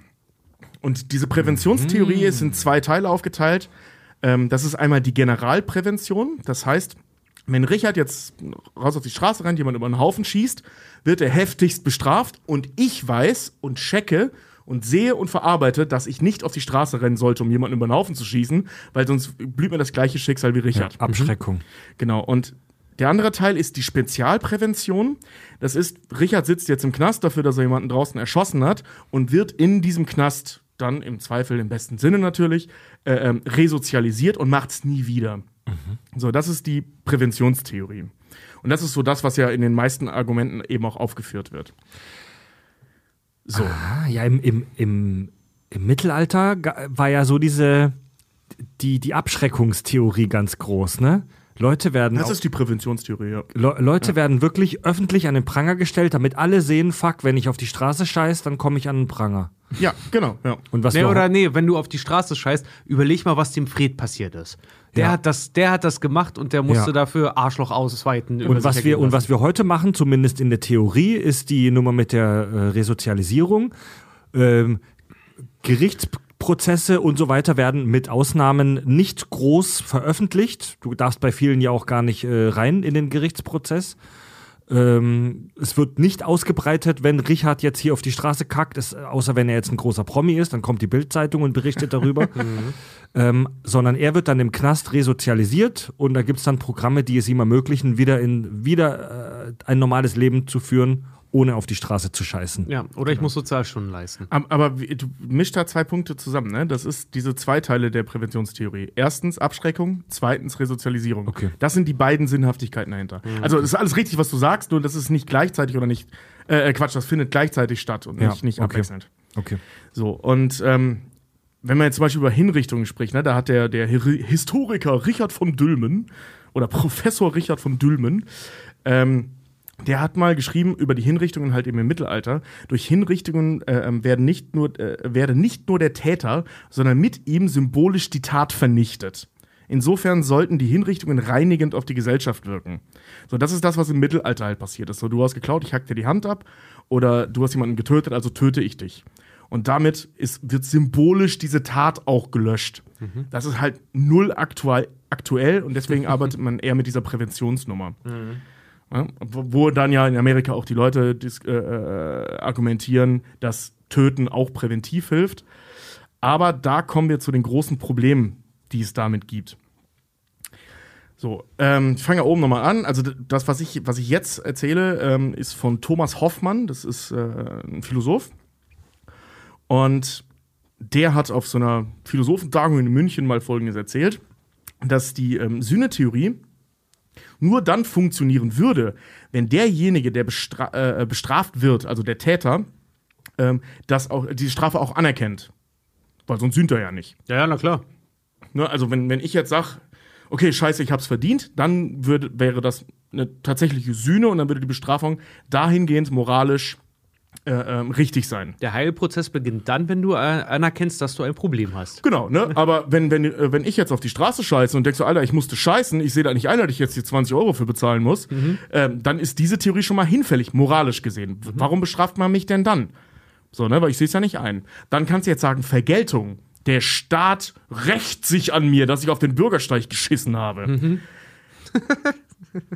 Und diese Präventionstheorie ist in zwei Teile aufgeteilt. Ähm, das ist einmal die Generalprävention. Das heißt, wenn Richard jetzt raus auf die Straße rennt, jemand über einen Haufen schießt, wird er heftigst bestraft. Und ich weiß und checke und sehe und verarbeite, dass ich nicht auf die Straße rennen sollte, um jemanden über den Haufen zu schießen, weil sonst blüht mir das gleiche Schicksal wie Richard. Abschreckung. Genau. Und der andere Teil ist die Spezialprävention. Das ist, Richard sitzt jetzt im Knast dafür, dass er jemanden draußen erschossen hat und wird in diesem Knast dann im Zweifel im besten Sinne natürlich äh, ähm, resozialisiert und macht es nie wieder. So, das ist die Präventionstheorie. Und das ist so das, was ja in den meisten Argumenten eben auch aufgeführt wird. So. Ah, ja, im, im, im, im Mittelalter war ja so diese, die, die Abschreckungstheorie ganz groß, ne? Leute werden, Das auch, ist die Präventionstheorie, ja. Le Leute werden wirklich öffentlich an den Pranger gestellt, damit alle sehen, fuck, wenn ich auf die Straße scheiß, dann komme ich an den Pranger. Ja, genau. Ja. Und was Nee, oder nee, wenn du auf die Straße scheißt, überleg mal, was dem Fred passiert ist. Der, Ja. hat, das, der hat das gemacht und der musste Ja. dafür Arschloch ausweiten. Und was, wir, und was wir heute machen, zumindest in der Theorie, ist die Nummer mit der äh, Resozialisierung. Ähm, Gerichtsprozesse und so weiter werden mit Ausnahmen nicht groß veröffentlicht. Du darfst bei vielen ja auch gar nicht äh, rein in den Gerichtsprozess. Ähm, es wird nicht ausgebreitet, wenn Richard jetzt hier auf die Straße kackt, es, außer wenn er jetzt ein großer Promi ist, dann kommt die Bildzeitung und berichtet darüber. ähm, sondern er wird dann im Knast resozialisiert und da gibt es dann Programme, die es ihm ermöglichen, wieder in wieder äh, ein normales Leben zu führen, ohne auf die Straße zu scheißen. Ja, oder ich muss Sozialstunden leisten. Aber, du mischst da zwei Punkte zusammen, ne? Das ist diese zwei Teile der Präventionstheorie. Erstens Abschreckung, zweitens Resozialisierung. Okay. Das sind die beiden Sinnhaftigkeiten dahinter. Also das ist alles richtig, was du sagst, nur das ist nicht gleichzeitig oder nicht. Äh, äh, Quatsch, das findet gleichzeitig statt und Ja, nicht, nicht okay. abwechselnd. Okay. So, und ähm, wenn man jetzt zum Beispiel über Hinrichtungen spricht, ne, da hat der, der Historiker Richard von Dülmen oder Professor Richard von Dülmen, ähm, der hat mal geschrieben über die Hinrichtungen halt eben im Mittelalter. Durch Hinrichtungen äh, ähm, werden nicht nur, äh, werde nicht nur der Täter, sondern mit ihm symbolisch die Tat vernichtet. Insofern sollten die Hinrichtungen reinigend auf die Gesellschaft wirken. So, das ist das, was im Mittelalter halt passiert ist. So, du hast geklaut, ich hack dir die Hand ab, oder du hast jemanden getötet, also töte ich dich. Und damit ist, wird symbolisch diese Tat auch gelöscht. Das ist halt null aktuell, aktuell und deswegen arbeitet man eher mit dieser Präventionsnummer. Ja, wo, dann ja in Amerika auch die Leute äh, äh, argumentieren, dass Töten auch präventiv hilft. Aber da kommen wir zu den großen Problemen, die es damit gibt. So, ähm, ich fange ja oben nochmal an. Also das, was ich, was ich jetzt erzähle, ähm, ist von Thomas Hoffmann. Das ist äh, ein Philosoph. Und der hat auf so einer Philosophentagung in München mal Folgendes erzählt, dass die ähm, Sühne-Theorie nur dann funktionieren würde, wenn derjenige, der bestra äh, bestraft wird, also der Täter, ähm, das auch, die Strafe auch anerkennt. Weil sonst sühnt er ja nicht. Ja, ja, na klar. Ne? Also wenn, wenn ich jetzt sage, okay, scheiße, ich hab's verdient, dann würde, wäre das eine tatsächliche Sühne und dann würde die Bestrafung dahingehend moralisch äh, ähm, richtig sein. Der Heilprozess beginnt dann, wenn du äh, anerkennst, dass du ein Problem hast. Genau, ne? Aber wenn, wenn, äh, wenn ich jetzt auf die Straße scheiße und denk so, Alter, ich musste scheißen, ich sehe da nicht ein, dass ich jetzt hier 20 Euro für bezahlen muss, ähm, dann ist diese Theorie schon mal hinfällig, moralisch gesehen. Warum bestraft man mich denn dann? So, ne? Weil ich sehe es ja nicht ein. Dann kannst du jetzt sagen, Vergeltung. Der Staat rächt sich an mir, dass ich auf den Bürgersteig geschissen habe.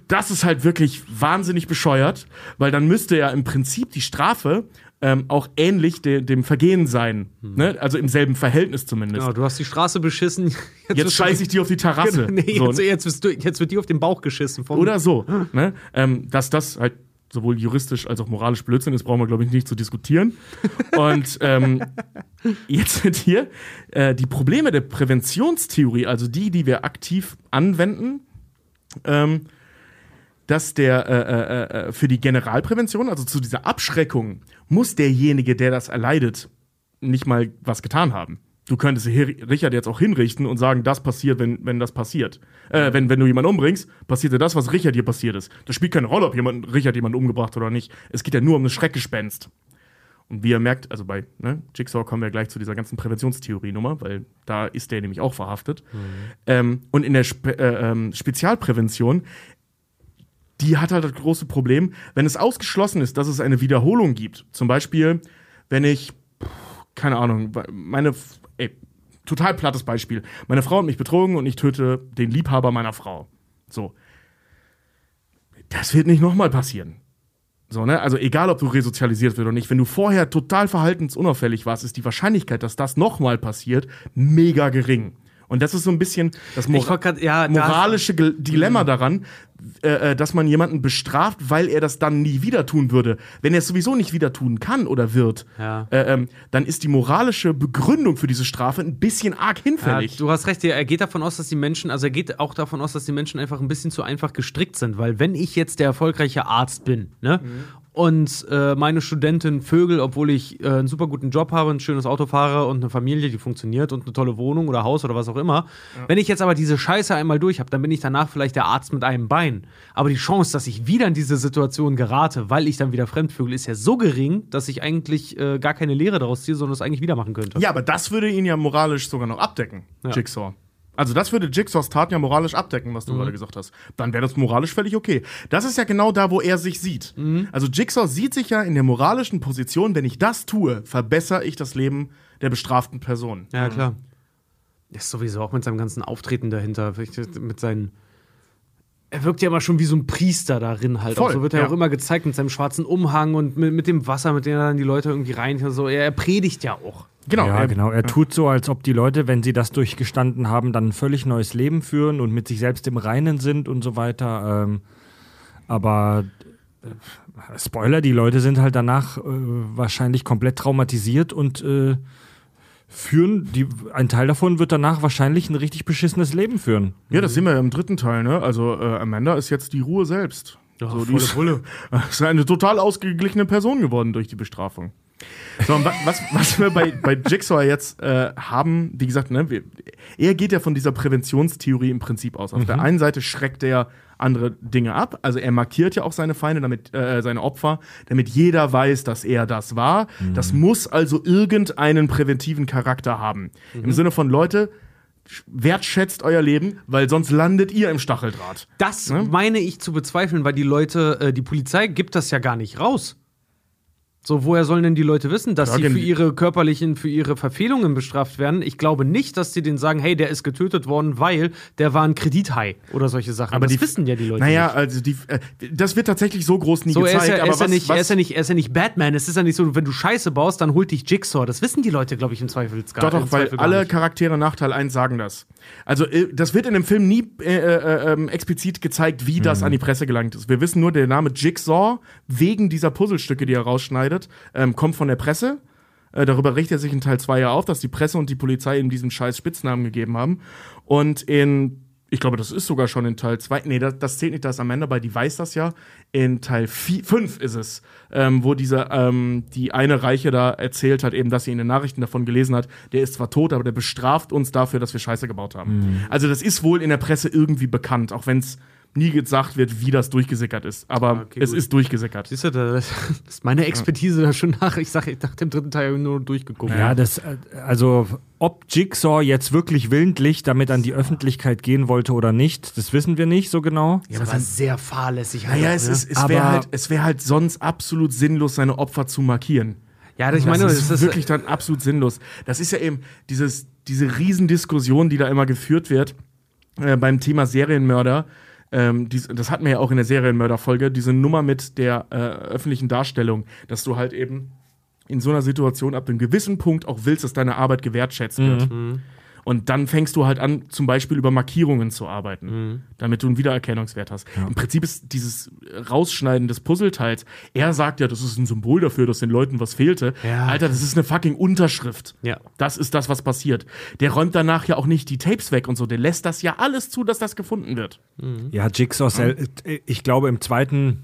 das ist halt wirklich wahnsinnig bescheuert, weil dann müsste ja im Prinzip die Strafe ähm, auch ähnlich de dem Vergehen sein. Ne? Also im selben Verhältnis zumindest. Genau, du hast die Straße beschissen. Jetzt du- scheiße ich dir auf die Terrasse. Nee, So, jetzt, jetzt, wirst du, jetzt wird dir auf den Bauch geschissen. Oder so. Ne? Ähm, dass das halt sowohl juristisch als auch moralisch Blödsinn ist, brauchen wir, glaube ich, nicht zu diskutieren. Und ähm, jetzt sind hier äh, die Probleme der Präventionstheorie, also die, die wir aktiv anwenden, ähm, dass der äh, äh, äh, für die Generalprävention, also zu dieser Abschreckung, muss derjenige, der das erleidet, nicht mal was getan haben. Du könntest Richard jetzt auch hinrichten und sagen, das passiert, wenn, wenn das passiert. Äh, wenn, wenn du jemanden umbringst, passiert dir das, was Richard dir passiert ist. Das spielt keine Rolle, ob jemand, Richard jemanden umgebracht hat oder nicht. Es geht ja nur um das Schreckgespenst. Und wie ihr merkt, also bei ne, Jigsaw kommen wir gleich zu dieser ganzen Präventionstheorie-Nummer, weil da ist der nämlich auch verhaftet. Ähm, und in der Spe äh, ähm, Spezialprävention, die hat halt das große Problem, wenn es ausgeschlossen ist, dass es eine Wiederholung gibt. Zum Beispiel, wenn ich, keine Ahnung, meine, ey, total plattes Beispiel. Meine Frau hat mich betrogen und ich töte den Liebhaber meiner Frau. So. Das wird nicht nochmal passieren. So, ne? Also egal, ob du resozialisiert wird oder nicht, wenn du vorher total verhaltensunauffällig warst, ist die Wahrscheinlichkeit, dass das nochmal passiert, mega gering. Und das ist so ein bisschen das Mora grad- ja, moralische Ge- Dilemma daran, äh, äh, dass man jemanden bestraft, weil er das dann nie wieder tun würde. Wenn er es sowieso nicht wieder tun kann oder wird, Ja. äh, ähm, dann ist die moralische Begründung für diese Strafe ein bisschen arg Ja, hinfällig. du hast recht, er geht davon aus, dass die Menschen, also er geht auch davon aus, dass die Menschen einfach ein bisschen zu einfach gestrickt sind, weil wenn ich jetzt der erfolgreiche Arzt bin, ne? Und äh, meine Studentin Vögel, obwohl ich äh, einen super guten Job habe, ein schönes Auto fahre und eine Familie, die funktioniert und eine tolle Wohnung oder Haus oder was auch immer. Wenn ich jetzt aber diese Scheiße einmal durch habe, dann bin ich danach vielleicht der Arzt mit einem Bein. Aber die Chance, dass ich wieder in diese Situation gerate, weil ich dann wieder fremdvögel, ist ja so gering, dass ich eigentlich äh, gar keine Lehre daraus ziehe, sondern es eigentlich wieder machen könnte. Ja, aber das würde ihn ja moralisch sogar noch abdecken, Jigsaw. Also das würde Jigsaws Taten ja moralisch abdecken, was du gerade gesagt hast. Dann wäre das moralisch völlig okay. Das ist ja genau da, wo er sich sieht. Also Jigsaw sieht sich ja in der moralischen Position, wenn ich das tue, verbessere ich das Leben der bestraften Person. Ja, klar. Der ist sowieso auch mit seinem ganzen Auftreten dahinter, mit seinen. Er wirkt ja immer schon wie so ein Priester darin halt. Voll, auch so wird er ja. auch immer gezeigt mit seinem schwarzen Umhang und mit, mit dem Wasser, mit dem er dann die Leute irgendwie rein. So. Er, er predigt ja auch. Genau. ja, er- genau. Er tut so, als ob die Leute, wenn sie das durchgestanden haben, dann ein völlig neues Leben führen und mit sich selbst im Reinen sind und so weiter. Ähm, aber äh, Spoiler, die Leute sind halt danach äh, wahrscheinlich komplett traumatisiert und äh, führen, die, ein Teil davon wird danach wahrscheinlich ein richtig beschissenes Leben führen. Ja, das sehen wir ja im dritten Teil, ne? Also äh, Amanda ist jetzt die Ruhe selbst. so, die ist, ist eine total ausgeglichene Person geworden durch die Bestrafung. So, und was, was wir bei, bei Jigsaw jetzt äh, haben, wie gesagt, ne, wir, er geht ja von dieser Präventionstheorie im Prinzip aus. Auf der einen Seite schreckt er andere Dinge ab, also er markiert ja auch seine Feinde, damit äh, seine Opfer, damit jeder weiß, dass er das war. Das muss also irgendeinen präventiven Charakter haben. Im Sinne von Leute, wertschätzt euer Leben, weil sonst landet ihr im Stacheldraht. Das Ne? meine ich zu bezweifeln, weil die Leute, äh, die Polizei gibt das ja gar nicht raus. So, woher sollen denn die Leute wissen, dass Ja, sie für ihre körperlichen, für ihre Verfehlungen bestraft werden? Ich glaube nicht, dass sie denen sagen, hey, der ist getötet worden, weil der war ein Kredithai oder solche Sachen. Aber das die wissen ja die Leute Naja, nicht. also die, äh, das wird tatsächlich so groß nie So, er gezeigt. ist, ja, er, aber ist ja nicht, was, er, ist ja nicht, er ist ja nicht Batman. Es ist ja nicht so, wenn du Scheiße baust, dann holt dich Jigsaw. Das wissen die Leute, glaube ich, im Zweifel gar Doch, doch, im weil alle nicht. Charaktere nach Teil 1 sagen das. Also, äh, das wird in dem Film nie äh, äh, ähm, explizit gezeigt, wie das an die Presse gelangt ist. Wir wissen nur, der Name Jigsaw, wegen dieser Puzzlestücke, die er rausschneidet, ähm, kommt von der Presse. Äh, darüber richtet er sich in Teil 2 ja auf, dass die Presse und die Polizei ihm diesen scheiß Spitznamen gegeben haben. Und in ich glaube, das ist sogar schon in Teil 2. Nee, das, das zählt nicht, da ist Amanda bei, die weiß das ja. In Teil 5 ist es, ähm, wo diese, ähm, die eine Reiche da erzählt hat, eben, dass sie in den Nachrichten davon gelesen hat, der ist zwar tot, aber der bestraft uns dafür, dass wir Scheiße gebaut haben. Mhm. Also, das ist wohl in der Presse irgendwie bekannt, auch wenn es nie gesagt wird, wie das durchgesickert ist. Aber Okay, es gut. ist durchgesickert. Siehst du, da- das ist meine Expertise da schon nach. Ich sage, nach dem dritten Teil nur durchgeguckt. Ja, das, also, ob Jigsaw jetzt wirklich willentlich damit an die Öffentlichkeit gehen wollte oder nicht, das wissen wir nicht so genau. Ja, das war sehr fahrlässig. Naja, halt es, auch, ne? ist, es Aber- wäre halt, es wär halt sonst absolut sinnlos, seine Opfer zu markieren. Ja, ich meine, das das ist ist wirklich dann absolut sinnlos. Das ist ja eben dieses, diese Riesendiskussion, die da immer geführt wird äh, beim Thema Serienmörder. Ähm, dies, das hatten wir ja auch in der Serienmörder-Folge, diese Nummer mit der äh, öffentlichen Darstellung, dass du halt eben in so einer Situation ab einem gewissen Punkt auch willst, dass deine Arbeit gewertschätzt wird. Und dann fängst du halt an, zum Beispiel über Markierungen zu arbeiten, damit du einen Wiedererkennungswert hast. Im Prinzip ist dieses Rausschneiden des Puzzleteils, er sagt ja, das ist ein Symbol dafür, dass den Leuten was fehlte. Ja. Alter, das ist eine fucking Unterschrift. Ja. Das ist das, was passiert. Der räumt danach ja auch nicht die Tapes weg und so. Der lässt das ja alles zu, dass das gefunden wird. Ja, Jigsaw, äh, ich glaube, im zweiten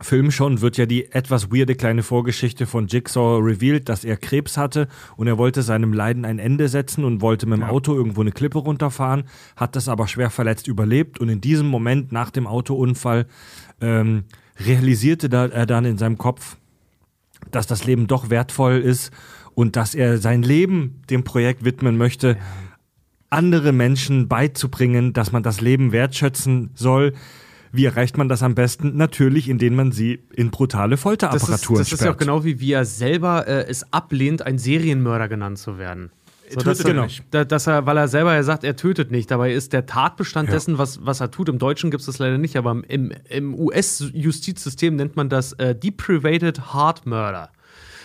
Film schon wird ja die etwas weirde kleine Vorgeschichte von Jigsaw revealed, dass er Krebs hatte und er wollte seinem Leiden ein Ende setzen und wollte mit dem Auto irgendwo eine Klippe runterfahren, hat das aber schwer verletzt überlebt und in diesem Moment nach dem Autounfall ähm, realisierte da, er dann in seinem Kopf, dass das Leben doch wertvoll ist und dass er sein Leben dem Projekt widmen möchte, andere Menschen beizubringen, dass man das Leben wertschätzen soll. Wie erreicht man das am besten? Natürlich, indem man sie in brutale das ist, Folterapparaturen das ist ja auch sperrt. genau wie, wie er selber äh, es ablehnt, ein Serienmörder genannt zu werden. So, tötet dass er, nicht. da- Dass er, weil er selber ja sagt, er tötet nicht. Dabei ist der Tatbestand dessen, was, was er tut. Im Deutschen gibt es das leider nicht, aber im, im US-Justizsystem nennt man das äh, Deprivated Heart Murder.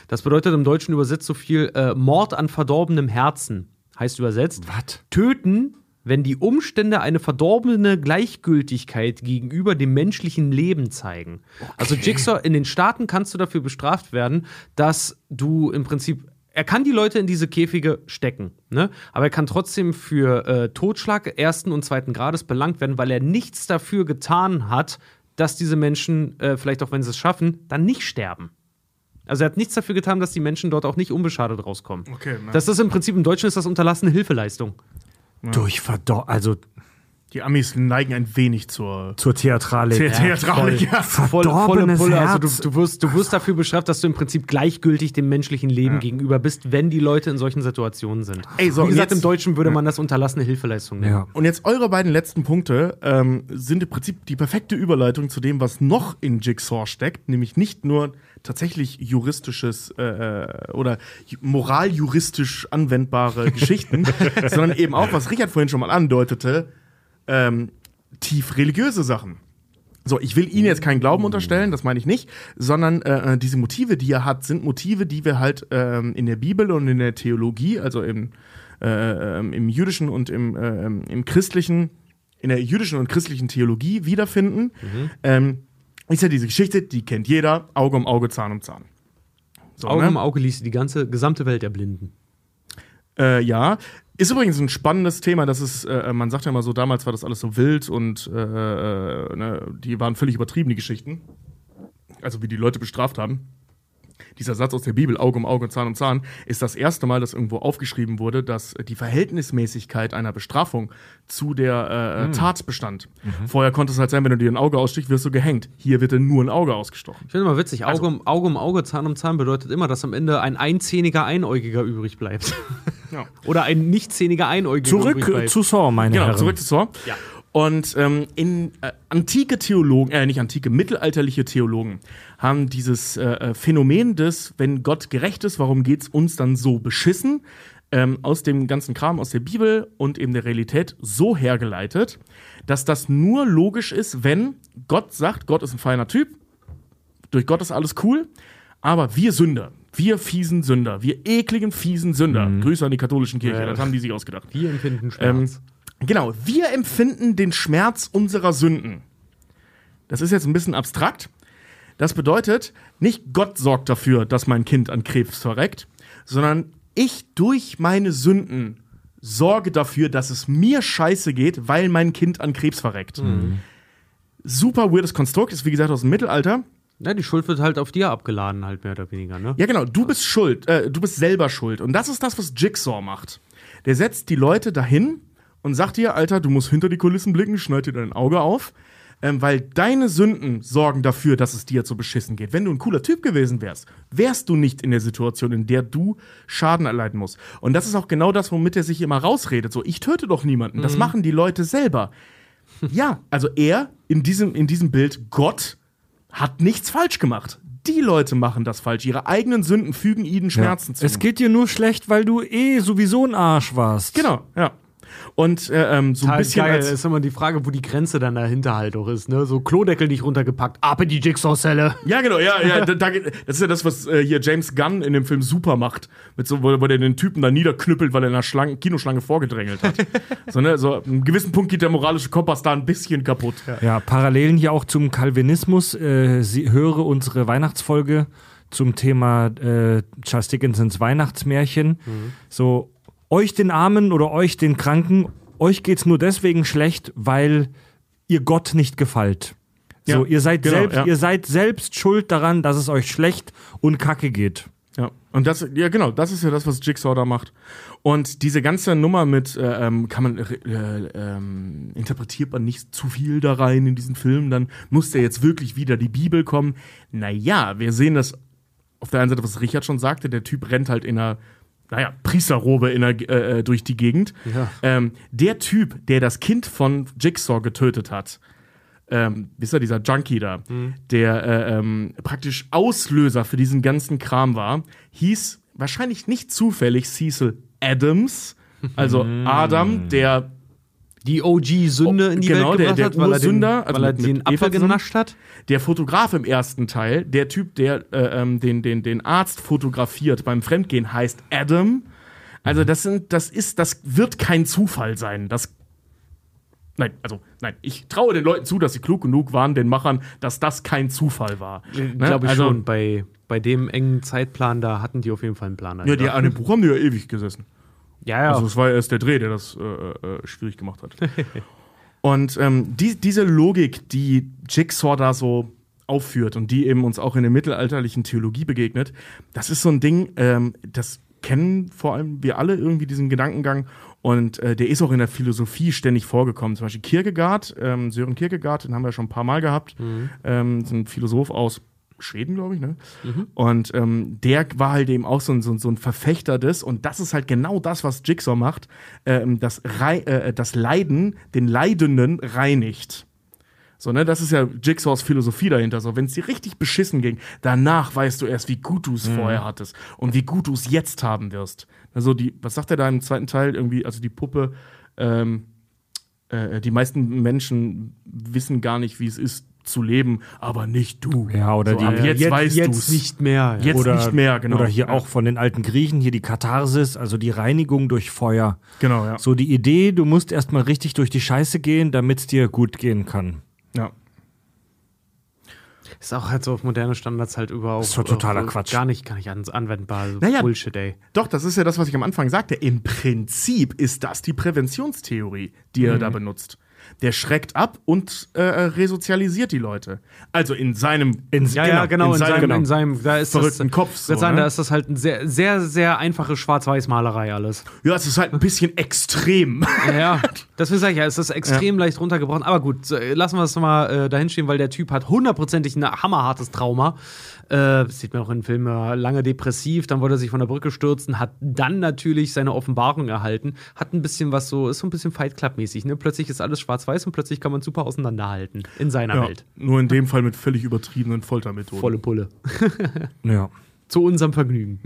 Das bedeutet im Deutschen übersetzt so viel äh, Mord an verdorbenem Herzen. Heißt übersetzt, Was? töten, wenn die Umstände eine verdorbene Gleichgültigkeit gegenüber dem menschlichen Leben zeigen. Also Jigsaw, in den Staaten kannst du dafür bestraft werden, dass du im Prinzip er kann die Leute in diese Käfige stecken, ne? aber er kann trotzdem für äh, Totschlag ersten und zweiten Grades belangt werden, weil er nichts dafür getan hat, dass diese Menschen, äh, vielleicht auch wenn sie es schaffen, dann nicht sterben. Also er hat nichts dafür getan, dass die Menschen dort auch nicht unbeschadet rauskommen. Okay. Das ist im Prinzip im Deutschen ist das unterlassene Hilfeleistung. Durch Verdor also Die Amis neigen ein wenig zur zur Theatralik. The Theatralik. Ja. Voll, volle Verdorbenes Pulle. Herz. Also du, du, wirst, du wirst dafür bestraft, dass du im Prinzip gleichgültig dem menschlichen Leben gegenüber bist, wenn die Leute in solchen Situationen sind. Ey, so, Wie gesagt, jetzt- im Deutschen würde man das unterlassene Hilfeleistung nennen. Ja. Und jetzt eure beiden letzten Punkte ähm, sind im Prinzip die perfekte Überleitung zu dem, was noch in Jigsaw steckt, nämlich nicht nur tatsächlich juristisches äh, äh, oder ju- moraljuristisch anwendbare Geschichten, sondern eben auch, was Richard vorhin schon mal andeutete, ähm, tief religiöse Sachen. So, ich will Ihnen jetzt keinen Glauben unterstellen, das meine ich nicht, sondern äh, diese Motive, die er hat, sind Motive, die wir halt ähm, in der Bibel und in der Theologie, also im, äh, ähm, im jüdischen und im, äh, ähm, im christlichen, in der jüdischen und christlichen Theologie wiederfinden. Ähm, ist ja diese Geschichte, die kennt jeder, Auge um Auge, Zahn um Zahn. So, Auge ne? um Auge ließ die ganze gesamte Welt erblinden. Äh, ja. Ist übrigens ein spannendes Thema, das ist, äh, man sagt ja immer so, damals war das alles so wild und äh, äh, ne, die waren völlig übertrieben, die Geschichten. Also wie die Leute bestraft haben. Dieser Satz aus der Bibel, Auge um Auge, Zahn um Zahn, ist das erste Mal, dass irgendwo aufgeschrieben wurde, dass äh, die Verhältnismäßigkeit einer Bestrafung zu der äh, Tat bestand. Vorher konnte es halt sein, wenn du dir ein Auge ausstichst, wirst du gehängt. Hier wird dir nur ein Auge ausgestochen. Ich finde mal witzig, Auge, um, Auge um Auge, Zahn um Zahn bedeutet immer, dass am Ende ein einzähniger Einäugiger übrig bleibt. Ja. Oder ein nichtzähniger Einäugiger Zurück übrig bleibt. zu Saw, meine Genau, Herren. zurück zu Saw. Ja. Und ähm, in äh, antike Theologen, äh, nicht antike, mittelalterliche Theologen haben dieses äh, äh, Phänomen des, wenn Gott gerecht ist, warum geht's uns dann so beschissen, ähm, aus dem ganzen Kram aus der Bibel und eben der Realität so hergeleitet, dass das nur logisch ist, wenn Gott sagt, Gott ist ein feiner Typ, durch Gott ist alles cool, aber wir Sünder, wir fiesen Sünder, wir ekligen, fiesen Sünder, Grüße an die katholischen Kirche, das haben die sich ausgedacht. Wir empfinden Ähm, Schmerz. Genau, wir empfinden den Schmerz unserer Sünden. Das ist jetzt ein bisschen abstrakt. Das bedeutet, nicht Gott sorgt dafür, dass mein Kind an Krebs verreckt, sondern ich durch meine Sünden sorge dafür, dass es mir scheiße geht, weil mein Kind an Krebs verreckt. Super weirdes Konstrukt, ist wie gesagt aus dem Mittelalter. Ja, die Schuld wird halt auf dir abgeladen, halt mehr oder weniger, ne? Ja, genau, du bist schuld, äh, du bist selber schuld. Und das ist das, was Jigsaw macht. Der setzt die Leute dahin und sagt dir, Alter, du musst hinter die Kulissen blicken, schneid dir dein Auge auf, ähm, weil deine Sünden sorgen dafür, dass es dir jetzt so beschissen geht. Wenn du ein cooler Typ gewesen wärst, wärst du nicht in der Situation, in der du Schaden erleiden musst. Und das ist auch genau das, womit er sich immer rausredet. So, ich töte doch niemanden. Das machen die Leute selber. ja, also er in diesem, in diesem Bild, Gott, hat nichts falsch gemacht. Die Leute machen das falsch. Ihre eigenen Sünden fügen ihnen Schmerzen zu. Es geht dir nur schlecht, weil du eh sowieso ein Arsch warst. Genau, ja. Und äh, ähm, so ein bisschen geil, als, ist immer die Frage, wo die Grenze dann dahinter halt auch ist, ne? So Klodeckel nicht runtergepackt, ab in die Jigsaw-Zelle. Ja, genau, ja, ja. Da, da, das ist ja das, was äh, hier James Gunn in dem Film Super macht. Mit so, wo, wo der den Typen da niederknüppelt, weil er in einer Schlange, Kinoschlange vorgedrängelt hat. so, ne, so, an einem gewissen Punkt geht der moralische Kompass da ein bisschen kaputt. Ja, Parallelen hier auch zum Calvinismus. Äh, sie höre unsere Weihnachtsfolge zum Thema äh, Charles Dickinsons Weihnachtsmärchen. So, euch den Armen oder euch den Kranken, euch geht's nur deswegen schlecht, weil ihr Gott nicht gefällt. So, Ja, ihr seid, genau, selbst, ja. ihr seid selbst schuld daran, dass es euch schlecht und kacke geht. Ja, und das, ja genau, das ist ja das, was Jigsaw da macht. Und diese ganze Nummer mit, äh, ähm, kann man, äh, ähm, interpretiert man nicht zu viel da rein in diesen Film, dann muss der jetzt wirklich wieder die Bibel kommen. Naja, wir sehen das auf der einen Seite, was Richard schon sagte, der Typ rennt halt in einer, naja, Priesterrobe in einer, äh, äh, durch die Gegend. Ähm, der Typ, der das Kind von Jigsaw getötet hat, ähm, wisst ihr, dieser Junkie da, der äh, ähm, praktisch Auslöser für diesen ganzen Kram war, hieß wahrscheinlich nicht zufällig Cecil Adams, also Adam, der Die OG-Sünde in die Genau, Welt der- gebracht der hat, weil er den, also weil er mit- den Apfel genascht hat. der Fotograf im ersten Teil, der Typ, der äh, ähm, den, den, den Arzt fotografiert beim Fremdgehen, heißt Adam. Also das sind, das ist, das wird kein Zufall sein. Das Nein, also nein, ich traue den Leuten zu, dass sie klug genug waren, den Machern, dass das kein Zufall war. Ne? Glaube ich also, schon. Bei, bei dem engen Zeitplan, da hatten die auf jeden Fall einen Plan. Ja, die an dem Buch haben die ja ewig gesessen. Ja, ja. Also es war erst der Dreh, der das äh, äh, schwierig gemacht hat. und ähm, die, diese Logik, die Jigsaw da so aufführt und die eben uns auch in der mittelalterlichen Theologie begegnet, das ist so ein Ding, ähm, das kennen vor allem wir alle irgendwie diesen Gedankengang und äh, der ist auch in der Philosophie ständig vorgekommen. Zum Beispiel Kierkegaard, ähm, Sören Kierkegaard, den haben wir schon ein paar Mal gehabt, ähm, ist ein Philosoph aus Schweden, glaube ich, ne? Und ähm, der war halt eben auch so ein, so, so ein Verfechter des, und das ist halt genau das, was Jigsaw macht, ähm, das, Rei äh, das Leiden, den Leidenden reinigt. So, ne, das ist ja Jigsaws Philosophie dahinter. So, wenn es dir richtig beschissen ging, danach weißt du erst, wie gut du es vorher hattest und wie gut du es jetzt haben wirst. Also die, was sagt er da im zweiten Teil irgendwie? Also die Puppe, ähm, äh, die meisten Menschen wissen gar nicht, wie es ist zu leben, aber nicht du. Ja, oder so, die- ab jetzt, jetzt, weißt jetzt du's. nicht mehr. Ja. Jetzt oder, nicht mehr, genau. Oder hier Ja. auch von den alten Griechen, hier die Katharsis, also die Reinigung durch Feuer. Genau, ja. So die Idee, du musst erstmal richtig durch die Scheiße gehen, damit es dir gut gehen kann. ja. Ist auch halt so auf moderne Standards halt überhaupt. Ist doch totaler auch Quatsch. Gar nicht, gar nicht an, anwendbar. So Naja. Bullshit, ey. Doch, das ist ja das, was ich am Anfang sagte. Im Prinzip ist das die Präventionstheorie, die er da benutzt. Der schreckt ab und äh, resozialisiert die Leute. Also in seinem In- Ja, ja, genau, in, seinem, genau. in seinem, da ist verrückten das, Kopf so, sagen, ne? da ist das halt ein sehr, sehr, sehr einfache Schwarz-Weiß-Malerei alles. Ja, es ist halt ein bisschen extrem. Ja, ja. Deswegen sage ich ja, es ist extrem leicht runtergebrochen. Aber gut, lassen wir es mal äh, dahinstehen, weil der Typ hat hundertprozentig ein hammerhartes Trauma. Äh, das sieht man auch in Filmen lange depressiv, dann wollte er sich von der Brücke stürzen, hat dann natürlich seine Offenbarung erhalten, hat ein bisschen was so, ist so ein bisschen Fight Club-mäßig. Ne? Plötzlich ist alles schwarz-weiß und plötzlich kann man super auseinanderhalten in seiner Ja, Welt. nur in dem Fall mit völlig übertriebenen Foltermethoden. Volle Pulle. Ja. Zu unserem Vergnügen.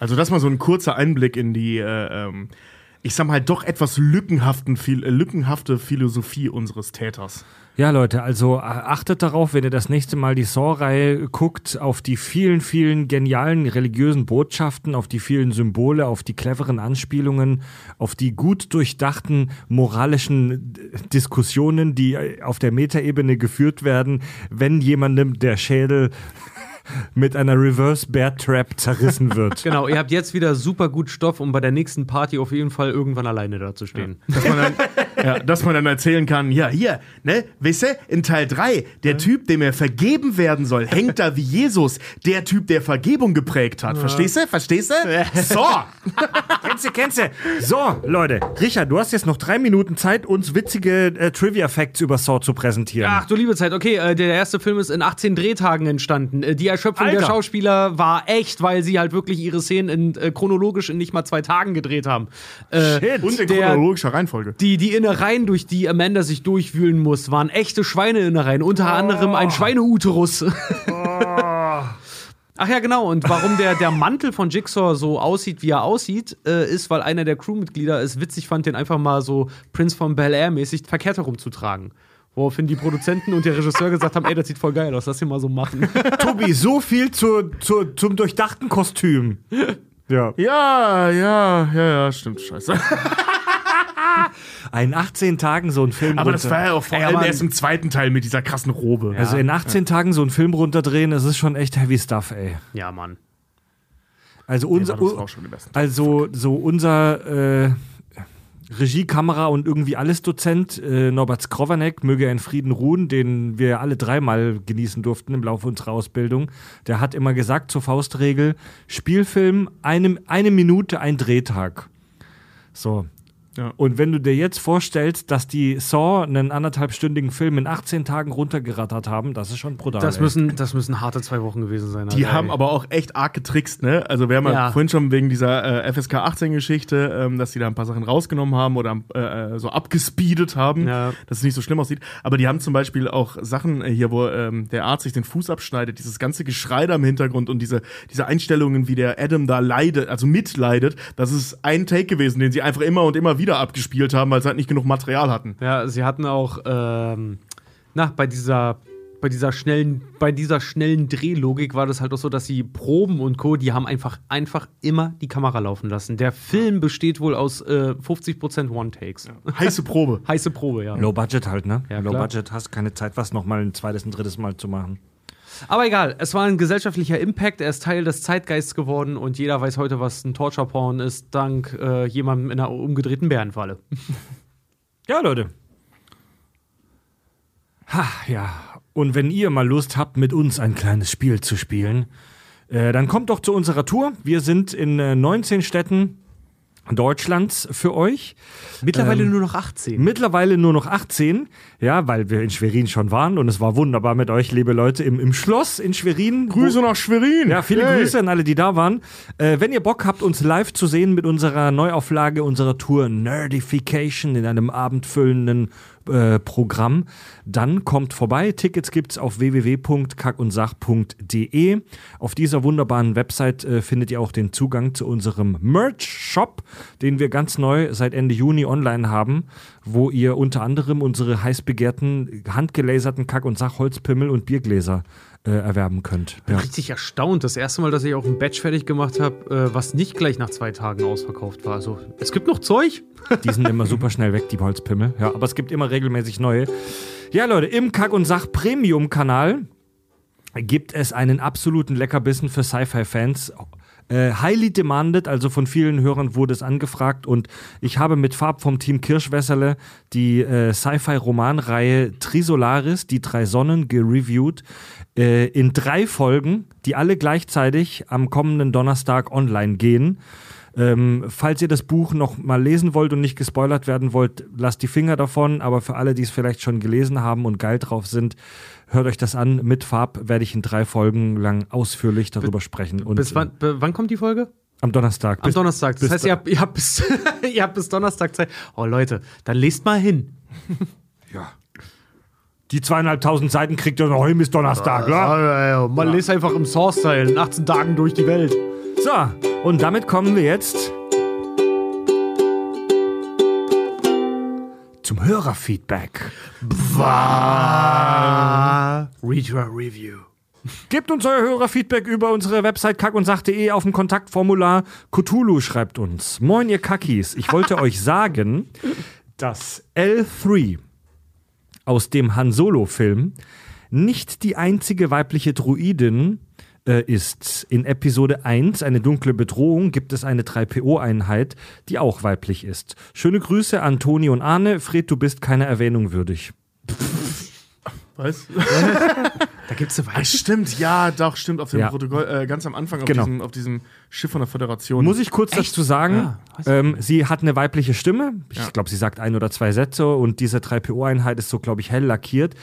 Also das mal so ein kurzer Einblick in die, äh, ähm, ich sag mal, doch etwas lückenhaften, viel, äh, lückenhafte Philosophie unseres Täters. Ja, Leute, also äh, achtet darauf, wenn ihr das nächste Mal die Saw-Reihe guckt, auf die vielen, vielen genialen religiösen Botschaften, auf die vielen Symbole, auf die cleveren Anspielungen, auf die gut durchdachten moralischen Diskussionen, die äh, auf der Metaebene geführt werden, wenn jemandem der Schädel mit einer Reverse Bear Trap zerrissen wird. Genau, ihr habt jetzt wieder super gut Stoff, um bei der nächsten Party auf jeden Fall irgendwann alleine da zu stehen. Dass man, dann, ja, dass man dann erzählen kann, ja, hier, ne, wisst ihr, in Teil 3, der Typ, dem er vergeben werden soll, hängt da wie Jesus, der Typ, der Vergebung geprägt hat. Verstehst du? Verstehst du? So! Kennst du, kennst du? So, Leute, Richard, du hast jetzt noch drei Minuten Zeit, uns witzige äh, Trivia-Facts über Saw zu präsentieren. Ach du liebe Zeit, okay, äh, der erste Film ist in 18 Drehtagen entstanden. Äh, die Erschöpfung der Alter. Schauspieler war echt, weil sie halt wirklich ihre Szenen in, äh, chronologisch in nicht mal zwei Tagen gedreht haben. Äh, Shit. Und in Der- chronologischer Reihenfolge. Die, die Innereien, durch die Amanda sich durchwühlen muss, waren echte Schweineinnereien. Unter anderem ein Schweineuterus. Ach ja, genau. Und warum der, der Mantel von Jigsaw so aussieht, wie er aussieht, äh, ist, weil einer der Crewmitglieder es witzig fand, den einfach mal so Prince von Bel Air mäßig verkehrt herumzutragen. Woraufhin die Produzenten und der Regisseur gesagt haben, ey, das sieht voll geil aus, lass den mal so machen. Tobi, so viel zu, zu, zum durchdachten Kostüm. Ja. Ja, ja, ja, ja, stimmt, scheiße. In 18 Tagen so einen Film Aber das runter- war ja auch vor Ey, allem erst im zweiten Teil mit dieser krassen Robe. Also in 18 Tagen so einen Film runterdrehen, das ist schon echt heavy stuff, ey. ja, Mann. Also Ja, unser, das also so unser äh, Regie, Kamera und irgendwie alles Dozent äh, Norbert Skrowanek, möge er in Frieden ruhen, den wir alle dreimal genießen durften im Laufe unserer Ausbildung. Der hat immer gesagt zur Faustregel: Spielfilm eine, eine Minute, ein Drehtag. So. Ja. Und wenn du dir jetzt vorstellst, dass die Saw einen anderthalbstündigen Film in 18 Tagen runtergerattert haben, das ist schon brutal. Das ey. müssen, das müssen harte zwei Wochen gewesen sein. Die Alter, haben ey. aber auch echt arg getrickst, ne? Also wir haben ja, Ja. vorhin schon wegen dieser äh, FSK 18 Geschichte, ähm, dass die da ein paar Sachen rausgenommen haben oder äh, äh, so abgespeedet haben, Ja. dass es nicht so schlimm aussieht. Aber die haben zum Beispiel auch Sachen äh, hier, wo ähm, der Arzt sich den Fuß abschneidet, dieses ganze Geschrei da im Hintergrund und diese, diese Einstellungen, wie der Adam da leidet, also mitleidet, das ist ein Take gewesen, den sie einfach immer und immer wieder abgespielt haben, weil sie halt nicht genug Material hatten. Ja, sie hatten auch, ähm, na, bei dieser, bei dieser schnellen, bei dieser schnellen Drehlogik war das halt auch so, dass sie Proben und Co., die haben einfach, einfach immer die Kamera laufen lassen. Der Film besteht wohl aus äh, 50% One-Takes. Heiße Probe. Heiße Probe, ja. Low Budget halt, ne? Ja, Low klar. Budget, hast keine Zeit, was nochmal ein zweites, ein drittes Mal zu machen. Aber egal, es war ein gesellschaftlicher Impact, er ist Teil des Zeitgeists geworden und jeder weiß heute, was ein Torture-Porn ist, dank äh, jemandem in einer umgedrehten Bärenfalle. Ja, Leute. Ha, ja. Und wenn ihr mal Lust habt, mit uns ein kleines Spiel zu spielen, äh, dann kommt doch zu unserer Tour. Wir sind in äh, 19 Städten Deutschlands für euch. Mittlerweile Ähm, nur noch 18. Mittlerweile nur noch 18, ja, weil wir in Schwerin schon waren und es war wunderbar mit euch, liebe Leute, im, im Schloss in Schwerin. Grüße nach Schwerin. Ja, viele Hey. Grüße an alle, die da waren. Äh, wenn ihr Bock habt, uns live zu sehen mit unserer Neuauflage unserer Tour Nerdification in einem abendfüllenden äh, Programm, dann kommt vorbei. Tickets gibt's auf www.kackundsach.de. Auf dieser wunderbaren Website äh, findet ihr auch den Zugang zu unserem Merch-Shop, den wir ganz neu seit Ende Juni online haben, wo ihr unter anderem unsere heiß begehrten handgelaserten Kack- und Sachholzpimmel und Biergläser erwerben könnt. bin richtig erstaunt. Das erste Mal, dass ich auch ein Batch fertig gemacht habe, äh, was nicht gleich nach zwei Tagen ausverkauft war. Also, es gibt noch Zeug. Die sind immer super schnell weg, die Holzpimmel. Ja, aber es gibt immer regelmäßig neue. Ja, Leute, im Kack- und Sach-Premium-Kanal gibt es einen absoluten Leckerbissen für Sci-Fi-Fans. Äh, highly demanded, also von vielen Hörern wurde es angefragt und ich habe mit Farb vom Team Kirschwässerle die äh, Sci-Fi-Romanreihe Trisolaris, die drei Sonnen, gereviewt äh, in drei Folgen, die alle gleichzeitig am kommenden Donnerstag online gehen. Ähm, falls ihr das Buch noch mal lesen wollt und nicht gespoilert werden wollt, lasst die Finger davon. Aber für alle, die es vielleicht schon gelesen haben und geil drauf sind, hört euch das an. Mit Farb werde ich in drei Folgen lang ausführlich darüber sprechen. Und Bis wann, b- wann kommt die Folge? äh, am Donnerstag. Am Bis- Donnerstag. Das heißt, ihr habt, ihr, habt bis, ihr habt bis Donnerstag Zeit. Oh, Leute, dann lest mal hin. Die zweieinhalbtausend Seiten kriegt ihr noch hin bis Donnerstag, ja? Man lest einfach im Source-Teil in 18 Tagen durch die Welt. So, und damit kommen wir jetzt zum Hörerfeedback. Read your review. Gebt uns euer Hörerfeedback über unsere Website kackundsach.de auf dem Kontaktformular. Cthulhu schreibt uns. Moin, ihr Kackis. Ich wollte euch sagen, dass L3 aus dem Han Solo-Film nicht die einzige weibliche Druidin, äh, ist, in Episode 1, eine dunkle Bedrohung, gibt es eine 3PO-Einheit, die auch weiblich ist. Schöne Grüße an Toni und Arne. Fred, du bist keiner Erwähnung würdig. Was? Da gibt es eine Ah, stimmt, ja, doch, stimmt. Auf dem Ja. Protokoll, äh, ganz am Anfang auf, Genau. diesem, auf diesem Schiff von der Föderation. Muss ich kurz dazu sagen, Ah, weiß ich ähm, sie hat eine weibliche Stimme. Ich Ja. glaube, sie sagt ein oder zwei Sätze und diese 3PO-Einheit ist so, glaube ich, hell lackiert.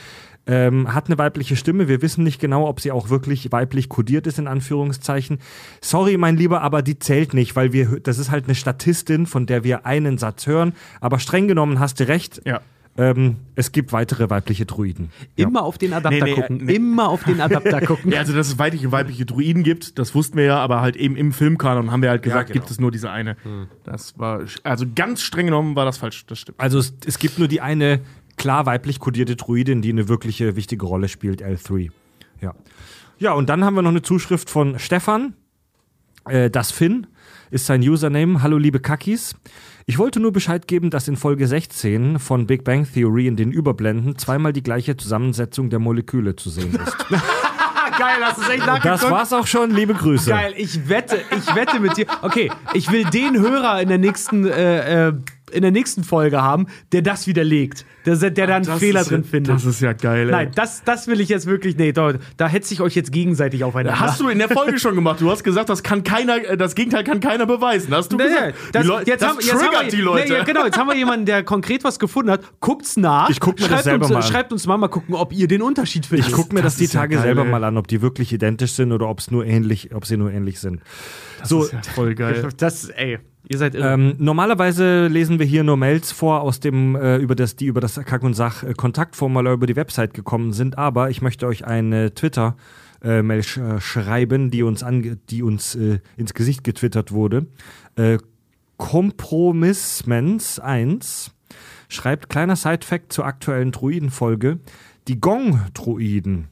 Ähm, hat eine weibliche Stimme. Wir wissen nicht genau, ob sie auch wirklich weiblich kodiert ist, in Anführungszeichen. Sorry, mein Lieber, aber die zählt nicht, weil wir, das ist halt eine Statistin, von der wir einen Satz hören. Aber streng genommen hast du recht. Ja. Ähm, es gibt weitere weibliche Druiden. Immer auf den Adapter Nee, nee, gucken. nee. Immer auf den Adapter gucken. Ja, also dass es weibliche, weibliche Druiden gibt, das wussten wir ja, aber halt eben im Filmkanon haben wir halt gesagt, genau. gibt es nur diese eine. Das war, also ganz streng genommen war das falsch, das stimmt. Also es, es gibt nur die eine klar weiblich kodierte Druidin, die eine wirkliche wichtige Rolle spielt, L3. Ja. Ja, und dann haben wir noch eine Zuschrift von Stefan. Äh, das Finn ist sein Username. Hallo liebe Kakis. Ich wollte nur Bescheid geben, dass in Folge 16 von Big Bang Theory in den Überblenden zweimal die gleiche Zusammensetzung der Moleküle zu sehen ist. Geil, hast du es echt Das nachgeguckt? war's auch schon, liebe Grüße. Geil, ich wette, ich wette mit dir. Okay, ich will den Hörer in der nächsten, äh, äh, in der nächsten Folge haben, der das widerlegt. Der, der da einen Das Fehler ist ja- drin findet. Das ist ja geil, ey. Nein, das, das will ich jetzt wirklich. Nee, da, da hetze ich euch jetzt gegenseitig aufeinander. Hast du in der Folge schon gemacht. Du hast gesagt, das kann keiner, äh, das Gegenteil kann keiner beweisen. Hast du Nee, gesagt? nee, das, jetzt das haben, jetzt triggert haben wir, die Leute. Nee, ja, genau, jetzt haben wir jemanden, der konkret was gefunden hat. Guckt's nach. Ich guck mir das schreibt selber uns, mal an. Schreibt uns mal, mal gucken, ob ihr den Unterschied findet. Ich gucke mir das, Das die ja Tage geil, selber ey. mal an, ob die wirklich identisch sind oder ob es nur ähnlich, ob sie nur ähnlich sind. so, ist ja voll geil. Das, ey, ihr seid irre. Ähm, normalerweise lesen wir hier nur Mails vor, aus dem, äh, über das, die über das Kack- und Sach-Kontaktformular über die Website gekommen sind, aber ich möchte euch eine Twitter-Mail sch äh, schreiben, die uns, die uns äh, ins Gesicht getwittert wurde. Äh, Kompromissmens 1 schreibt kleiner Side-Fact zur aktuellen Druiden-Folge. Die Gong-Druiden,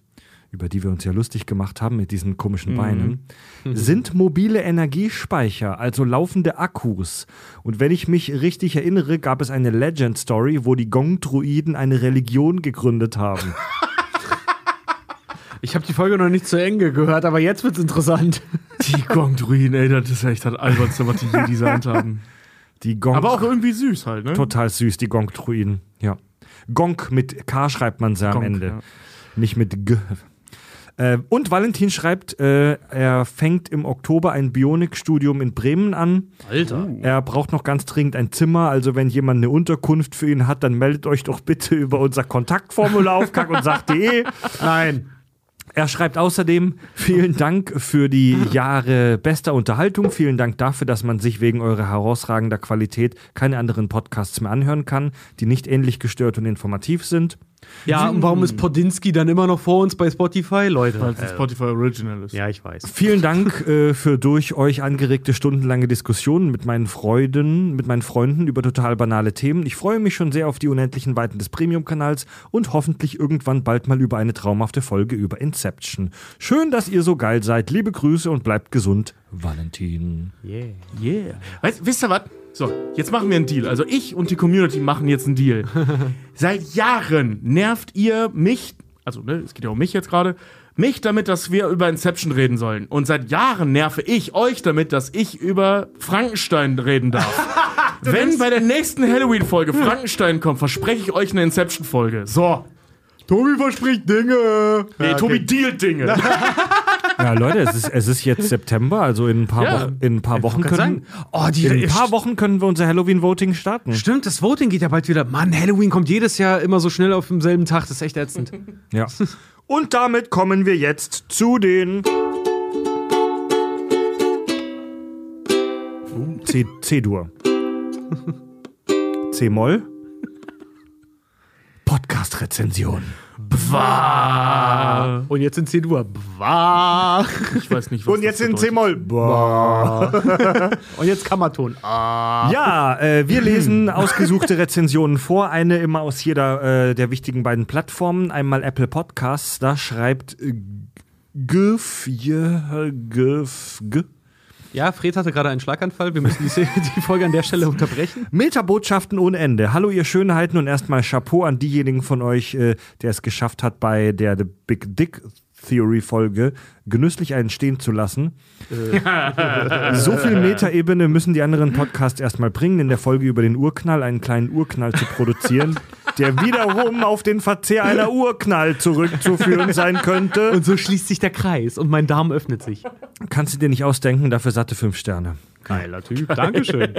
über die wir uns ja lustig gemacht haben mit diesen komischen Beinen, sind mobile Energiespeicher, also laufende Akkus. Und wenn ich mich richtig erinnere, gab es eine Legend-Story, wo die Gong-Druiden eine Religion gegründet haben. ich habe die Folge noch nicht zu Ende gehört, aber jetzt wird's interessant. Die Gong-Druiden, ey, das ist echt das albernste, was die je designt haben. Die Gong Aber auch irgendwie süß halt, ne? total süß, die Gong-Druiden. Ja. Gong mit K schreibt man sie am Gong, Ende. ja. Nicht mit G. Äh, und Valentin schreibt, äh, er fängt im Oktober ein Bionikstudium in Bremen an. Alter. Er braucht noch ganz dringend ein Zimmer, also wenn jemand eine Unterkunft für ihn hat, dann meldet euch doch bitte über unser Kontaktformular auf kack und sach.de. Nein. Er schreibt außerdem, vielen Dank für die Jahre bester Unterhaltung. Vielen Dank dafür, dass man sich wegen eurer herausragender Qualität keine anderen Podcasts mehr anhören kann, die nicht ähnlich gestört und informativ sind. Ja, und warum ist Podinski dann immer noch vor uns bei Spotify, Leute? Weil es ein Spotify Original ist. ja, ich weiß. Vielen Dank äh, für durch euch angeregte stundenlange Diskussionen mit meinen Freunden, mit meinen Freunden über total banale Themen. Ich freue mich schon sehr auf die unendlichen Weiten des Premium-Kanals und hoffentlich irgendwann bald mal über eine traumhafte Folge über Inception. Schön, dass ihr so geil seid. Liebe Grüße und bleibt gesund. Valentin. Yeah. Yeah. Weißt, wisst ihr was? So, jetzt machen wir einen Deal. Also ich und die Community machen jetzt einen Deal. Seit Jahren nervt ihr mich, also ne, es geht ja um mich jetzt gerade, mich damit, dass wir über Inception reden sollen. Und seit Jahren nerve ich euch damit, dass ich über Frankenstein reden darf. Wenn bei der nächsten Halloween-Folge Frankenstein kommt, verspreche ich euch eine Inception-Folge. So. Tobi verspricht Dinge. Nee, Tobi dealt Dinge. Ja, Leute, es ist, es ist jetzt September, also in ein paar, Ja. Wochen, in ein paar Wochen können, sagen, oh, die, in ein paar Wochen können wir unser Halloween-Voting starten. Stimmt, das Voting geht ja bald wieder. Mann, Halloween kommt jedes Jahr immer so schnell auf demselben Tag. Das ist echt ätzend. Ja. Und damit kommen wir jetzt zu den C- C-Dur. C-Moll. Podcast-Rezension. Und jetzt in C-Dur. Bwa. Ich weiß nicht, was Und jetzt das in. C-Moll. Und jetzt Kammerton. Ja, äh, wir lesen ausgesuchte Rezensionen vor. Eine immer aus jeder äh, der wichtigen beiden Plattformen. Einmal Apple Podcasts. Da schreibt äh, Gif, je, Gif, G. Ja, Fred hatte gerade einen Schlaganfall. Wir müssen die, die Folge an der Stelle unterbrechen. Metabotschaften ohne Ende. Hallo ihr Schönheiten und erstmal Chapeau an diejenigen von euch, äh, der es geschafft hat, bei der The Big Dick Theory-Folge genüsslich einen stehen zu lassen. so viel Metaebene müssen die anderen Podcasts erstmal bringen, in der Folge über den Urknall einen kleinen Urknall zu produzieren, der wiederum auf den Verzehr einer Urknall zurückzuführen sein könnte. Und so schließt sich der Kreis und mein Darm öffnet sich. Kannst du dir nicht ausdenken, dafür satte fünf Sterne. Geiler Typ. Dankeschön.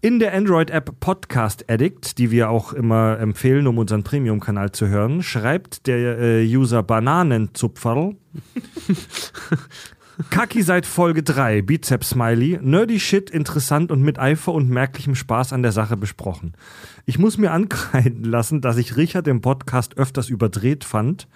In der Android-App Podcast Addict, die wir auch immer empfehlen, um unseren Premium-Kanal zu hören, schreibt der äh, User Bananenzupferl. Kaki seit Folge 3, Bizeps Smiley, nerdy Shit, interessant und mit Eifer und merklichem Spaß an der Sache besprochen. Ich muss mir ankreiden lassen, dass ich Richard im Podcast öfters überdreht fand.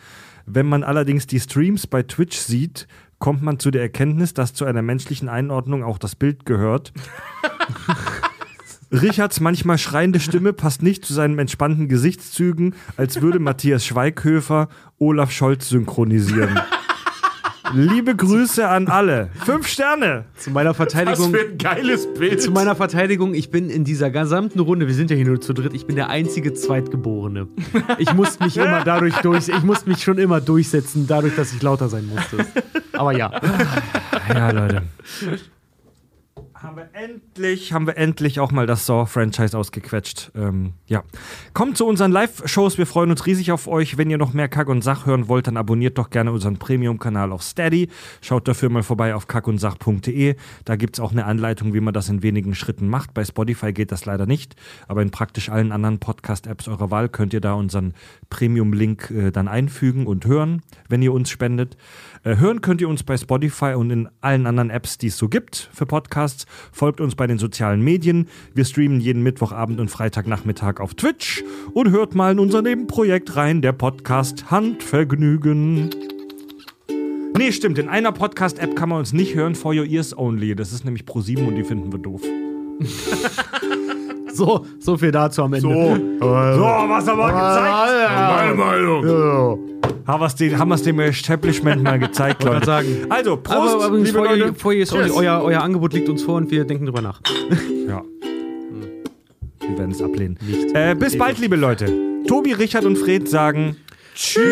Wenn man allerdings die Streams bei Twitch sieht, kommt man zu der Erkenntnis, dass zu einer menschlichen Einordnung auch das Bild gehört. Richards manchmal schreiende Stimme passt nicht zu seinen entspannten Gesichtszügen, als würde Matthias Schweighöfer Olaf Scholz synchronisieren. Liebe Grüße an alle. Fünf Sterne. Zu meiner Verteidigung. ein geiles Bild. Zu meiner Verteidigung, ich bin in dieser gesamten Runde, wir sind ja hier nur zu dritt, ich bin der einzige Zweitgeborene. Ich musste mich immer dadurch durch, ich musste mich schon immer durchsetzen, dadurch, dass ich lauter sein musste. Aber ja. Ja, Leute. Haben wir endlich, haben wir endlich auch mal das Saw-Franchise ausgequetscht. Ähm, ja. Kommt zu unseren Live-Shows. Wir freuen uns riesig auf euch. Wenn ihr noch mehr Kack und Sach hören wollt, dann abonniert doch gerne unseren Premium-Kanal auf Steady. Schaut dafür mal vorbei auf kackundsach.de. Da gibt es auch eine Anleitung, wie man das in wenigen Schritten macht. Bei Spotify geht das leider nicht, aber in praktisch allen anderen Podcast-Apps eurer Wahl könnt ihr da unseren Premium-Link äh, dann einfügen und hören, wenn ihr uns spendet. Äh, hören könnt ihr uns bei Spotify und in allen anderen Apps, die es so gibt für Podcasts. Folgt uns bei den sozialen Medien. Wir streamen jeden Mittwochabend und Freitagnachmittag auf Twitch und hört mal in unser Nebenprojekt rein, der Podcast Handvergnügen. Nee, stimmt. In einer Podcast-App kann man uns nicht hören, for your ears only. Das ist nämlich Pro7 und die finden wir doof. So, so viel dazu am Ende. So, was haben wir gezeigt? Meine Meinung. Haben wir es dem, haben wir's dem Establishment mal gezeigt, Wollte Leute. gerade sagen. Also, Prost, Aber übrigens, liebe vor, Leute. vor ist euer, euer Angebot liegt uns vor und wir denken drüber nach. Ja. Wir werden es ablehnen. Äh, bis bald, liebe Leute. Tobi, Richard und Fred sagen Tschüss.